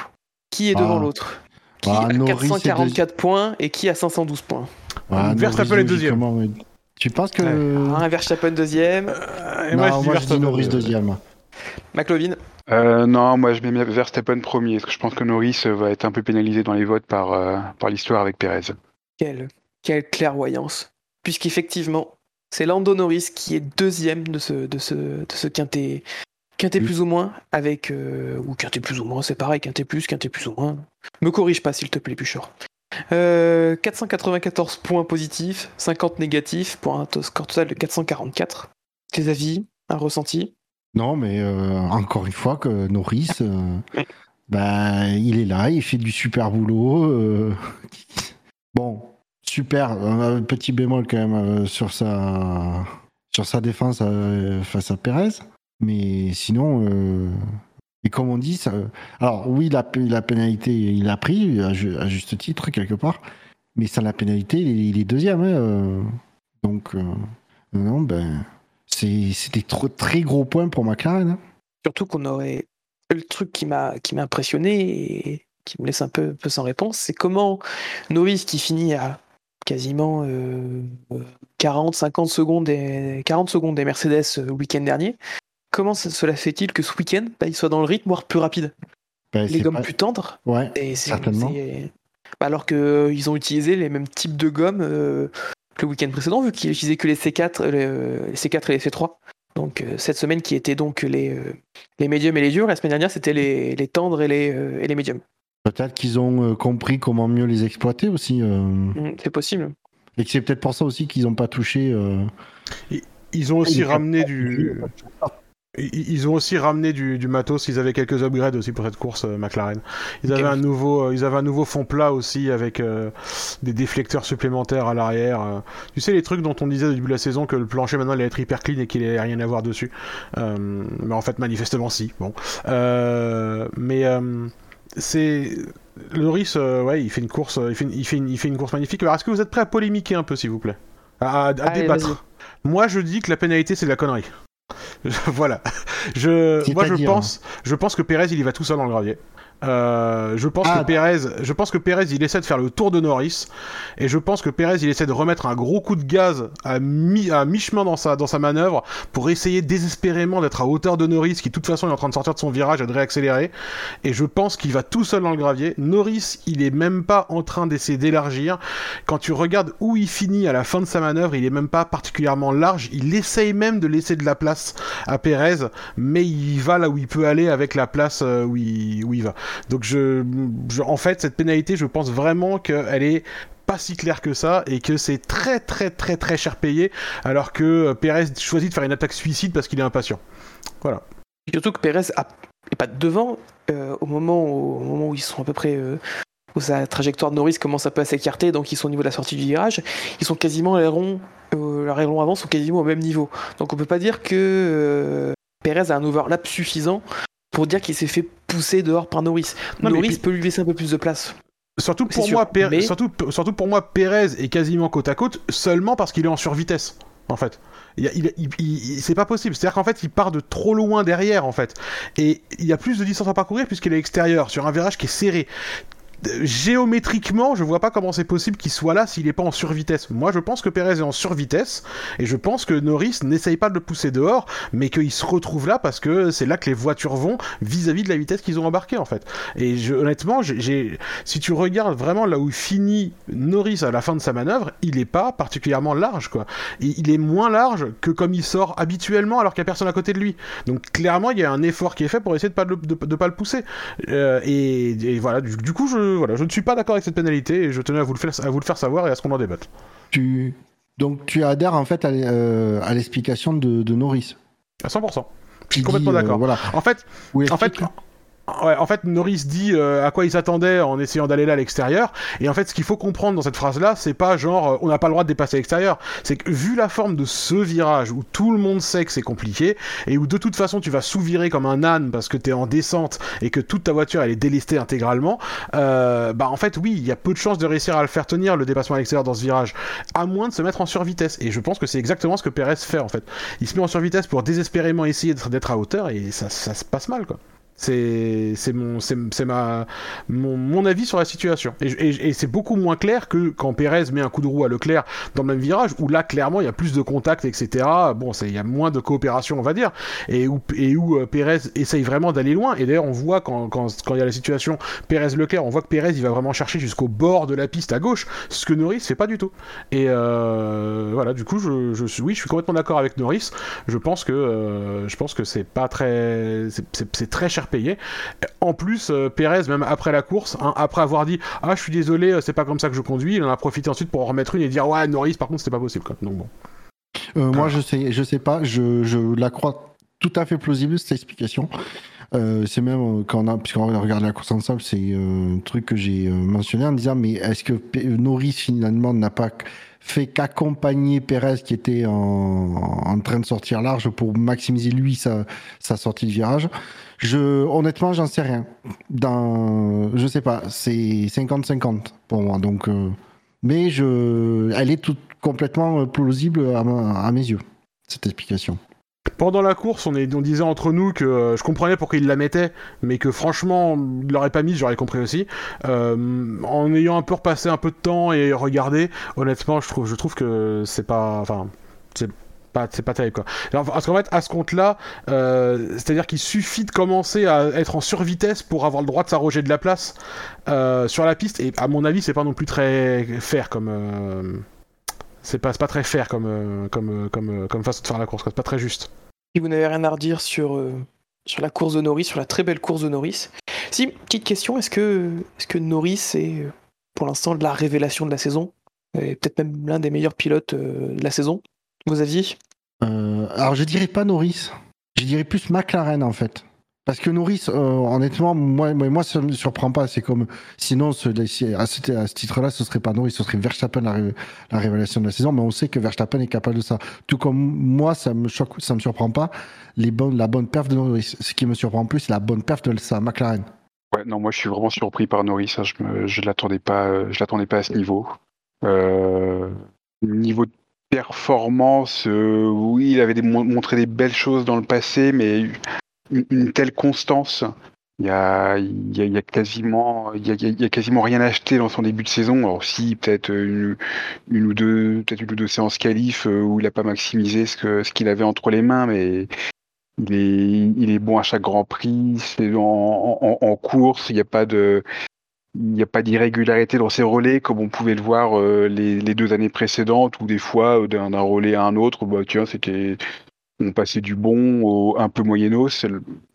qui est devant Ah. l'autre? Qui Ah, a Norris est 444 points et qui a 512 points? Voilà, Verstappen Norris, est deuxième. logiquement, mais Tu penses que. Un Verstappen deuxième, Euh, et non, moi, je dis moi je dis Verstappen, Norris euh, deuxième. McLovin. Euh, non, moi je mets Verstappen premier, parce que je pense que Norris euh, va être un peu pénalisé dans les votes par, euh, par l'histoire avec Perez. Quelle, quelle clairvoyance. Puisqu'effectivement, c'est Lando Norris qui est deuxième de ce, de ce, de ce quintet, quintet Oui. plus ou moins, avec. euh, ou quintet plus ou moins, c'est pareil, quintet plus, quintet plus ou moins. Me corrige pas, s'il te plaît, Puchor. Euh, 494 points positifs, 50 négatifs, pour un score total de 444. Tes avis, un ressenti? Non, mais euh, encore une fois, que Norris, euh, bah, il est là, il fait du super boulot. euh. Bon, super, un petit bémol quand même euh, sur, sa, sur sa défense euh, face à Perez. Mais sinon, euh, et comme on dit, ça, alors oui, la, pénalité, il a pris, à, ju- à juste titre, quelque part. Mais sans la pénalité, il est, deuxième. hein, euh. donc, euh, non, ben. C'est des tro- très gros points pour McLaren. hein. Surtout qu'on aurait. Le truc qui m'a impressionné et qui me laisse un peu, peu sans réponse, c'est comment Norris, qui finit à quasiment euh, 40, 50 secondes des, 40 secondes des Mercedes euh, le week-end dernier, comment ça- cela fait-il que ce week-end, bah, il soit dans le rythme, voire plus rapide? Ben, Les gommes pas- plus tendres Ouais, et Certainement. bah, alors qu'ils ont utilisé les mêmes types de gommes euh, que le week-end précédent, vu qu'ils utilisaient que les C4, euh, les C4 et les C3. Donc euh, cette semaine qui était donc les, euh, les médiums et les durs, la semaine dernière c'était les, les tendres et les, euh, et les médiums. Peut-être qu'ils ont euh, compris comment mieux les exploiter aussi. euh, Mm, C'est possible. et que c'est peut-être pour ça aussi qu'ils n'ont pas touché. euh, Ils ont aussi ramené du. Ils ont aussi ramené du, du matos. Ils avaient quelques upgrades aussi pour cette course euh, McLaren. Ils avaient un nouveau, euh, ils avaient un nouveau fond plat aussi avec euh, des déflecteurs supplémentaires à l'arrière. Tu sais les trucs dont on disait au début de la saison que le plancher maintenant allait être hyper clean et qu'il allait rien à voir dessus. Mais en fait manifestement si. Bon. Mais c'est Loris, ouais, il fait une course, il fait une, il fait une, il fait une course magnifique. Alors est-ce que vous êtes prêt à polémiquer un peu s'il vous plaît, à, à- à Allez, débattre? Moi, je dis que la pénalité, c'est de la connerie. voilà. Je, moi, je pense, je pense que Pérez, il y va tout seul dans le gravier. Euh, je pense Ah, que Pérez, je pense que Pérez, il essaie de faire le tour de Norris, et je pense que Pérez, il essaie de remettre un gros coup de gaz à mi, à mi-chemin dans sa, dans sa manœuvre pour essayer désespérément d'être à hauteur de Norris, qui de toute façon est en train de sortir de son virage et de réaccélérer. Et je pense qu'il va tout seul dans le gravier. Norris, il est même pas en train d'essayer d'élargir. Quand tu regardes où il finit à la fin de sa manœuvre, il est même pas particulièrement large. Il essaye même de laisser de la place à Pérez, mais il va là où il peut aller avec la place euh, où il, où il va. Donc je, en fait, cette pénalité, je pense vraiment qu'elle est pas si claire que ça et que c'est très très très très cher payé alors que euh, Pérez choisit de faire une attaque suicide parce qu'il est impatient. Voilà. Surtout que Pérez a- est pas devant euh, au, moment où, au moment où ils sont à peu près. euh, où sa trajectoire de Norris commence un peu à s'écarter, donc ils sont au niveau de la sortie du virage. Ils sont quasiment ailerons, euh, avant sont quasiment au même niveau. Donc on peut pas dire que Pérez a un overlap suffisant pour dire qu'il s'est fait pousser dehors par Norris. Non, Norris peut lui laisser un peu plus de place. Surtout pour moi, mais- surtout, surtout pour moi, Pérez est quasiment côte à côte seulement parce qu'il est en survitesse. En fait, il- c'est pas possible. C'est-à-dire qu'en fait, il part de trop loin derrière, en fait, et il y a plus de distance à parcourir puisqu'il est extérieur sur un virage qui est serré. Géométriquement, je vois pas comment c'est possible qu'il soit là s'il est pas en survitesse. Moi, je pense que Pérez est en survitesse et je pense que Norris n'essaye pas de le pousser dehors, mais qu'il se retrouve là parce que c'est là que les voitures vont vis-à-vis de la vitesse qu'ils ont embarqué en fait. Et je, honnêtement, j'ai- si tu regardes vraiment là où finit Norris à la fin de sa manœuvre, il est pas particulièrement large quoi. Il est moins large que comme il sort habituellement alors qu'il y a personne à côté de lui. Donc clairement, il y a un effort qui est fait pour essayer de pas le, de, pas le pousser. Euh, et, voilà, du coup, je, voilà, je ne suis pas d'accord avec cette pénalité et je tenais à vous le faire, à vous le faire savoir et à ce qu'on en débatte. Tu... Donc tu adhères en fait à, euh, l'explication de, de Norris. À 100%. Je suis complètement euh, d'accord. voilà. En fait, En fait, en fait, Norris dit euh, à quoi il s'attendait en essayant d'aller là à l'extérieur. Et en fait, ce qu'il faut comprendre dans cette phrase-là, c'est pas genre euh, on n'a pas le droit de dépasser l'extérieur. C'est que vu la forme de ce virage où tout le monde sait que c'est compliqué et où de toute façon tu vas sous-virer comme un âne parce que t'es en descente et que toute ta voiture elle est délestée intégralement, euh, bah en fait oui, il y a peu de chances de réussir à le faire tenir le dépassement à l'extérieur dans ce virage, à moins de se mettre en survitesse. Et je pense que c'est exactement ce que Perez fait en fait. Il se met en survitesse pour désespérément essayer d'être- à hauteur et ça se passe mal quoi. C'est mon mon, mon avis sur la situation. Et, et, c'est beaucoup moins clair que quand Pérez met un coup de roue à Leclerc dans le même virage où là clairement il y a plus de contact etc bon il y a moins de coopération on va dire. Et où et où euh, Pérez essaye vraiment d'aller loin. Et d'ailleurs on voit quand quand quand il y a la situation Pérez Leclerc on voit que Pérez il va vraiment chercher jusqu'au bord de la piste à gauche ce que Norris fait pas du tout. Et euh, voilà du coup je, je oui je suis complètement d'accord avec Norris. Je pense que euh, que c'est pas très c'est- c'est cher payé en plus euh, Pérez même après la course hein, après avoir dit ah je suis désolé euh, c'est pas comme ça que je conduis il en a profité ensuite pour en remettre une et dire ouais Norris par contre c'était pas possible quoi. donc bon Euh, moi, je sais, je sais pas. Je, je la crois tout à fait plausible cette explication. Euh, c'est même euh, quand on a, puisqu'on regarde la course ensemble, c'est un truc que j'ai mentionné en disant, mais est-ce que P- Norris finalement n'a pas fait qu'accompagner Perez qui était en, en train de sortir large pour maximiser lui sa, sa sortie de virage? Je, honnêtement, j'en sais rien. Dans, je sais pas. C'est 50-50 pour moi. Donc, euh, mais je, elle est toute complètement euh, plausible à, mes yeux cette explication. Pendant la course, on, est, disait entre nous que euh, je comprenais pourquoi il la mettait, mais que franchement, il l'aurait pas mis, j'aurais compris aussi. En ayant un peu repassé un peu de temps et regardé, honnêtement, je trouve, que c'est pas, c'est pas terrible quoi. Parce qu'en fait, à ce compte-là, euh, c'est-à-dire qu'il suffit de commencer à être en survitesse pour avoir le droit de s'arroger de la place euh, sur la piste. Et à mon avis, c'est pas non plus très fair comme. euh, c'est pas, très fair comme, comme, comme, façon de faire la course, c'est pas très juste. Si vous n'avez rien à redire sur, la course de Norris, sur la très belle course de Norris. Si, petite question, est-ce que, est que Norris est pour l'instant la révélation de la saison? Et peut-être même l'un des meilleurs pilotes de la saison? Vos avis? Euh, alors, je dirais pas Norris. Je dirais plus McLaren, en fait. Parce que Norris, euh, honnêtement, moi, moi, moi, ça me surprend pas. C'est comme, sinon, ce, à ce, à ce titre-là, ce serait pas Norris, ce serait Verstappen la, ré- la révélation de la saison. Mais on sait que Verstappen est capable de ça. Tout comme moi, ça me choque, ça me surprend pas. Les bonnes, la bonne perf de Norris. Ce qui me surprend plus, c'est la bonne perf de sa McLaren. Ouais, non, moi je suis vraiment surpris par Norris. hein. Je me, je l'attendais pas, euh, je l'attendais pas à ce niveau. Euh, niveau de performance, euh, oui, il avait montré des belles choses dans le passé, mais une, telle constance, il y a, quasiment, il a, quasiment rien acheté dans son début de saison. Alors si, peut-être une, une ou deux, peut-être une ou deux séances qualif euh, où il a pas maximisé ce que, ce qu'il avait entre les mains, mais il est, il est bon à chaque Grand Prix. C'est en course, il n'y a pas de, il n'y a pas d'irrégularité dans ses relais comme on pouvait le voir euh, les, deux années précédentes où des fois euh, d'un relais à un autre, bah tiens c'était on passait du bon au un peu moyennos.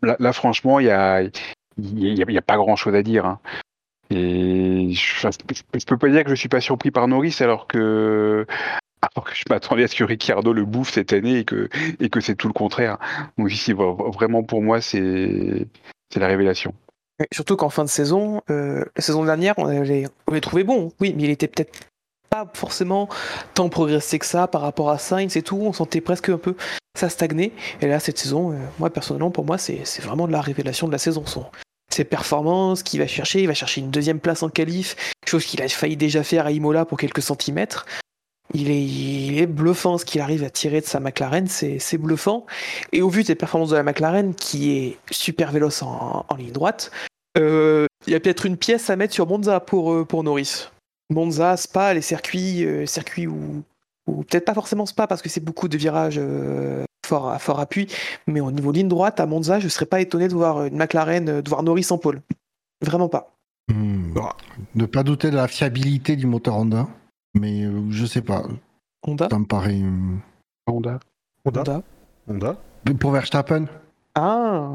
Là, franchement il y a, il y a, pas grand chose à dire. hein. Et je, je peux pas dire que je suis pas surpris par Norris alors que alors que je m'attendais à ce que Ricciardo le bouffe cette année et que et que c'est tout le contraire. Donc ici vra- vraiment pour moi c'est la révélation. Surtout qu'en fin de saison, euh, la saison dernière, on l'avait trouvé bon, oui, mais il était peut-être pas forcément tant progressé que ça par rapport à Sainz et tout. On sentait presque un peu ça stagner. Et là, cette saison, euh, moi personnellement, pour moi, c'est vraiment de la révélation de la saison. Son, ses performances qu'il va chercher, il va chercher une deuxième place en qualif, chose qu'il a failli déjà faire à Imola pour quelques centimètres. Il est, bluffant ce qu'il arrive à tirer de sa McLaren, c'est bluffant. Et au vu des performances de la McLaren, qui est super véloce en, en ligne droite, il y a peut-être une pièce à mettre sur Monza pour, euh, pour Norris. Monza, Spa, les circuits, euh, circuits où, ou peut-être pas forcément Spa parce que c'est beaucoup de virages euh, fort, à fort appui, mais au niveau ligne droite, à Monza, je serais pas étonné de voir une McLaren, euh, de voir Norris en pôle. Vraiment pas. Hmm. Ah. Ne pas douter de la fiabilité du moteur Honda. Mais euh, je sais pas. Honda Ça me paraît. euh, Honda. Honda. Honda Honda. Pour Verstappen, Ah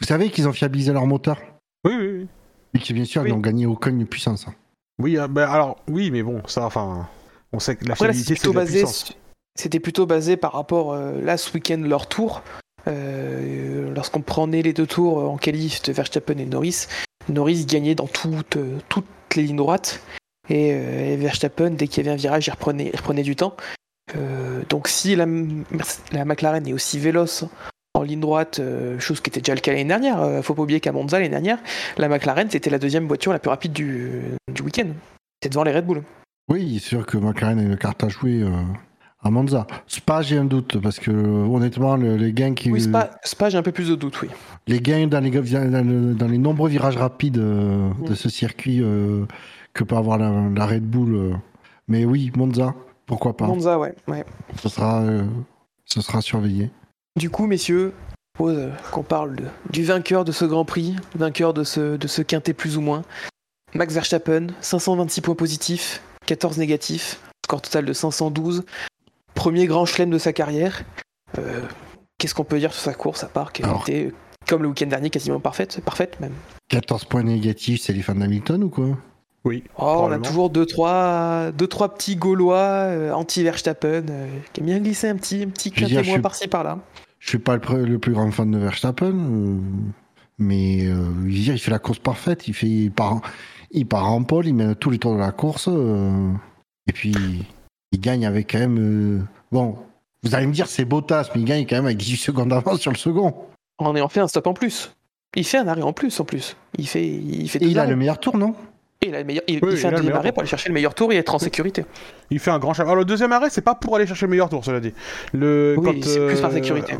vous savez qu'ils ont fiabilisé leur moteur? Oui, oui, oui. Et que bien sûr, Oui. ils n'ont gagné aucune puissance. Oui, ah, bah, alors, oui, mais bon, ça, enfin, on sait que la Après, fiabilité, c'est la basé. puissance. C'était plutôt basé par rapport euh, là ce week-end leur tour. Euh, Lorsqu'on prenait les deux tours euh, en qualif de Verstappen et Norris, Norris gagnait dans toutes, euh, toutes les lignes droites et, euh, et Verstappen dès qu'il y avait un virage il reprenait, il reprenait du temps. Euh, donc si la, la McLaren est aussi véloce ligne droite, euh, chose qui était déjà le cas l'année dernière, euh, faut pas oublier qu'à Monza l'année dernière, la McLaren c'était la deuxième voiture la plus rapide du, du week-end. C'était devant les Red Bull. Oui, c'est sûr que McLaren a une carte à jouer euh, à Monza. Spa, j'ai un doute parce que honnêtement, le- les gains qui, Oui, Spa, Spa j'ai un peu plus de doute, oui. les gains dans les, dans nombreux virages rapides euh, de Mm. ce circuit euh, que peut avoir la, la Red Bull. euh. Mais oui, Monza, pourquoi pas Monza, ouais. ouais. Ce sera, ce sera surveillé. Du coup, messieurs, je propose euh, qu'on parle de- du vainqueur de ce Grand Prix, vainqueur de ce, de ce quintet plus ou moins. Max Verstappen, 526 points positifs, 14 négatifs, score total de 512. Premier grand chelem de sa carrière. Euh, Qu'est-ce qu'on peut dire sur sa course à part qu'elle était, comme le week-end dernier, quasiment parfaite, parfaite même. 14 points négatifs, c'est les fans d'Hamilton ou quoi? Oui. Oh, on a toujours deux trois, deux, trois petits Gaulois euh, anti-Verstappen euh, qui aiment bien glisser un petit, un petit quintet moins suis- par-ci par-là. Je suis pas le, le plus grand fan de Verstappen, euh, mais euh, il fait la course parfaite. Il fait, il part, il part en pole, il mène tous les tours de la course, euh, et puis il gagne avec quand même. euh, bon, vous allez me dire c'est Bottas, mais il gagne quand même avec 18 secondes d'avance sur le second. En ayant fait un stop en plus. Il fait un arrêt en plus en plus. Il fait, il fait Et il a le meilleur tour, non? Et il, a le meilleur, il, Oui, il fait il un tour. pour aller chercher le meilleur tour et être en sécurité. Il fait un grand chelem. Alors, le deuxième arrêt, c'est pas pour aller chercher le meilleur tour, cela dit. Le, Oui, quand, c'est plus par euh, sécurité.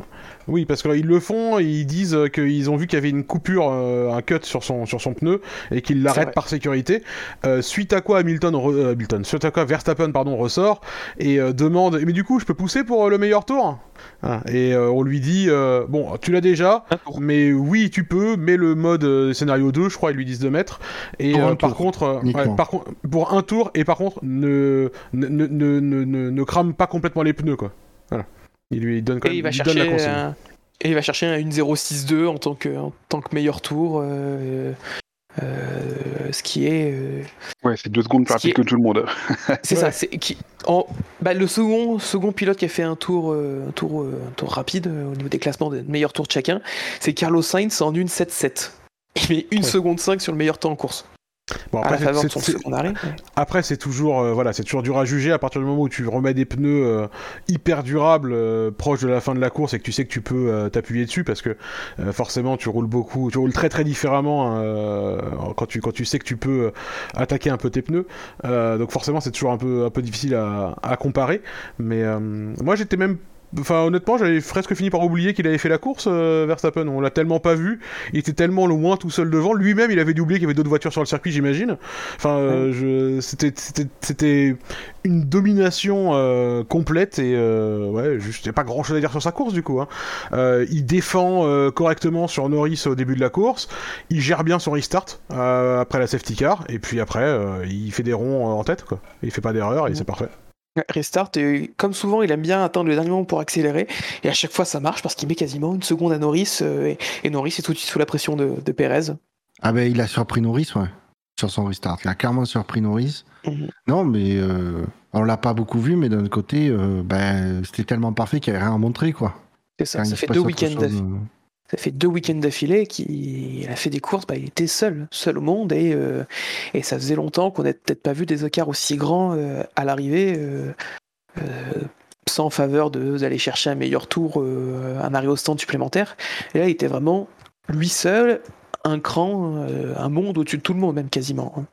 Oui, parce qu'ils le font, ils disent euh, qu'ils ont vu qu'il y avait une coupure, euh, un cut sur son, sur son pneu, et qu'ils l'arrêtent par sécurité. Euh, suite à quoi Hamilton, re- euh, Hamilton, suite à quoi Verstappen, pardon, ressort, et euh, demande, mais du coup, je peux pousser pour euh, le meilleur tour? Hein, Et euh, on lui dit, euh, bon, tu l'as déjà, tour. mais oui, tu peux, mais le mode euh, scénario 2, je crois, ils lui disent de mettre. Et euh, par tour, contre, euh, ouais, par contre, pour un tour, et par contre, ne, ne, ne, ne, ne, ne- ne crame pas complètement les pneus, quoi. Voilà. Il lui donne quand même Et il va donne la chercher consigne. un, Et il va chercher un 1.06.2 en tant que, en tant que meilleur tour. euh, euh, ce qui est. euh, Ouais, c'est deux secondes plus rapide est- que tout le monde. c'est ça. C'est qui, en, bah, le second, second pilote qui a fait un tour, euh, un tour, euh, un tour rapide euh, au niveau des classements des meilleurs tours de chacun, c'est Carlos Sainz en 1.7.7. Il met 1 seconde 5 sur le meilleur temps en course. Bon. Après, c'est toujours, euh, voilà, c'est toujours dur à juger à partir du moment où tu remets des pneus euh, hyper durables euh, proches de la fin de la course et que tu sais que tu peux euh, t'appuyer dessus parce que forcément tu roules beaucoup, tu roules très très différemment quand tu quand tu sais que tu peux attaquer un peu tes pneus. Donc forcément, c'est toujours un peu un peu difficile à, à comparer. Mais moi, j'étais même Enfin, honnêtement, j'avais presque fini par oublier qu'il avait fait la course, euh, Verstappen. On l'a tellement pas vu. Il était tellement loin tout seul devant. Lui-même, il avait dû oublier qu'il y avait d'autres voitures sur le circuit, j'imagine. Enfin, euh, je... c'était, une domination euh, complète et euh, ouais, juste, a pas grand chose à dire sur sa course du coup. Hein. Euh, il défend euh, correctement sur Norris au début de la course. Il gère bien son restart euh, après la safety car et puis après, euh, il fait des ronds en tête quoi. Il fait pas d'erreur et c'est parfait. Restart, et comme souvent, il aime bien attendre le dernier moment pour accélérer. Et à chaque fois, ça marche parce qu'il met quasiment une seconde à Norris. euh, et, et Norris est tout de suite sous la pression de, de Perez. Ah ben il a surpris Norris, ouais. Sur son restart. Il a clairement surpris Norris. Mhm. Non, mais euh, on l'a pas beaucoup vu, mais d'un autre côté, euh, ben, c'était tellement parfait qu'il n'y avait rien à montrer, quoi. C'est ça. Quand Ça fait, deux week-ends chose, euh, ça fait deux week-ends d'affilée qu'il a fait des courses. Bah, il était seul, seul au monde. Et, euh, et ça faisait longtemps qu'on n'avait peut-être pas vu des écarts aussi grands euh, à l'arrivée. euh, sans faveur d'aller chercher un meilleur tour, un arrêt au stand supplémentaire. Et là, il était vraiment lui seul, un cran, un monde au-dessus de tout le monde, même quasiment. hein.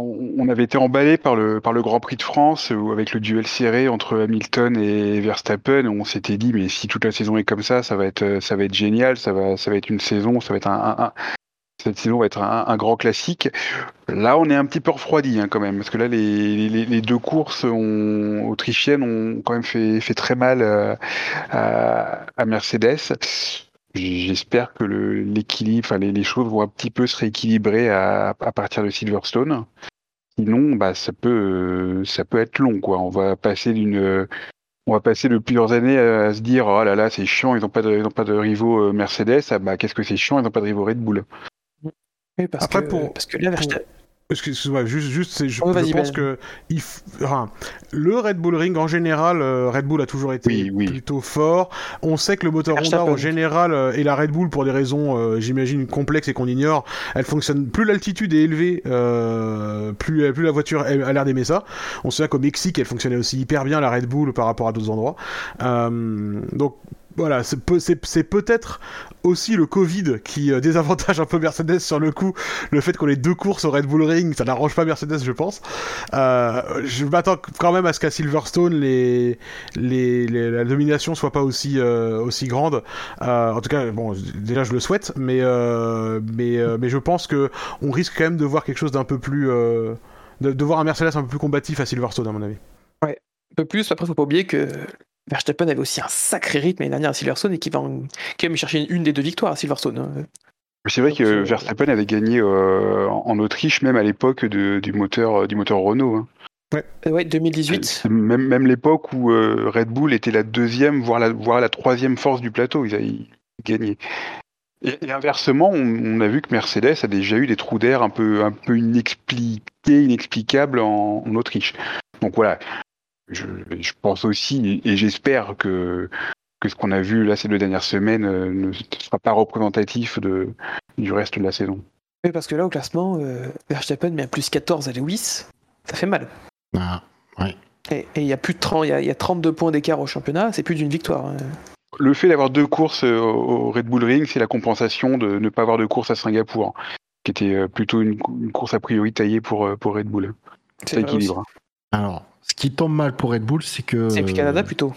On avait été emballé par le, Grand Prix de France, euh, avec le duel serré entre Hamilton et Verstappen. On s'était dit, mais si toute la saison est comme ça, ça va être, euh, génial, ça va, être une saison, ça va être un, cette saison va être un, grand classique. Là, on est un petit peu refroidi hein, quand même, parce que là, les, deux courses autrichiennes ont quand même fait, très mal euh, à Mercedes. J'espère que le- l'équilibre, enfin les, les choses vont un petit peu se rééquilibrer à, à partir de Silverstone. Sinon, bah ça peut, ça peut être long quoi. On va passer d'une, on va passer de plusieurs années à, se dire oh là là c'est chiant, ils n'ont pas de, ils ont pas de rivaux euh, Mercedes. Ah bah qu'est-ce que c'est chiant, ils n'ont pas de rivaux Red Bull. Oui, parce, Après, que, pour- parce que là, Verstappen- Excuse-moi, juste, juste, c'est- je, Oh, je pense Ben. que il f- enfin, le Red Bull Ring en général, euh, Red Bull a toujours été Oui, oui. plutôt fort. On sait que le moteur Honda en général euh, et la Red Bull pour des raisons, euh, j'imagine complexes et qu'on ignore, elle fonctionne plus l'altitude est élevée, euh, plus plus la voiture elle- a l'air d'aimer ça. On sait qu'au Mexique, elle fonctionnait aussi hyper bien la Red Bull par rapport à d'autres endroits. Euh, donc voilà, c'est peu- c'est c'est peut-être aussi le Covid qui euh, désavantage un peu Mercedes sur le coup. Le fait qu'on ait deux courses au Red Bull Ring, ça n'arrange pas Mercedes, je pense. Euh, je m'attends quand même à ce qu'à Silverstone, la domination soit pas aussi, euh, grande. En tout cas, déjà je le souhaite, mais, je pense que on risque quand même de voir quelque chose d'un peu plus. de, voir un Mercedes un peu plus combatif à Silverstone, à mon avis. un peu plus. Après, faut pas oublier que Verstappen avait aussi un sacré rythme l'année dernière à Silverstone et qui va en- quand même chercher une des deux victoires à Silverstone. hein. C'est vrai que euh, Verstappen avait gagné euh, en Autriche même à l'époque du moteur, du moteur Renault. hein. Euh, ouais, 2018. C'est Même, même l'époque où euh, Red Bull était la deuxième, voire la, voire la troisième force du plateau, ils avaient gagné. Et, et inversement, on, on a vu que Mercedes a déjà eu des trous d'air un peu, un peu inexpliqués, inexplicables en, en Autriche. Donc voilà, je, je pense aussi et, et j'espère que, que ce qu'on a vu là ces deux dernières semaines euh, ne sera pas représentatif de, du reste de la saison. Oui, parce que là, au classement, euh, Verstappen met un plus 14 à Lewis. Ça fait mal. ah, Et et il y a plus de 30, il y a, il y a 32 points d'écart au championnat, c'est plus d'une victoire. hein. Le fait d'avoir deux courses euh, au Red Bull Ring, c'est la compensation de ne pas avoir de course à Singapour, qui était euh, plutôt une, une course a priori taillée pour, pour Red Bull. C'est Ça vrai aussi. équilibre. Alors, ce qui tombe mal pour Red Bull, c'est que. C'est le Canada plutôt.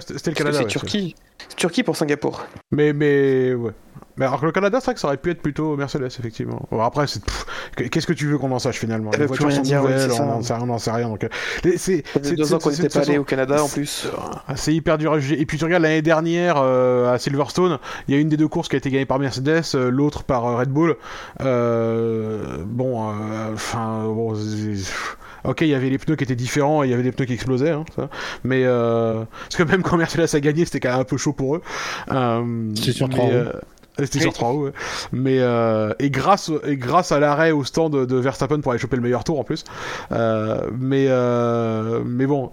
C'était le Canada. c'est ouais, Turquie. C'est Turquie pour Singapour. Mais, mais, ouais. Mais alors que le Canada, c'est vrai que ça aurait pu être plutôt Mercedes, effectivement. Bon, après, c'est. Qu'est-ce que tu veux qu'on en sache finalement? Les voitures rien sont dire, nouvelles, c'est on ça. n'en sait, on n'en sait rien. Donc, euh, c'est. Deux ans qu'on n'était pas allé au Canada en plus. Ah, C'est hyper dur à juger. Et puis tu regardes l'année dernière euh, à Silverstone, il y a une des deux courses qui a été gagnée par Mercedes, euh, l'autre par euh, Red Bull. Euh, bon, euh, enfin, bon, Ok, il y avait les pneus qui étaient différents et il y avait des pneus qui explosaient, hein, ça. mais euh, parce que même quand Mercedes a gagné, c'était quand même un peu chaud pour eux. Euh, C'est sur trois euh, C'était sur trois roues, ouais. Mais euh, et grâce et grâce à l'arrêt au stand de, de Verstappen pour aller choper le meilleur tour en plus. Euh, mais euh, mais bon,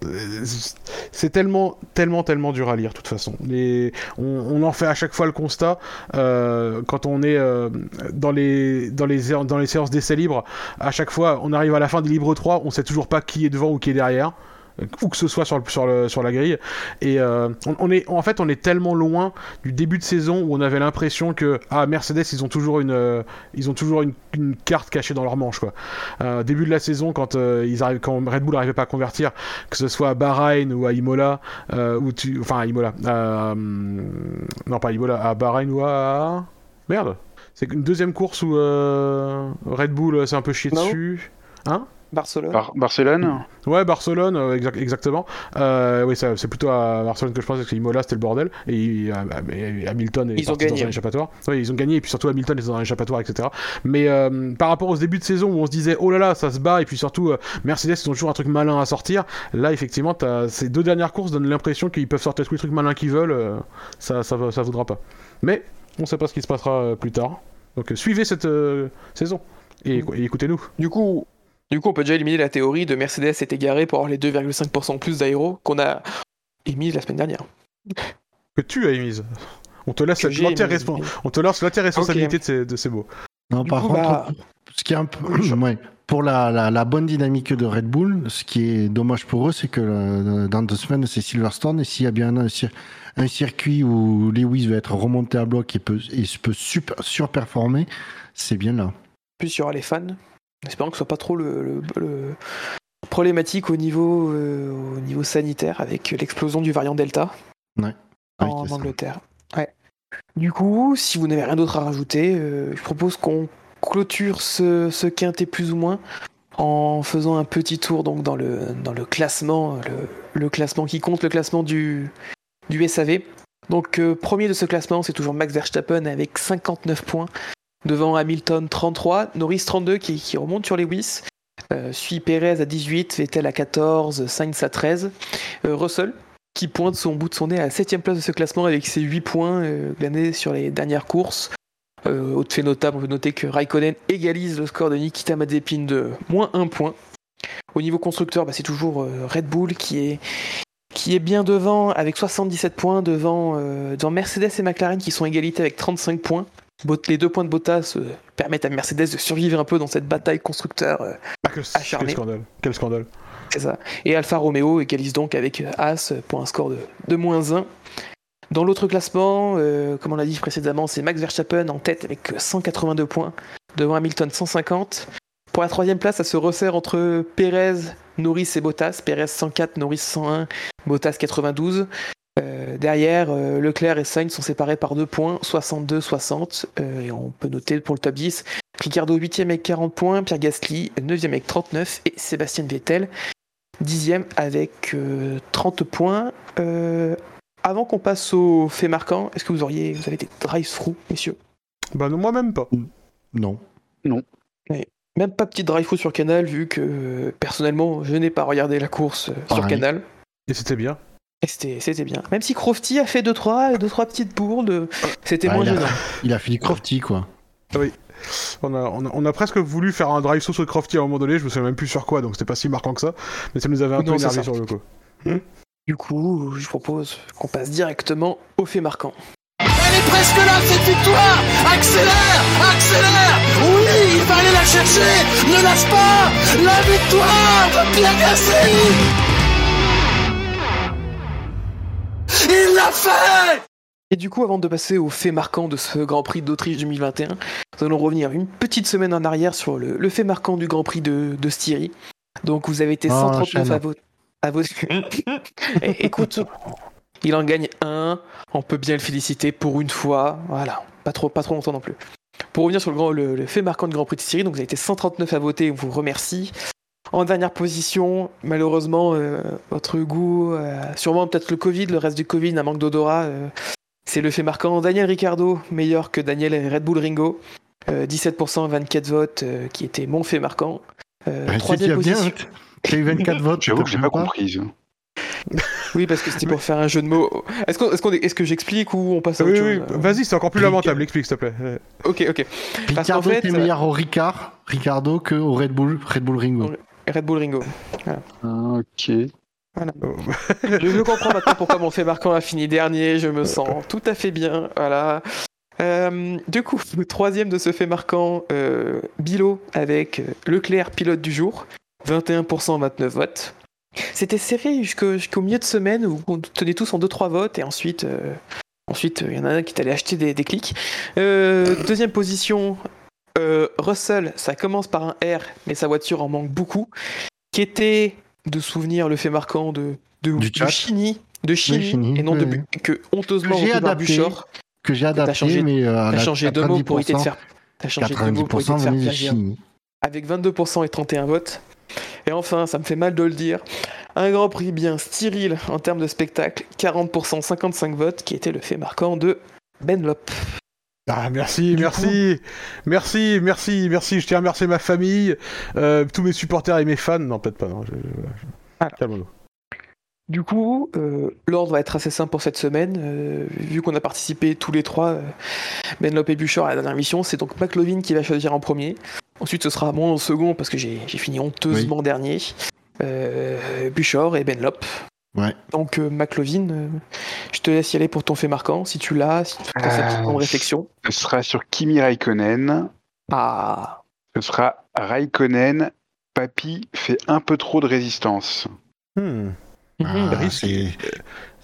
c'est tellement tellement tellement dur à lire de toute façon. Mais on, on en fait à chaque fois le constat euh, quand on est euh, dans les dans les dans les séances d'essai libre. À chaque fois, on arrive à la fin des libres 3, on sait toujours pas qui est devant ou qui est derrière où que ce soit sur, le, sur, le, sur la grille. Et euh, on, on est, en fait, on est tellement loin du début de saison où on avait l'impression que ah Mercedes, ils ont toujours une, euh, ils ont toujours une, une carte cachée dans leur manche quoi. Euh, début de la saison, quand euh, ils arrivent, quand Red Bull n'arrivait pas à convertir, que ce soit à Bahreïn ou à Imola, euh, ou tu, enfin à Imola, euh, non pas à Imola, à Bahreïn ou à merde. C'est une deuxième course où euh, Red Bull euh, s'est un peu chié Non. dessus. Hein? Barcelone. Bar- Barcelone Ouais, Barcelone, euh, exact- exactement. Euh, oui, c'est plutôt à Barcelone que je pense, parce qu'Imola c'était le bordel. Et, euh, et Hamilton est Ils ont parti dans gagné. un échappatoire. Oui, ils ont gagné, et puis surtout Hamilton est dans un échappatoire, etc. Mais euh, par rapport aux débuts de saison où on se disait, oh là là, ça se bat, et puis surtout euh, Mercedes, ils ont toujours un truc malin à sortir. Là, effectivement, ces deux dernières courses donnent l'impression qu'ils peuvent sortir tous les trucs malins qu'ils veulent. euh, ça, ça, va- ça voudra pas. Mais on sait pas ce qui se passera plus tard. Donc euh, suivez cette euh, saison. Et, et écoutez-nous. Du coup, du coup, on peut déjà éliminer la théorie de Mercedes est égaré pour avoir les 2,5% plus d'aéro qu'on a émise la semaine dernière. Que tu as émise. On te laisse l'entière responsabilité Ok. de, ces, de ces mots. Non, Du par coup, contre, bah, ce qui est un peu. ouais, pour la, la, la bonne dynamique de Red Bull, ce qui est dommage pour eux, c'est que euh, dans deux semaines, c'est Silverstone. Et s'il y a bien un circuit où Lewis va être remonté à bloc et peut, et peut super, surperformer, c'est bien là. plus il y aura les fans. Espérant que ce soit pas trop le, le- le- problématique au niveau, euh, au niveau sanitaire avec l'explosion du variant Delta Ouais, en. Angleterre. Ouais. Du coup, si vous n'avez rien d'autre à rajouter, euh, je propose qu'on clôture ce, ce quintet plus ou moins en faisant un petit tour donc dans le, dans le classement, le, le classement qui compte, le classement du, du SAV. Donc euh, premier de ce classement, c'est toujours Max Verstappen avec 59 points, devant Hamilton 33, Norris 32 qui, remonte sur les Lewis, euh, suit Perez à 18, Vettel à 14, Sainz à 13, euh, Russell qui pointe son bout de son nez à la 7 place de ce classement avec ses 8 points euh, gagnés sur les dernières courses. Euh, autre fait notable, on peut noter que Raikkonen égalise le score de Nikita Mazepin de moins 1 point. Au niveau constructeur, bah, c'est toujours euh, Red Bull qui est, qui est bien devant avec 77 points, devant, devant Mercedes et McLaren qui sont égalité avec 35 points. Les deux points de Bottas euh, permettent à Mercedes de survivre un peu dans cette bataille constructeur euh, Ah, quel, Acharné. quel scandale. Quel scandale. c'est ça. Et Alfa Romeo égalise donc avec euh, As pour un score de, de moins 1. Dans l'autre classement, euh, comme on l'a dit précédemment, c'est Max Verstappen en tête avec 182 points, devant Hamilton 150. Pour la troisième place, ça se resserre entre Perez, Norris et Bottas. Perez 104, Norris 101, Bottas 92. Euh, derrière, euh, Leclerc et Sainz sont séparés par deux points, 62-60. Euh, et on peut noter pour le top 10, Ricardo 8e avec 40 points, Pierre Gasly 9e avec 39 et Sébastien Vettel dixième avec euh, 30 points. Euh, avant qu'on passe aux faits marquants, est-ce que vous auriez vous avez des drive-through, messieurs? Bah non, moi-même pas. Non. Même pas petit drive-through sur Canal, vu que euh, personnellement, je n'ai pas regardé la course euh, sur Pareil. Canal. Et c'était bien. Et c'était c'était bien. Même si Crofty a fait 2-3 deux, trois, deux, trois petites bourdes, euh, c'était Ah, moins il, a, gênant. il a fait du crofty, quoi. On a, on, a, on a presque voulu faire un drive sur Crofty à un moment donné, je me souviens même plus sur quoi, donc c'était pas si marquant que ça, mais ça nous avait un Non, peu énervé sur le coup. Du coup, je propose qu'on passe directement aux faits marquants. Elle est presque là, cette victoire Accélère Accélère Oui, il va aller la chercher Ne lâche pas La victoire de Pierre Gasly Il l'a fait Et du coup, avant de passer aux faits marquants de ce Grand Prix d'Autriche 2021, nous allons revenir une petite semaine en arrière sur le, le fait marquant du Grand Prix de, de Styrie. Donc, vous avez été Oh, 139 à voter. À voter. Eh, écoute, il en gagne un. On peut bien le féliciter pour une fois. Voilà, pas trop, pas trop longtemps non plus. Pour revenir sur le, grand, le, le fait marquant du Grand Prix de Styrie, donc vous avez été 139 à voter. On vous remercie. En dernière position, malheureusement, euh, votre goût, euh, sûrement peut-être le Covid, le reste du Covid, un manque d'odorat. euh, c'est le fait marquant. Daniel Ricciardo, meilleur que Daniel et Red Bull Ringo. Euh, 17%, 24 votes, euh, qui était mon fait marquant. Euh, Ah, troisième qu'il y a bien, position. T'as eu 24 votes. J'avoue que j'ai pas même compris. ça. Oui, parce que c'était pour faire un jeu de mots. Est-ce que j'explique ou on passe à autre Oui, chose oui, vas-y, c'est encore plus lamentable, explique s'il te plaît. Euh, Ok, ok. Ricardo fait, était meilleur au Ricard, Ricardo que au Red Bull, Red Bull Ringo. Red Bull Ringo. Ah, ok. oh. Je comprends maintenant pourquoi mon fait marquant a fini dernier. Je me sens tout à fait bien. Voilà. Euh, du coup, le troisième de ce fait marquant, euh, Bilo avec Leclerc, pilote du jour, 21%, 29 votes. C'était serré jusqu'au jusqu'au milieu de semaine où on tenait tous en 2-3 votes et ensuite, euh, ensuite il y en a un qui est allé acheter des, des clics. Euh, deuxième position, euh, Russell, ça commence par un R, mais sa voiture en manque beaucoup, qui était de souvenir le fait marquant de, de, Du de. Chini, de Chini, Chini, et non de que honteusement Que j'ai adapté. Buchor. Que j'ai adapté, changé- mais euh, T'as changé deux mots pour éviter de 90%, faire. T'as changé deux mots pour éviter de 90% faire. Chini. Avec 22% et 31 votes. Et enfin, ça me fait mal de le dire, un Grand Prix bien stérile en termes de spectacle, 40%, 55 votes, qui était le fait marquant de Ben Lop. Ah, merci, Du merci, merci, merci, merci. Je tiens à remercier ma famille, euh, tous mes supporters et mes fans. Non, peut-être pas, non. Je, je-. Du coup, euh, l'ordre va être assez simple pour cette semaine. euh, vu qu'on a participé tous les trois, euh, Ben Lop et Bouchard à la dernière mission, c'est donc McLovin qui va choisir en premier. Ensuite, ce sera moi en second parce que j'ai fini honteusement dernier. Euh, Bouchard et Ben Lop. Ouais. Donc, euh, McLovin, euh, je te laisse y aller pour ton fait marquant. Si tu l'as, si tu as cette Euh, petite réflexion. Ce sera sur Kimi Raikkonen. Ah, Ce sera Raikkonen. Papy fait un peu trop de résistance. Hmm. Mhm. Ah, risque. c'est-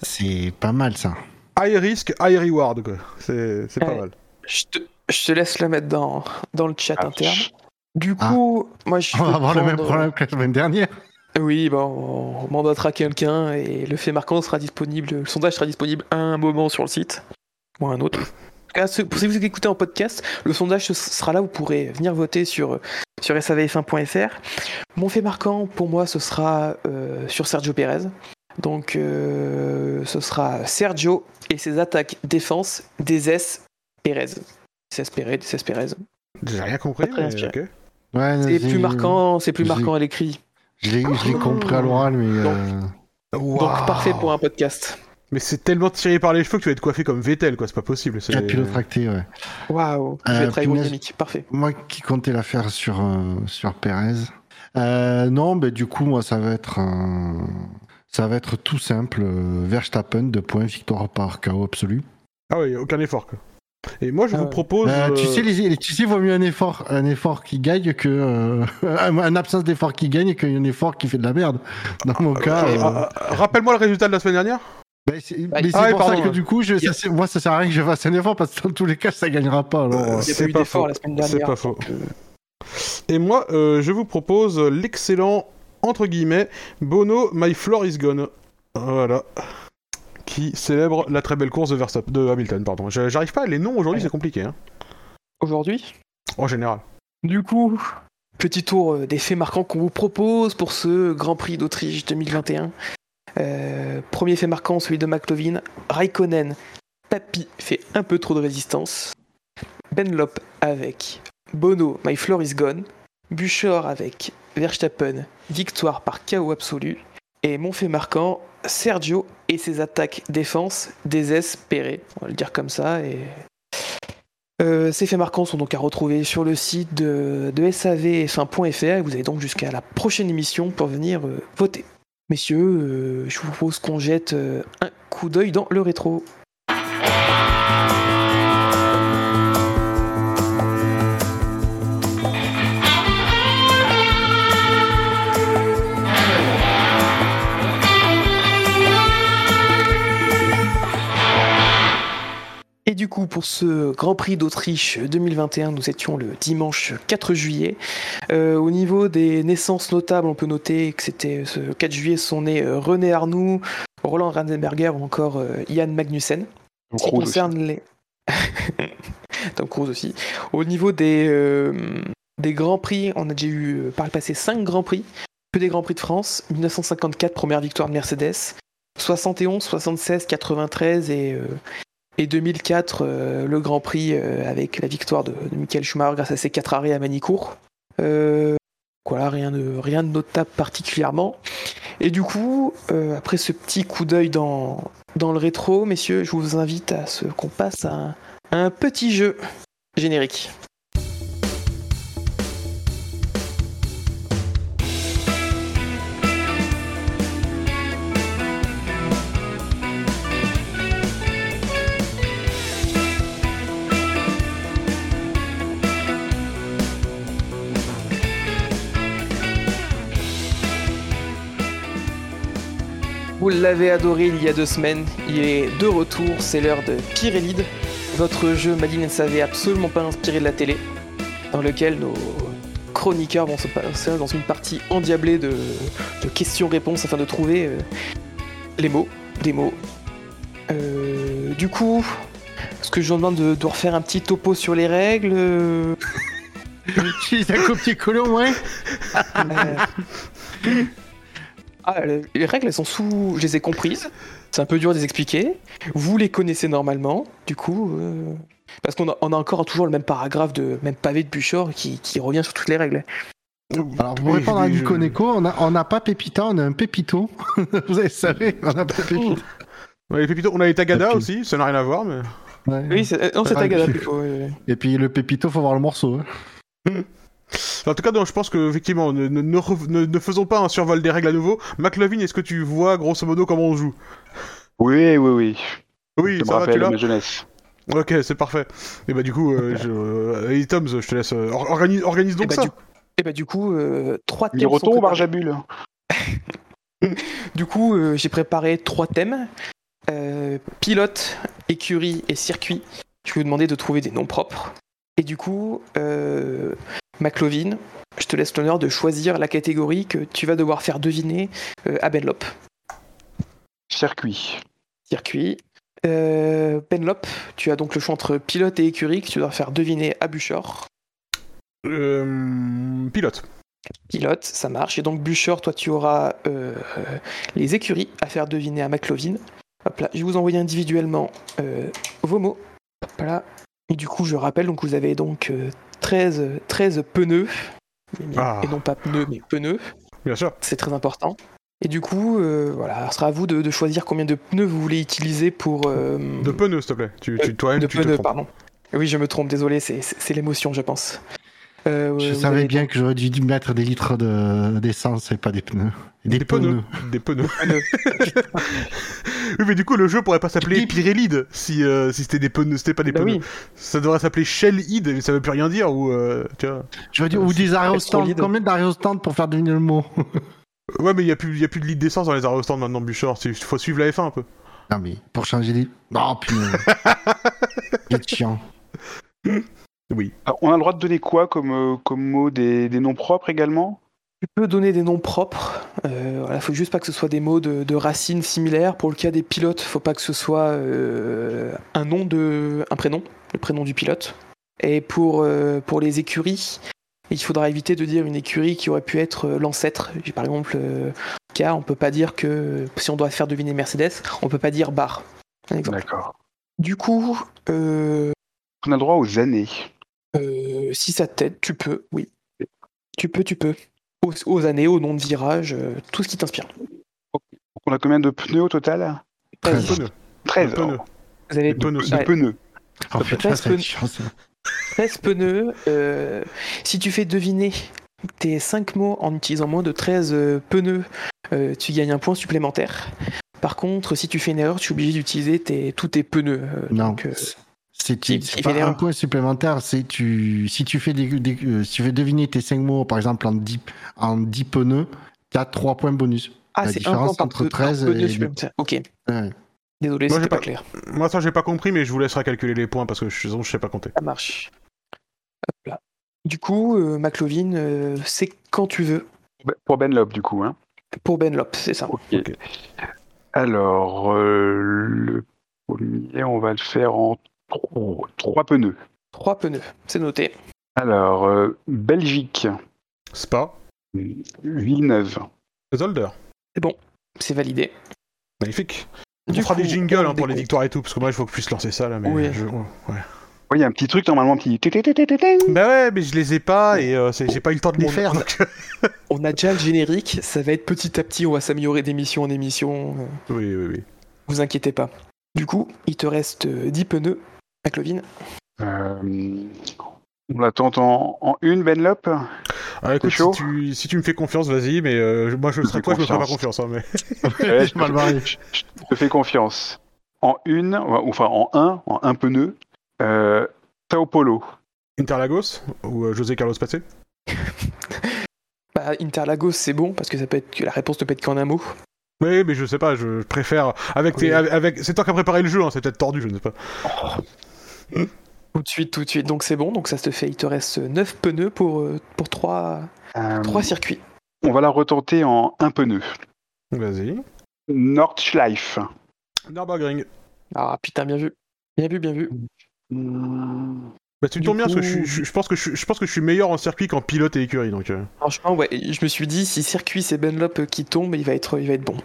C'est pas mal ça. High risk, high reward, quoi. C'est c'est pas mal. je, te, je te laisse le mettre dans, dans le chat Ah, interne. Du coup, moi je On va avoir le même prendre- problème que la semaine dernière. Oui, bon, on mandatera quelqu'un et le fait marquant sera disponible, le sondage sera disponible à un moment sur le site ou à un autre. En tout cas, ceux- pour ceux qui vous écoutez en podcast, le sondage sera là, vous pourrez venir voter sur, sur savf1.fr. Mon fait marquant, pour moi, ce sera euh, sur Sergio Pérez. Donc, euh, ce sera Sergio et ses attaques défense des S Pérez. SS Pérez. J'ai rien compris, mais. Ouais, C'est plus marquant, c'est plus marquant à l'écrit. Je l'ai je compris à l'oral, mais. Donc- euh, Donc parfait pour un podcast. Mais c'est tellement tiré par les cheveux que tu vas être coiffé comme Vettel, quoi. C'est pas possible. c'est- tractés, ouais. Waouh, je Euh, vais être aérodynamique, parfait. Moi qui comptais la faire sur, euh, sur Perez. Euh, non, mais du coup, moi, ça va être un- ça va être tout simple. euh, Verstappen, de points, victoire par KO absolu. Ah oui, aucun effort, quoi. Et moi, je vous ouais. propose. Euh, tu euh, sais, les, les- tu sais, vaut mieux un effort, un effort qui gagne que euh, un, absence d'effort qui gagne qu'un effort qui fait de la merde. Dans mon cas, euh, euh, euh, Rappelle-moi le résultat de la semaine dernière. ben, c'est Ah, mais c'est ah ouais, pour pardon, ça que ouais. du coup, je, ça, c'est- moi, ça sert à rien que je fasse un effort parce que dans tous les cas, ça gagnera pas. Euh, Il c'est pas faux. la semaine C'est pas faux. euh, Et moi, euh, je vous propose l'excellent, entre guillemets, Bono My Floor is Gone. Voilà. Qui célèbre la très belle course de, Verstappen, de Hamilton. Pardon. J'arrive pas, les noms aujourd'hui, Ouais. c'est compliqué. Hein. Aujourd'hui, En général. du coup, petit tour euh, des faits marquants qu'on vous propose pour ce Grand Prix d'Autriche 2021. Euh, premier fait marquant, celui de McLovin. Raikkonen, Papy fait un peu trop de résistance. Benlop avec Bono, My Floor is Gone. Buchor avec Verstappen, victoire par KO absolu. Et mon fait marquant, Sergio et ses attaques défense désespérées. On va le dire comme ça. Et euh, ces faits marquants sont donc à retrouver sur le site de, de savf1.fr et vous avez donc jusqu'à la prochaine émission pour venir euh, voter. Messieurs, euh, je vous propose qu'on jette un coup d'œil dans le rétro. Et du coup, pour ce Grand Prix d'Autriche 2021, nous étions le dimanche 4 juillet. Euh, au niveau des naissances notables, on peut noter que c'était ce 4 juillet sont nés euh, René Arnoux, Roland Randenberger ou encore euh, Ian Magnussen. Tom Cruise concerne les. Tom Cruise aussi. Au niveau des, euh, des Grands Prix, on a déjà eu par le passé 5 Grands Prix. Que des Grands Prix de France. 1954, première victoire de Mercedes. 71, 76, 93 et, et 2004, euh, le Grand Prix euh, avec la victoire de, Michael Schumacher grâce à ses 4 arrêts à Manicourt. Euh, Voilà, rien de, rien de notable particulièrement. Et du coup, euh, après ce petit coup d'œil dans, dans le rétro, messieurs, je vous invite à ce qu'on passe un, à un petit jeu générique. L'avez adoré il y a deux semaines, il est de retour, c'est l'heure de Pyrélide, votre jeu Madine ne savait absolument pas inspiré de la télé, dans lequel nos chroniqueurs vont se passer dans une partie endiablée de, de questions-réponses afin de trouver euh, les mots, des mots. Euh, du coup, est-ce que je vous demande de, de refaire un petit topo sur les règles euh, Tu as copié-collé au moins? Euh, Ah, le- les règles, elles sont sous. Je les ai comprises. C'est un peu dur de les expliquer. Vous les connaissez normalement, du coup. euh, Parce qu'on a, on a encore toujours le même paragraphe de même pavé de Buchor qui, qui revient sur toutes les règles. Alors, pour Oui, répondre à Neko, on n'a on pas Pépita, on a un Pépito. Vous avez savez, on n'a pas Pépito. Ouais, les Pépito- on a les Tagada puis- aussi, ça n'a rien à voir, mais. Ouais. Oui, c'est, euh, non, c'est Tagada plutôt. Et puis le Pépito, faut voir le morceau. hein. En tout cas, non, je pense que effectivement, ne, ne, ne ne- faisons pas un survol des règles à nouveau. McLovin, est-ce que tu vois grosso modo comment on joue? Oui, oui, oui. Oui, ça me va, tu ma jeunesse. Ok, c'est parfait. Et bah du coup, euh, je... euh, hey, Toms, je te laisse. euh, or- organise, organise donc Et bah, ça. du, et bah, du coup, euh, trois thèmes. sont Miroton ou préparés. Barjabul Du coup, euh, j'ai préparé trois thèmes Euh, pilote, écurie et circuit. Je vais vous demander de trouver des noms propres. Et du coup, euh, McLovin, je te laisse l'honneur de choisir la catégorie que tu vas devoir faire deviner euh, à Benlop. Circuit. Circuit. Euh, Benlop, tu as donc le choix entre pilote et écurie que tu dois faire deviner à Buchor. Euh, pilote. Pilote, ça marche. Et donc Buchor, toi tu auras euh, les écuries à faire deviner à McLovin. Hop là, je vais vous envoyer individuellement euh, vos mots. Hop là. Et du coup, je rappelle, donc vous avez donc euh, 13, 13 pneus. Ah. Et non pas pneus, mais pneus. Bien sûr. C'est très important. Et du coup, euh, voilà, ce sera à vous de, de choisir combien de pneus vous voulez utiliser pour. euh, De pneus, s'il te plaît. Tu, tu, euh, toi-même, de tu te pneus, trompes. pardon. Oui, je me trompe, désolé, c'est l'émotion, je pense. Euh, Je savais avez bien que j'aurais dû mettre des litres de- d'essence et pas des pneus. Des, Des pneus. Des pneus. oui, mais du coup, le jeu pourrait pas s'appeler Bip. Pirelide si, euh, si c'était des pneus, c'était pas des Bah pneus. oui, Ça devrait s'appeler Shell-Id, mais ça veut plus rien dire, ou euh, tu vois. Je veux dire, ou des aérostands. solide. Combien d'aérostands pour faire deviner le mot Ouais, mais il y a plus, y a plus de litres d'essence dans les aérostands maintenant, Bouchard. Il faut suivre la F1 un peu. Non, mais pour changer les. Oh putain. C'est chiant. Oui. Alors, on a le droit de donner quoi comme, euh, comme mot des, des noms propres également? Tu peux donner des noms propres. Euh, voilà, faut juste pas que ce soit des mots de, de racines similaires. Pour le cas des pilotes, faut pas que ce soit euh, un nom de, un prénom, le prénom du pilote. Et pour euh, pour les écuries, il faudra éviter de dire une écurie qui aurait pu être l'ancêtre. Par exemple, cas, on peut pas dire que si on doit faire deviner Mercedes, on peut pas dire bar. D'accord. Du coup, euh, On a le droit aux années. Euh, si ça t'aide, tu peux, oui. Tu peux, tu peux. Aux, aux années, au nom de virage, euh, tout ce qui t'inspire. Donc, on a combien de pneus au total Vas-y. Pneus. 13. Pneus. Vous avez Des pneus. De Ouais. pneus. Oh peut putain, presque- c'est chiant ça. 13 pneus. euh, si tu fais deviner tes 5 mots en utilisant moins de 13 euh, pneus, euh, tu gagnes un point supplémentaire. Par contre, si tu fais une erreur, tu es obligé d'utiliser tes- tous tes pneus. euh, Non. donc, euh, C'est pas un point supplémentaire, c'est tu si tu fais des, des- euh, si tu fais deviner tes 5 mots par exemple en 10 en 10 pneus, tu as 3 points bonus. Ah, c'est un différence point par entre peu- par 13 pneu et- supplémentaire. Ok, Ouais. désolé, Moi, c'était j'ai pas pas- clair. Moi, ça, j'ai pas compris, mais je vous laisserai calculer les points parce que je, je sais pas compter. Ça marche. Hop là. Du coup, euh, McLovin, euh, c'est quand tu veux. Pour Benlop, du coup. Hein. Pour Benlop, c'est ça. Ok. Ok. Alors, euh, le premier, on va le faire en 3 pneus. Trois pneus, c'est noté. Alors, euh, Belgique, Spa. Villeneuve. Zolder. C'est validé. Magnifique. Du on fera coup, des jingles hein, pour les victoires et tout, parce que moi, il faut que je puisse lancer ça là, mais Oui. je- ouais. Ouais, il y a un petit truc normalement, un petit. tétététété. Bah ouais, mais je les ai pas et euh, c'est- j'ai pas eu le temps de les On- faire. on- donc- On a déjà le générique, ça va être petit à petit, on va s'améliorer d'émission en émission. euh, oui, oui, oui. vous inquiétez pas. Du coup, il te reste euh, 10 pneus, McLovin. Euh, on la tente en, en une, Benlop? Ah, écoute, chaud? si tu, si tu me fais confiance, vas-y, mais euh, moi je Je serais fais toi, je me ferais pas confiance. confiance. Hein, mais... Ouais, J'ai mal barré. Je te fais confiance. En une, enfin en un, en un pneu, euh, Sao Paulo. Interlagos ou euh, José Carlos Pace? Bah, Interlagos, c'est bon, parce que ça peut être que la réponse ne peut être qu'en un mot. Oui, mais je sais pas, je préfère. Avec tes, Oui. avec, avec- c'est toi qui as préparé le jeu, hein, c'est peut-être tordu, je ne sais pas. Tout de suite, tout de suite. Donc c'est bon, donc ça te fait, il te reste 9 pneus pour, euh, pour 3, Euh, circuits. on va la retenter en un pneu. Vas-y. Nordschleife. Nürburgring. Ah putain, bien vu. Bien vu, bien vu. Bah, tu tombes bien parce que je, je, je pense que je, suis- je pense que je suis meilleur en circuit qu'en pilote et écurie, donc. euh. Franchement, ouais, je me suis dit, si circuit c'est Benlop qui tombe, il va être, il va être bon.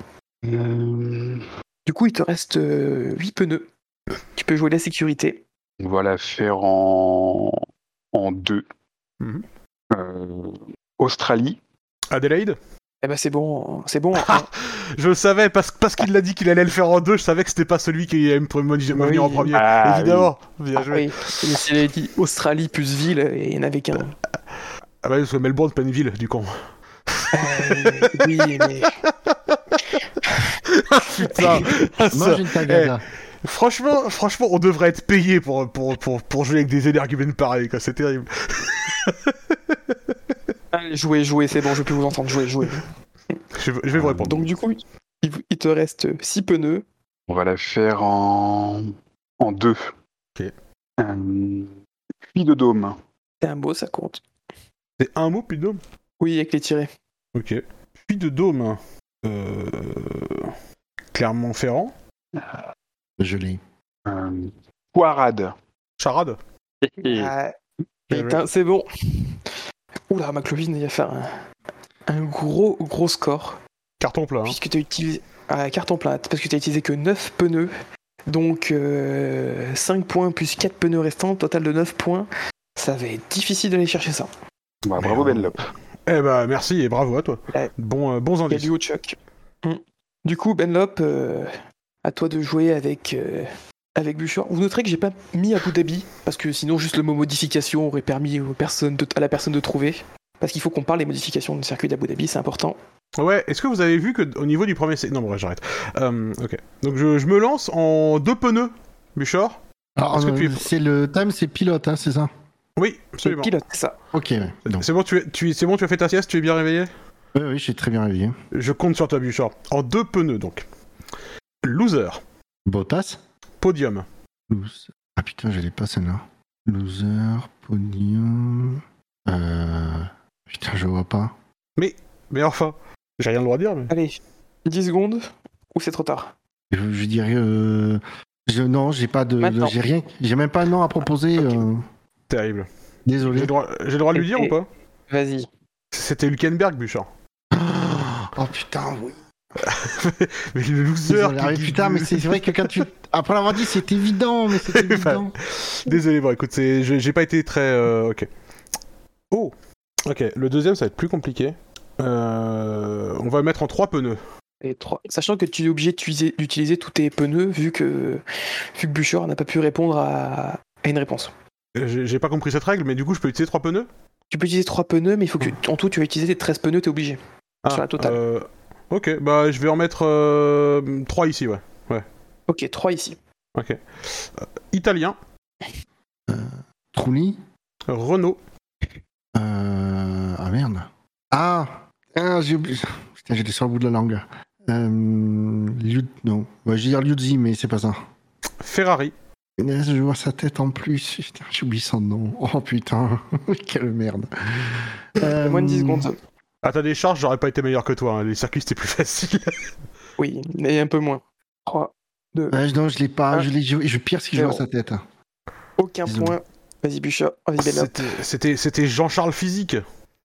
Euh, Du coup, il te reste 8 pneus. Tu peux jouer la sécurité. On va la faire en, en deux. Mhm. Euh, Australie. Adelaide Eh ben c'est bon, c'est bon. Je le savais, parce, parce qu'il l'a dit qu'il allait le faire en deux, je savais que c'était pas celui qui allait me venir Oui. en premier. Ah, Évidemment. Bien Ah, joué. oui. S'il avait dit Australie plus ville, et il n'y en avait qu'un. Ah bah, parce que Melbourne, pleine ville, du con. Euh, oui, mais Putain. J'ai une tagada. Franchement, franchement, on devrait être payé pour, pour, pour, pour jouer avec des énergumènes pareils, quoi. C'est terrible. Allez, jouez, jouez, c'est bon, je peux vous entendre jouer, jouer. Je, vais- je vais vous répondre. Donc du coup, il, il te reste 6 pneus. On va la faire en, en deux. Ok. Euh, Puy de Dôme. C'est un beau, ça compte. C'est un mot, puis de dôme? Oui, avec les tirés. Ok. Puis de dôme. Euh... Clermont-Ferrand? Je l'ai. Euh, Poirade. Charade. Bien putain, c'est bon. Oula, McLovin, il va faire un, un gros, gros score. Carton plein. hein. Puisque tu as utilisé. Ah, carton plat, parce que tu as utilisé que 9 pneus. Donc 5 points plus 4 pneus restants, total de 9 points. Ça va être difficile d'aller chercher ça. Bah, bravo Merde. Benlop. Eh bah, merci et bravo à toi. Ouais. Bon, euh, bons Il y a indices. du haut choc. Hmm. Du coup, Benlop, euh, à toi de jouer avec, euh, avec Bouchard. Vous noterez que j'ai pas mis Abu Dhabi, parce que sinon, juste le mot modification aurait permis aux personnes de- à la personne de trouver. Parce qu'il faut qu'on parle des modifications du circuit d'Abu Dhabi, c'est important. Ouais, est-ce que vous avez vu que au niveau du premier... Non, bon, ouais, j'arrête. Euh, ok. Donc je, je me lance en deux pneus, Bouchard. Alors, tu es- euh, c'est le thème, c'est pilote, hein, c'est ça? Oui, C'est absolument. pilote, c'est ça. Ok, C'est bon, tu, es- tu, c'est bon, tu as fait ta sieste, tu es bien réveillé? Oui, oui, je suis très bien réveillé. Je compte sur toi, Bouchard. En deux pneus, donc. Loser. Bottas Podium. Loser. Ah putain, je l'ai pas celle-là. Loser, podium. Euh... Putain, je vois pas. Mais enfin, j'ai rien le droit de dire, mais... Allez, 10 secondes, ou c'est trop tard? Je, je dirais. Euh... Je, non, j'ai pas de. de- j'ai rien. J'ai même pas un nom à proposer. euh, Terrible. J'ai Désolé. le droit, j'ai le droit de lui dire ou pas? Vas-y. C'était Hülkenberg, Bouchard. Oh putain, oui. Mais le loser... Désolé. qui- Ah, putain, mais c'est vrai que quand tu. Après l'avoir dit, c'est évident, mais c'est évident. Désolé, bon, écoute, c'est- j'ai pas été très... euh, ok. Oh Ok, le deuxième, ça va être plus compliqué. Euh, on va le mettre en trois pneus. Et trois. Sachant que tu es obligé d'utiliser- tous tes pneus, vu que, vu que Bouchard n'a pas pu répondre à, à une réponse. J'ai j'ai pas compris cette règle, mais du coup, je peux utiliser trois pneus? Tu peux utiliser trois pneus, mais il faut que en tout tu vas utiliser les 13 pneus, t'es obligé. Sur la totale. euh, ok, bah je vais en mettre euh, trois ici, ouais. Ok, 3 ici. Ok. Euh, italien, Trulli Renault, Euh... Ah merde. Ah, ah j'ai oublié. Putain, j'étais sur le bout de la langue. Euh... Liu... Non. Ouais, je vais dire Liuzzi, mais c'est pas ça. Ferrari, Je vois sa tête en plus. Putain, j'ai oublié son nom. Oh putain, quelle merde. Euh, Moins de 10 secondes. Ah, t'as des charges, j'aurais pas été meilleur que toi. hein. Les circuits, c'était plus facile. Oui, mais un peu moins. 3, 2, Ouais, non, je l'ai pas. Ah. Je, l'ai- je, je pire si je vois sa tête. aucun Désolé. point. Vas-y, Bouchard. Vas-y. C'était- C'était c'était Jean-Charles Physique.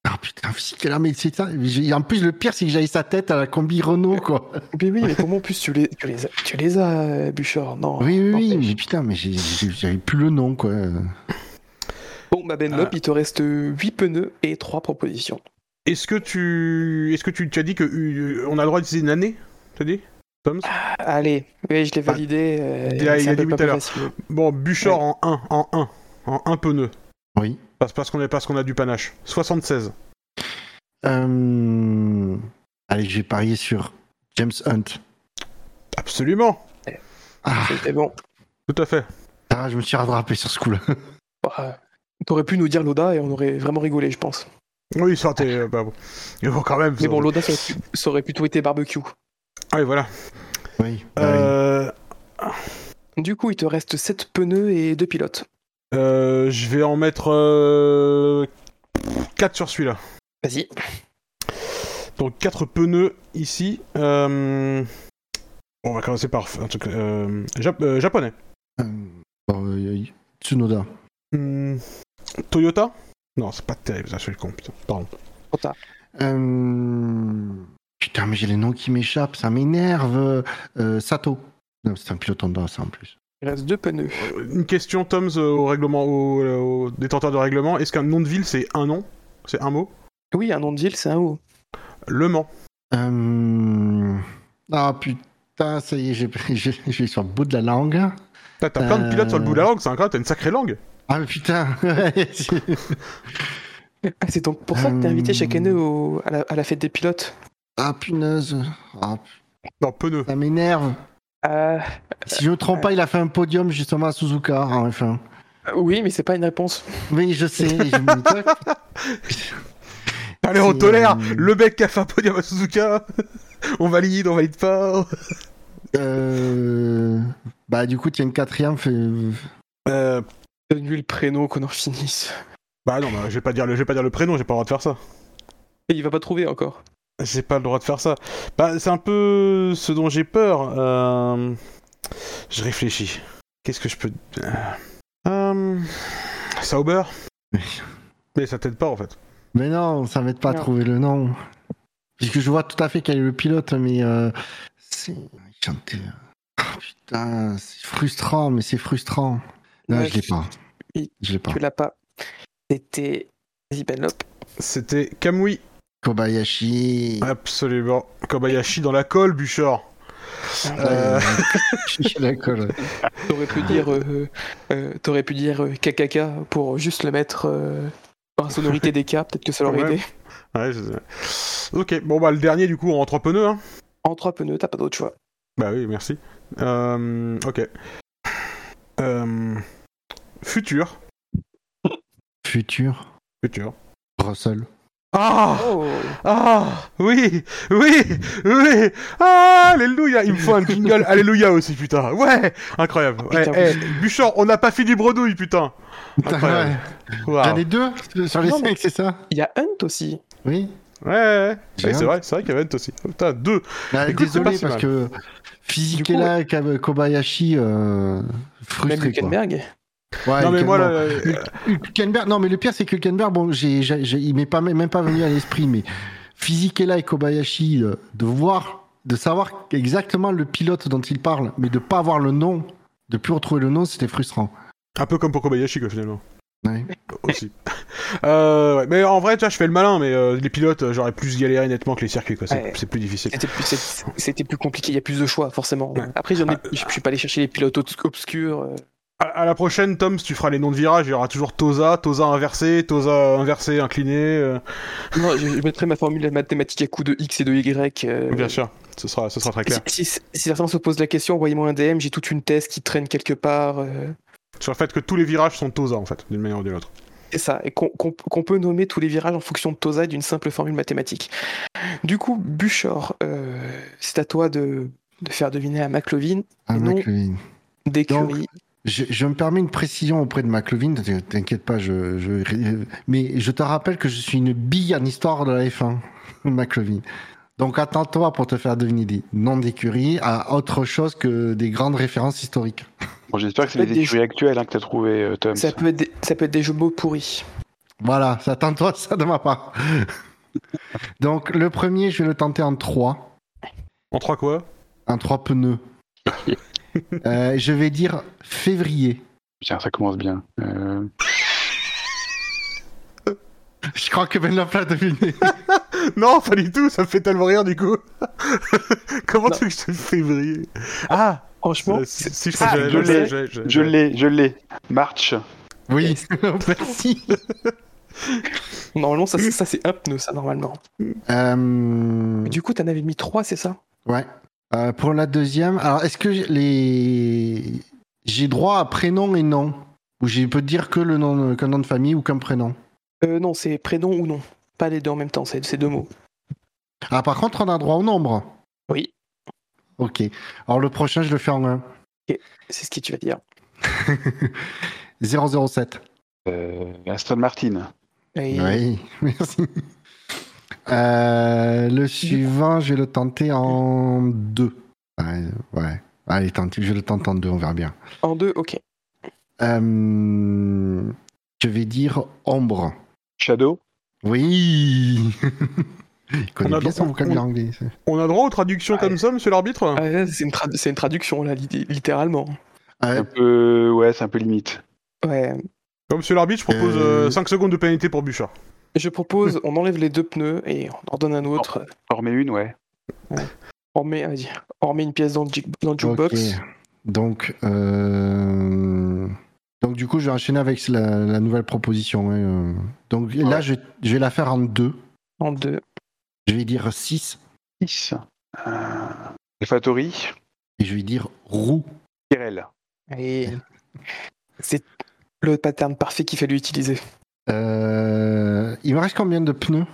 Ah putain, physique là, mais c'est ça. En plus, le pire, c'est que j'avais sa tête à la combi Renault, quoi. Mais oui, mais comment en plus tu les, tu les as, tu les as euh, Bouchard Non. Oui, oui, oui, mais putain, mais j'ai- j'ai- j'avais plus le nom, quoi. Bon, bah Benlop, il te reste 8 pneus et 3 propositions. Est-ce que tu, est-ce que tu, tu as dit que euh, on a le droit d'utiliser une année T'as dit Toms Allez, oui, je l'ai validé. euh, il a- il dit oui tout à l'heure. facile. Bon, Bouchard en 1, en 1, en 1 pneu. Oui. Parce, parce qu'on est, parce qu'on a du panache. 76. Euh... Allez, j'ai parié sur James Hunt. Absolument. Ah, C'était bon. Tout à fait. ah, je me suis rattrapé sur ce coup-là. Bah, T'aurais pu nous dire Loda et on aurait vraiment rigolé, je pense. Oui, ça t'es, euh, bah bon. Mais bon, quand même. Mais bon, Loda, ça aurait, pu- ça aurait plutôt été barbecue. Ah oui, voilà. Oui. bah Euh, Du coup, il te reste 7 pneus et 2 pilotes. euh, je vais en mettre euh, 4 sur celui-là. Vas-y. Donc 4 pneus ici. Euh, On va commencer par un truc euh, Jap- euh, japonais. Euh, euh, Tsunoda. Hmm, Toyota? Non, c'est pas terrible, ça, je suis con, putain. Pardon. Trop tard. Euh... Putain, mais j'ai les noms qui m'échappent, ça m'énerve. Euh, Sato. Non, c'est un pilote Honda, ça en plus. Il reste 2 pneus. Euh, Une question, Toms, euh, au règlement, au, au détenteur de règlement. Est-ce qu'un nom de ville, c'est un nom? C'est un mot? Oui, un nom de ville, c'est un O. Le Mans. Euh... Ah putain, ça y est, j'ai- sur le bout de la langue. T'as plein de pilotes sur le bout de la langue, c'est incroyable, t'as une sacrée langue. Ah mais putain Ah, c'est donc pour ça que t'es invité chaque Euh. année au- à, la, à la fête des pilotes. Ah punaise ah, Non, pneu. Ça m'énerve Euh, Si je me trompe pas, il a fait un podium justement à Suzuka en F1. oui, mais c'est pas une réponse. Oui, je sais. je me- Allez, on tolère euh, Le mec qui a fait un podium à Suzuka On valide, on valide pas Euh... Bah du coup, tu as une quatrième. Fait... euh, Donne-lui le prénom qu'on en finisse. Bah non, bah, je vais pas dire le, je vais pas dire le prénom, j'ai pas le droit de faire ça. Et il va pas trouver encore. J'ai pas le droit de faire ça. Bah, c'est un peu ce dont j'ai peur. Euh... Je réfléchis. Qu'est-ce que je peux. Euh... euh, Sauber Mais ça t'aide pas en fait. Mais non, ça m'aide pas à trouver le nom. Puisque je vois tout à fait quel est le pilote, mais euh, c'est. Ah, putain, c'est frustrant, mais c'est frustrant. Ouais, je l'ai pas. Je l'ai pas. Tu l'as pas. C'était. C'était Kamui. Kobayashi. Absolument. Kobayashi dans la colle, Bouchard. Euh, Je suis d'accord. ouais. T'aurais pu dire. euh, euh, T'aurais pu dire euh, KKK pour juste le mettre euh, en sonorité des cas. Peut-être que ça l'aurait Ouais. aidé. Ouais, je- Ok, bon bah le dernier du coup en trois pneus. Hein. En trois pneus, t'as pas d'autre choix. Bah oui, merci. Euh, ok. Euh, Futur. Futur. Futur. Russell. Ah Oh Ah Oui Oui Oui Ah Alléluia Il me faut un jingle Alléluia aussi, putain Ouais Incroyable Ouais, Putain, eh, Bouchard, on n'a pas fini bredouille, putain Incroyable. Ouais. Waouh. J'en ai deux sur les Non, cinq, c'est ça Il y a Hunt aussi. Oui. Ouais, ouais, c'est vrai, c'est vrai qu'il y avait Hunt aussi. Putain, deux Bah, Écoute, pas désolé si parce mal. que Fizikela et Kab- Kobayashi euh, Même frustré quoi. Hülkenberg. Ouais, Non mais moi, Hülkenberg. euh, Hülkenberg, non mais le pire c'est que Hülkenberg, bon, j'ai, j'ai- j'ai- il m'est pas même pas venu à l'esprit, mais Fizikela et Kobayashi, euh, de voir, de savoir exactement le pilote dont il parle, mais de pas avoir le nom, de plus retrouver le nom, c'était frustrant. un peu comme pour Kobayashi, quoi, finalement. Ouais. Aussi. euh, ouais. Mais en vrai, tu vois, je fais le malin, mais euh, les pilotes, j'aurais plus galéré nettement que les circuits, quoi. C'est Ouais. plus difficile. C'était plus, c'est- c'était plus compliqué, il y a plus de choix, forcément. Ouais. Après, j'en ai- Ah, je suis pas allé chercher les pilotes obs- obscurs. euh. À, à la prochaine, Tom, si tu feras les noms de virage, il y aura toujours Tosa, Tosa inversé, Tosa inversé, incliné. euh, Non, je, je mettrai ma formule mathématique à coup de X et de Y. euh, Bien sûr, ce sera, ce sera très clair. Si, si- si certains se posent la question, envoyez-moi un DM, j'ai toute une thèse qui traîne quelque part. euh, Sur le fait que tous les virages sont Tosa, en fait, d'une manière ou d'une autre. C'est ça, et qu'on peut nommer tous les virages en fonction de Tosa et d'une simple formule mathématique. Du coup, Buchor, euh, c'est à toi de, de faire deviner à McLovin Ah, non. McLovin. d'écurie. Je, je me permets une précision auprès de McLovin, t'inquiète pas, je, je, mais je te rappelle que je suis une bille en histoire de la F1, McLovin. Donc attends-toi pour te faire deviner des noms d'écuries à autre chose que des grandes références historiques. Bon, j'espère que c'est les des écuries actuelles hein, que t'as trouvé, euh, Tom. Ça peut, être des, ça peut être des jeux de mots pourris. Voilà, ça tente-toi ça de ma part. Donc, le premier, je vais le tenter en 3. En trois quoi? En 3 pneus. Euh, je vais dire février. Tiens, ça commence bien. Euh, Je crois que Ben l'a deviné. Non, pas du tout, ça me fait tellement rire du coup. Comment tu veux que je te février? Ah Franchement, euh, Si, si, je Ah, je l'ai, Je l'ai, je l'ai. March. Oui, merci. normalement, ça, ça c'est un pneu, ça, normalement. Euh, du coup, t'en avais mis 3, c'est ça? Ouais. Euh, pour la deuxième, alors est-ce que j'ai les j'ai droit à prénom et nom? Ou je peux dire que le nom qu'un nom de famille ou qu'un prénom? Euh, Non, c'est prénom ou nom. Pas les deux en même temps, c'est c'est deux mots. Ah par contre on a droit au nombre. Oui, Ok. Alors le prochain je le fais en 1. c'est ce que tu vas dire. 007. Euh, Aston Martin. Oui, merci. Euh, le suivant, je vais le tenter en 2. Ouais, ouais. Allez, tente, je le tente en 2, on verra bien. En deux, ok. Euh, je vais dire ombre. Shadow. Oui Il connaît On a bien droit- son vocabulaire on- anglais. ça. On a droit aux traductions Ouais. comme ça, monsieur l'arbitre Ah, ouais, c'est une, traduction, là, littéralement. Ouais, Un peu, ouais, c'est un peu limite. Ouais. Comme monsieur l'arbitre, je propose Euh, 5 secondes de pénalité pour Bouchard. Je propose, on enlève les deux pneus et on en donne un autre. Une, ouais. On met, vas-y, on remet une pièce dans le, dans le jukebox. ok. Donc, euh, donc du coup, je vais enchaîner avec la, la nouvelle proposition. hein, euh. Donc là, je, je vais la faire en 2. En deux. Je vais dire 6 6. Euh, Alphatori. et je vais dire roux. Tyrell. Et c'est le pattern parfait qu'il fallait utiliser. Euh, il me reste combien de pneus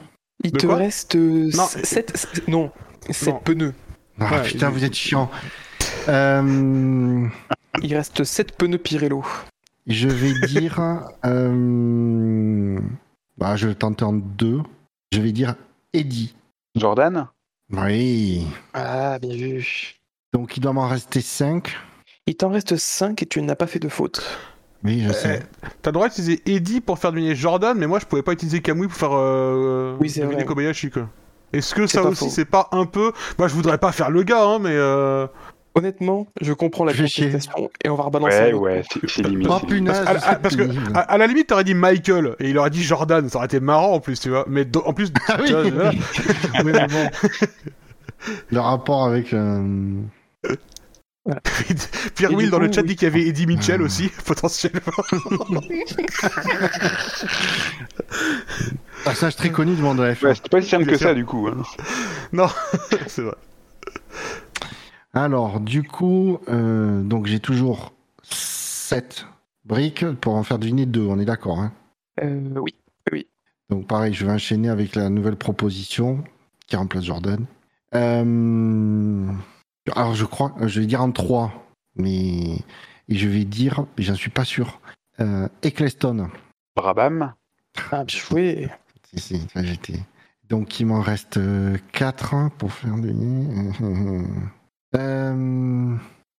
Il De te reste euh, Non. 7 non, sept Non. pneus. Ah Ouais, putain, il- vous êtes chiant. Euh, Il reste 7 pneus Pirello. je vais dire. euh, bah, je vais le tenter en 2. Je vais dire Eddie. Jordan? Oui. Ah, bien vu. Donc il doit m'en rester 5. Il t'en reste 5 et tu n'as pas fait de faute. Oui, je sais. T'as le droit d'utiliser Eddie pour faire deviner Jordan, mais moi je pouvais pas utiliser Kamui pour faire euh, Oui, deviner. Kobayashi. Est-ce que ça aussi c'est pas un peu. Moi je voudrais pas faire le gars, hein, mais. Euh... Honnêtement, je comprends la contestation et on va rebalancer. Ouais, ouais, c'est limite. Oh punaise, Parce, à- à- c'est parce que à, à la limite t'aurais dit Michael et il aurait dit Jordan, ça aurait été marrant en plus, tu vois. Mais do- en plus. Ah oui. tu vois, voilà. Oui, mais bon. Le rapport avec. Pierre Will dans le chat oui. dit qu'il y avait Eddie Mitchell Ah. aussi, potentiellement. Personnage très connu du monde de la F1. Ouais, c'était pas si simple que sûr. ça, du coup. hein. c'est vrai. Alors, du coup, euh, donc j'ai toujours 7 briques pour en faire deviner 2, on est d'accord. Hein Euh, oui. donc pareil, je vais enchaîner avec la nouvelle proposition qui remplace Jordan. Euh, alors je crois, je vais dire en 3, mais et je vais dire, mais j'en suis pas sûr, euh, Eccleston. Brabham. Ah, joué. Si, si, j'étais. Donc il m'en reste 4 pour faire deviner. Euh,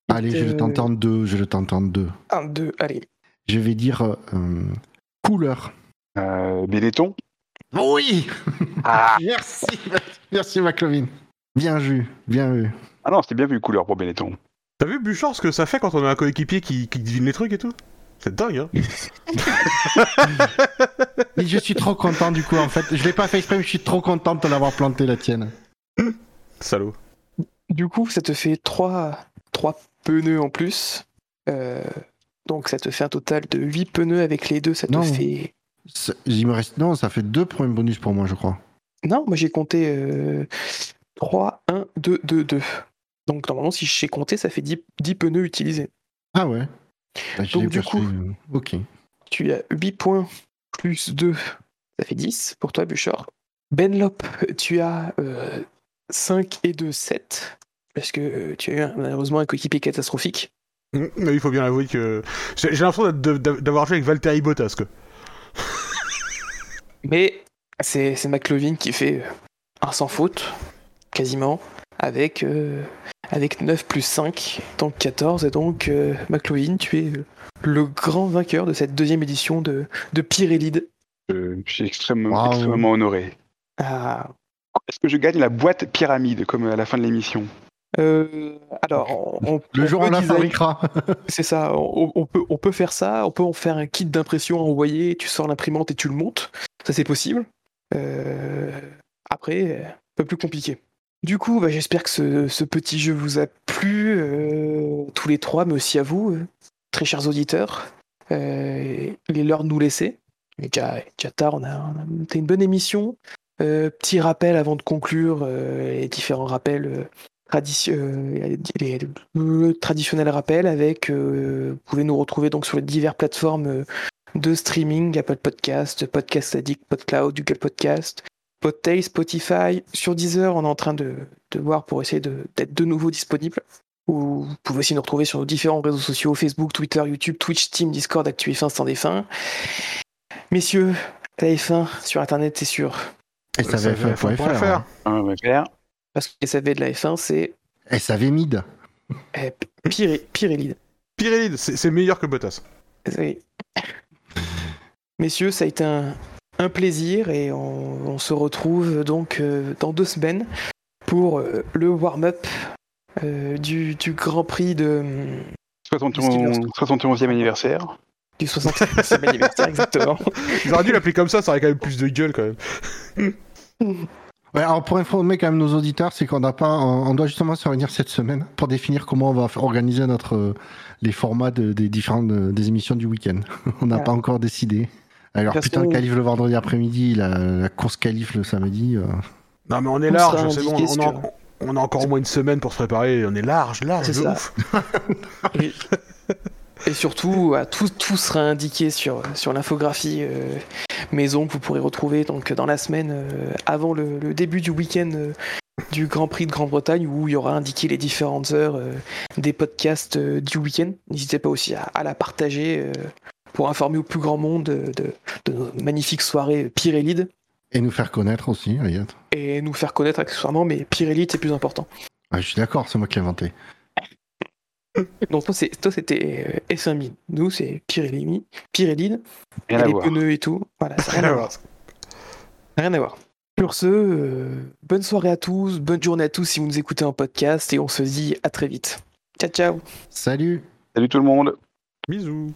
Allez, je vais le tenter en 2, je le tente en 2. 1, 2, allez. Je vais dire euh, couleur. Euh, Benetton. Oui Ah, Merci, merci McLovin. Bien vu, bien vu. Ah non, c'était bien vu couleur pour Benetton. T'as vu Bouchard ce que ça fait quand on a un coéquipier qui, qui devine les trucs et tout? C'est dingue, hein Et je suis trop content du coup en fait. Je l'ai pas fait exprès, mais je suis trop content de l'avoir planté la tienne. Salaud. Du coup, ça te fait 3, trois pneus en plus. Euh, donc ça te fait un total de 8 pneus avec les deux. Ça te Non. fait. Ça- Il me reste non, ça fait deux points bonus pour moi, je crois. Non, moi j'ai compté euh, 3, 1, 2, 2, 2. Donc normalement, si je sais compter, ça fait 10, 10 pneus utilisés. Ah ouais. Bah, Donc, du coup- euh, ok. Tu as 8 points plus 2, ça fait 10 pour toi, Bouchard. Benlop, tu as 5 et 2, 7. Parce que euh, tu as eu un- malheureusement un coéquipier catastrophique. Mm, Mais il faut bien avouer que. J'ai l'impression d'avoir joué avec Valtteri Bottas. Mais c'est McLovin qui fait euh, un sans faute, quasiment, avec, euh, avec 9 plus 5, donc 14. Et donc, euh, McLovin, tu es le grand vainqueur de cette deuxième édition de, de. Je, je suis extrêmement, extrêmement honoré. Ah, Est-ce que je gagne la boîte pyramide comme à la fin de l'émission? Euh, alors, on, Le on jour on la fabriquera. C'est ça, on, on peut, on peut faire ça, on peut en faire un kit d'impression à envoyer, tu sors l'imprimante et tu le montes, ça c'est possible. Euh, après, un peu plus compliqué. Du coup, bah, j'espère que ce, petit jeu vous a plu, euh, tous les trois, mais aussi à vous, euh, très chers auditeurs. Euh, il est l'heure de nous laisser. Il est déjà, tard, on a, on a monté une bonne émission. Euh, petit rappel avant de conclure, les différents rappels euh, le traditionnel rappel avec euh, vous pouvez nous retrouver donc sur les diverses plateformes de streaming Apple Podcast, Podcast Addict, PodCloud, Google Podcast, Podtail, Spotify. Sur Deezer, on est en train de, de voir pour essayer d'être de, nouveau disponible. Ou Vous pouvez aussi nous retrouver sur nos différents réseaux sociaux Facebook, Twitter, YouTube, Twitch, Steam, Discord, Actu F1, Stand F1. Messieurs, la F1 sur Internet, c'est sûr. Et ça va SAVF.fr. faire. Ah, On va faire. Parce que SAV de la F1, c'est SAV mid. eh, pire, et- pire et lead. Pirelli, c'est c'est meilleur que Bottas. Oui. Messieurs, ça a été un, un plaisir et on, on se retrouve donc euh, dans deux semaines pour euh, le warm-up euh, du, du Grand Prix de, hum, 71, 71e anniversaire. du 60e anniversaire, exactement. Ils auraient dû l'appeler comme ça, ça aurait quand même plus de gueule quand même. Ouais, alors pour informer quand même nos auditeurs, c'est qu'on n'a pas, on doit justement se réunir cette semaine pour définir comment on va organiser notre les formats de- des différentes des émissions du week-end. on n'a Ouais. pas encore décidé. Alors putain, façon- le qualif le vendredi après-midi, la, la course qualif le samedi. euh. Non mais on est large, c'est bon, on, on a encore au moins une semaine pour se préparer, on est large, large, C'est ça. ouf. Et, et surtout, tout, tout sera indiqué sur, sur l'infographie euh, maison que vous pourrez retrouver donc, dans la semaine euh, avant le, le début du week-end euh, du Grand Prix de Grande-Bretagne où il y aura indiqué les différentes heures euh, des podcasts euh, du week-end. N'hésitez pas aussi à, à la partager euh, pour informer au plus grand monde de, de- de nos magnifiques soirées Pirelli Et nous faire connaître aussi, Ayat. et nous faire connaître accessoirement, mais Pirelli c'est plus important. Ah, je suis d'accord, c'est moi qui l'ai inventé. Donc toi, c'est- toi c'était euh, S1000, nous c'est Pirelli, Rien et à les voir. pneus et tout. Voilà, ça n'a rien à voir. Rien à voir. Sur ce, euh, bonne soirée à tous, bonne journée à tous si vous nous écoutez en podcast et on se dit à très vite. Ciao ciao Salut Salut tout le monde. Bisous.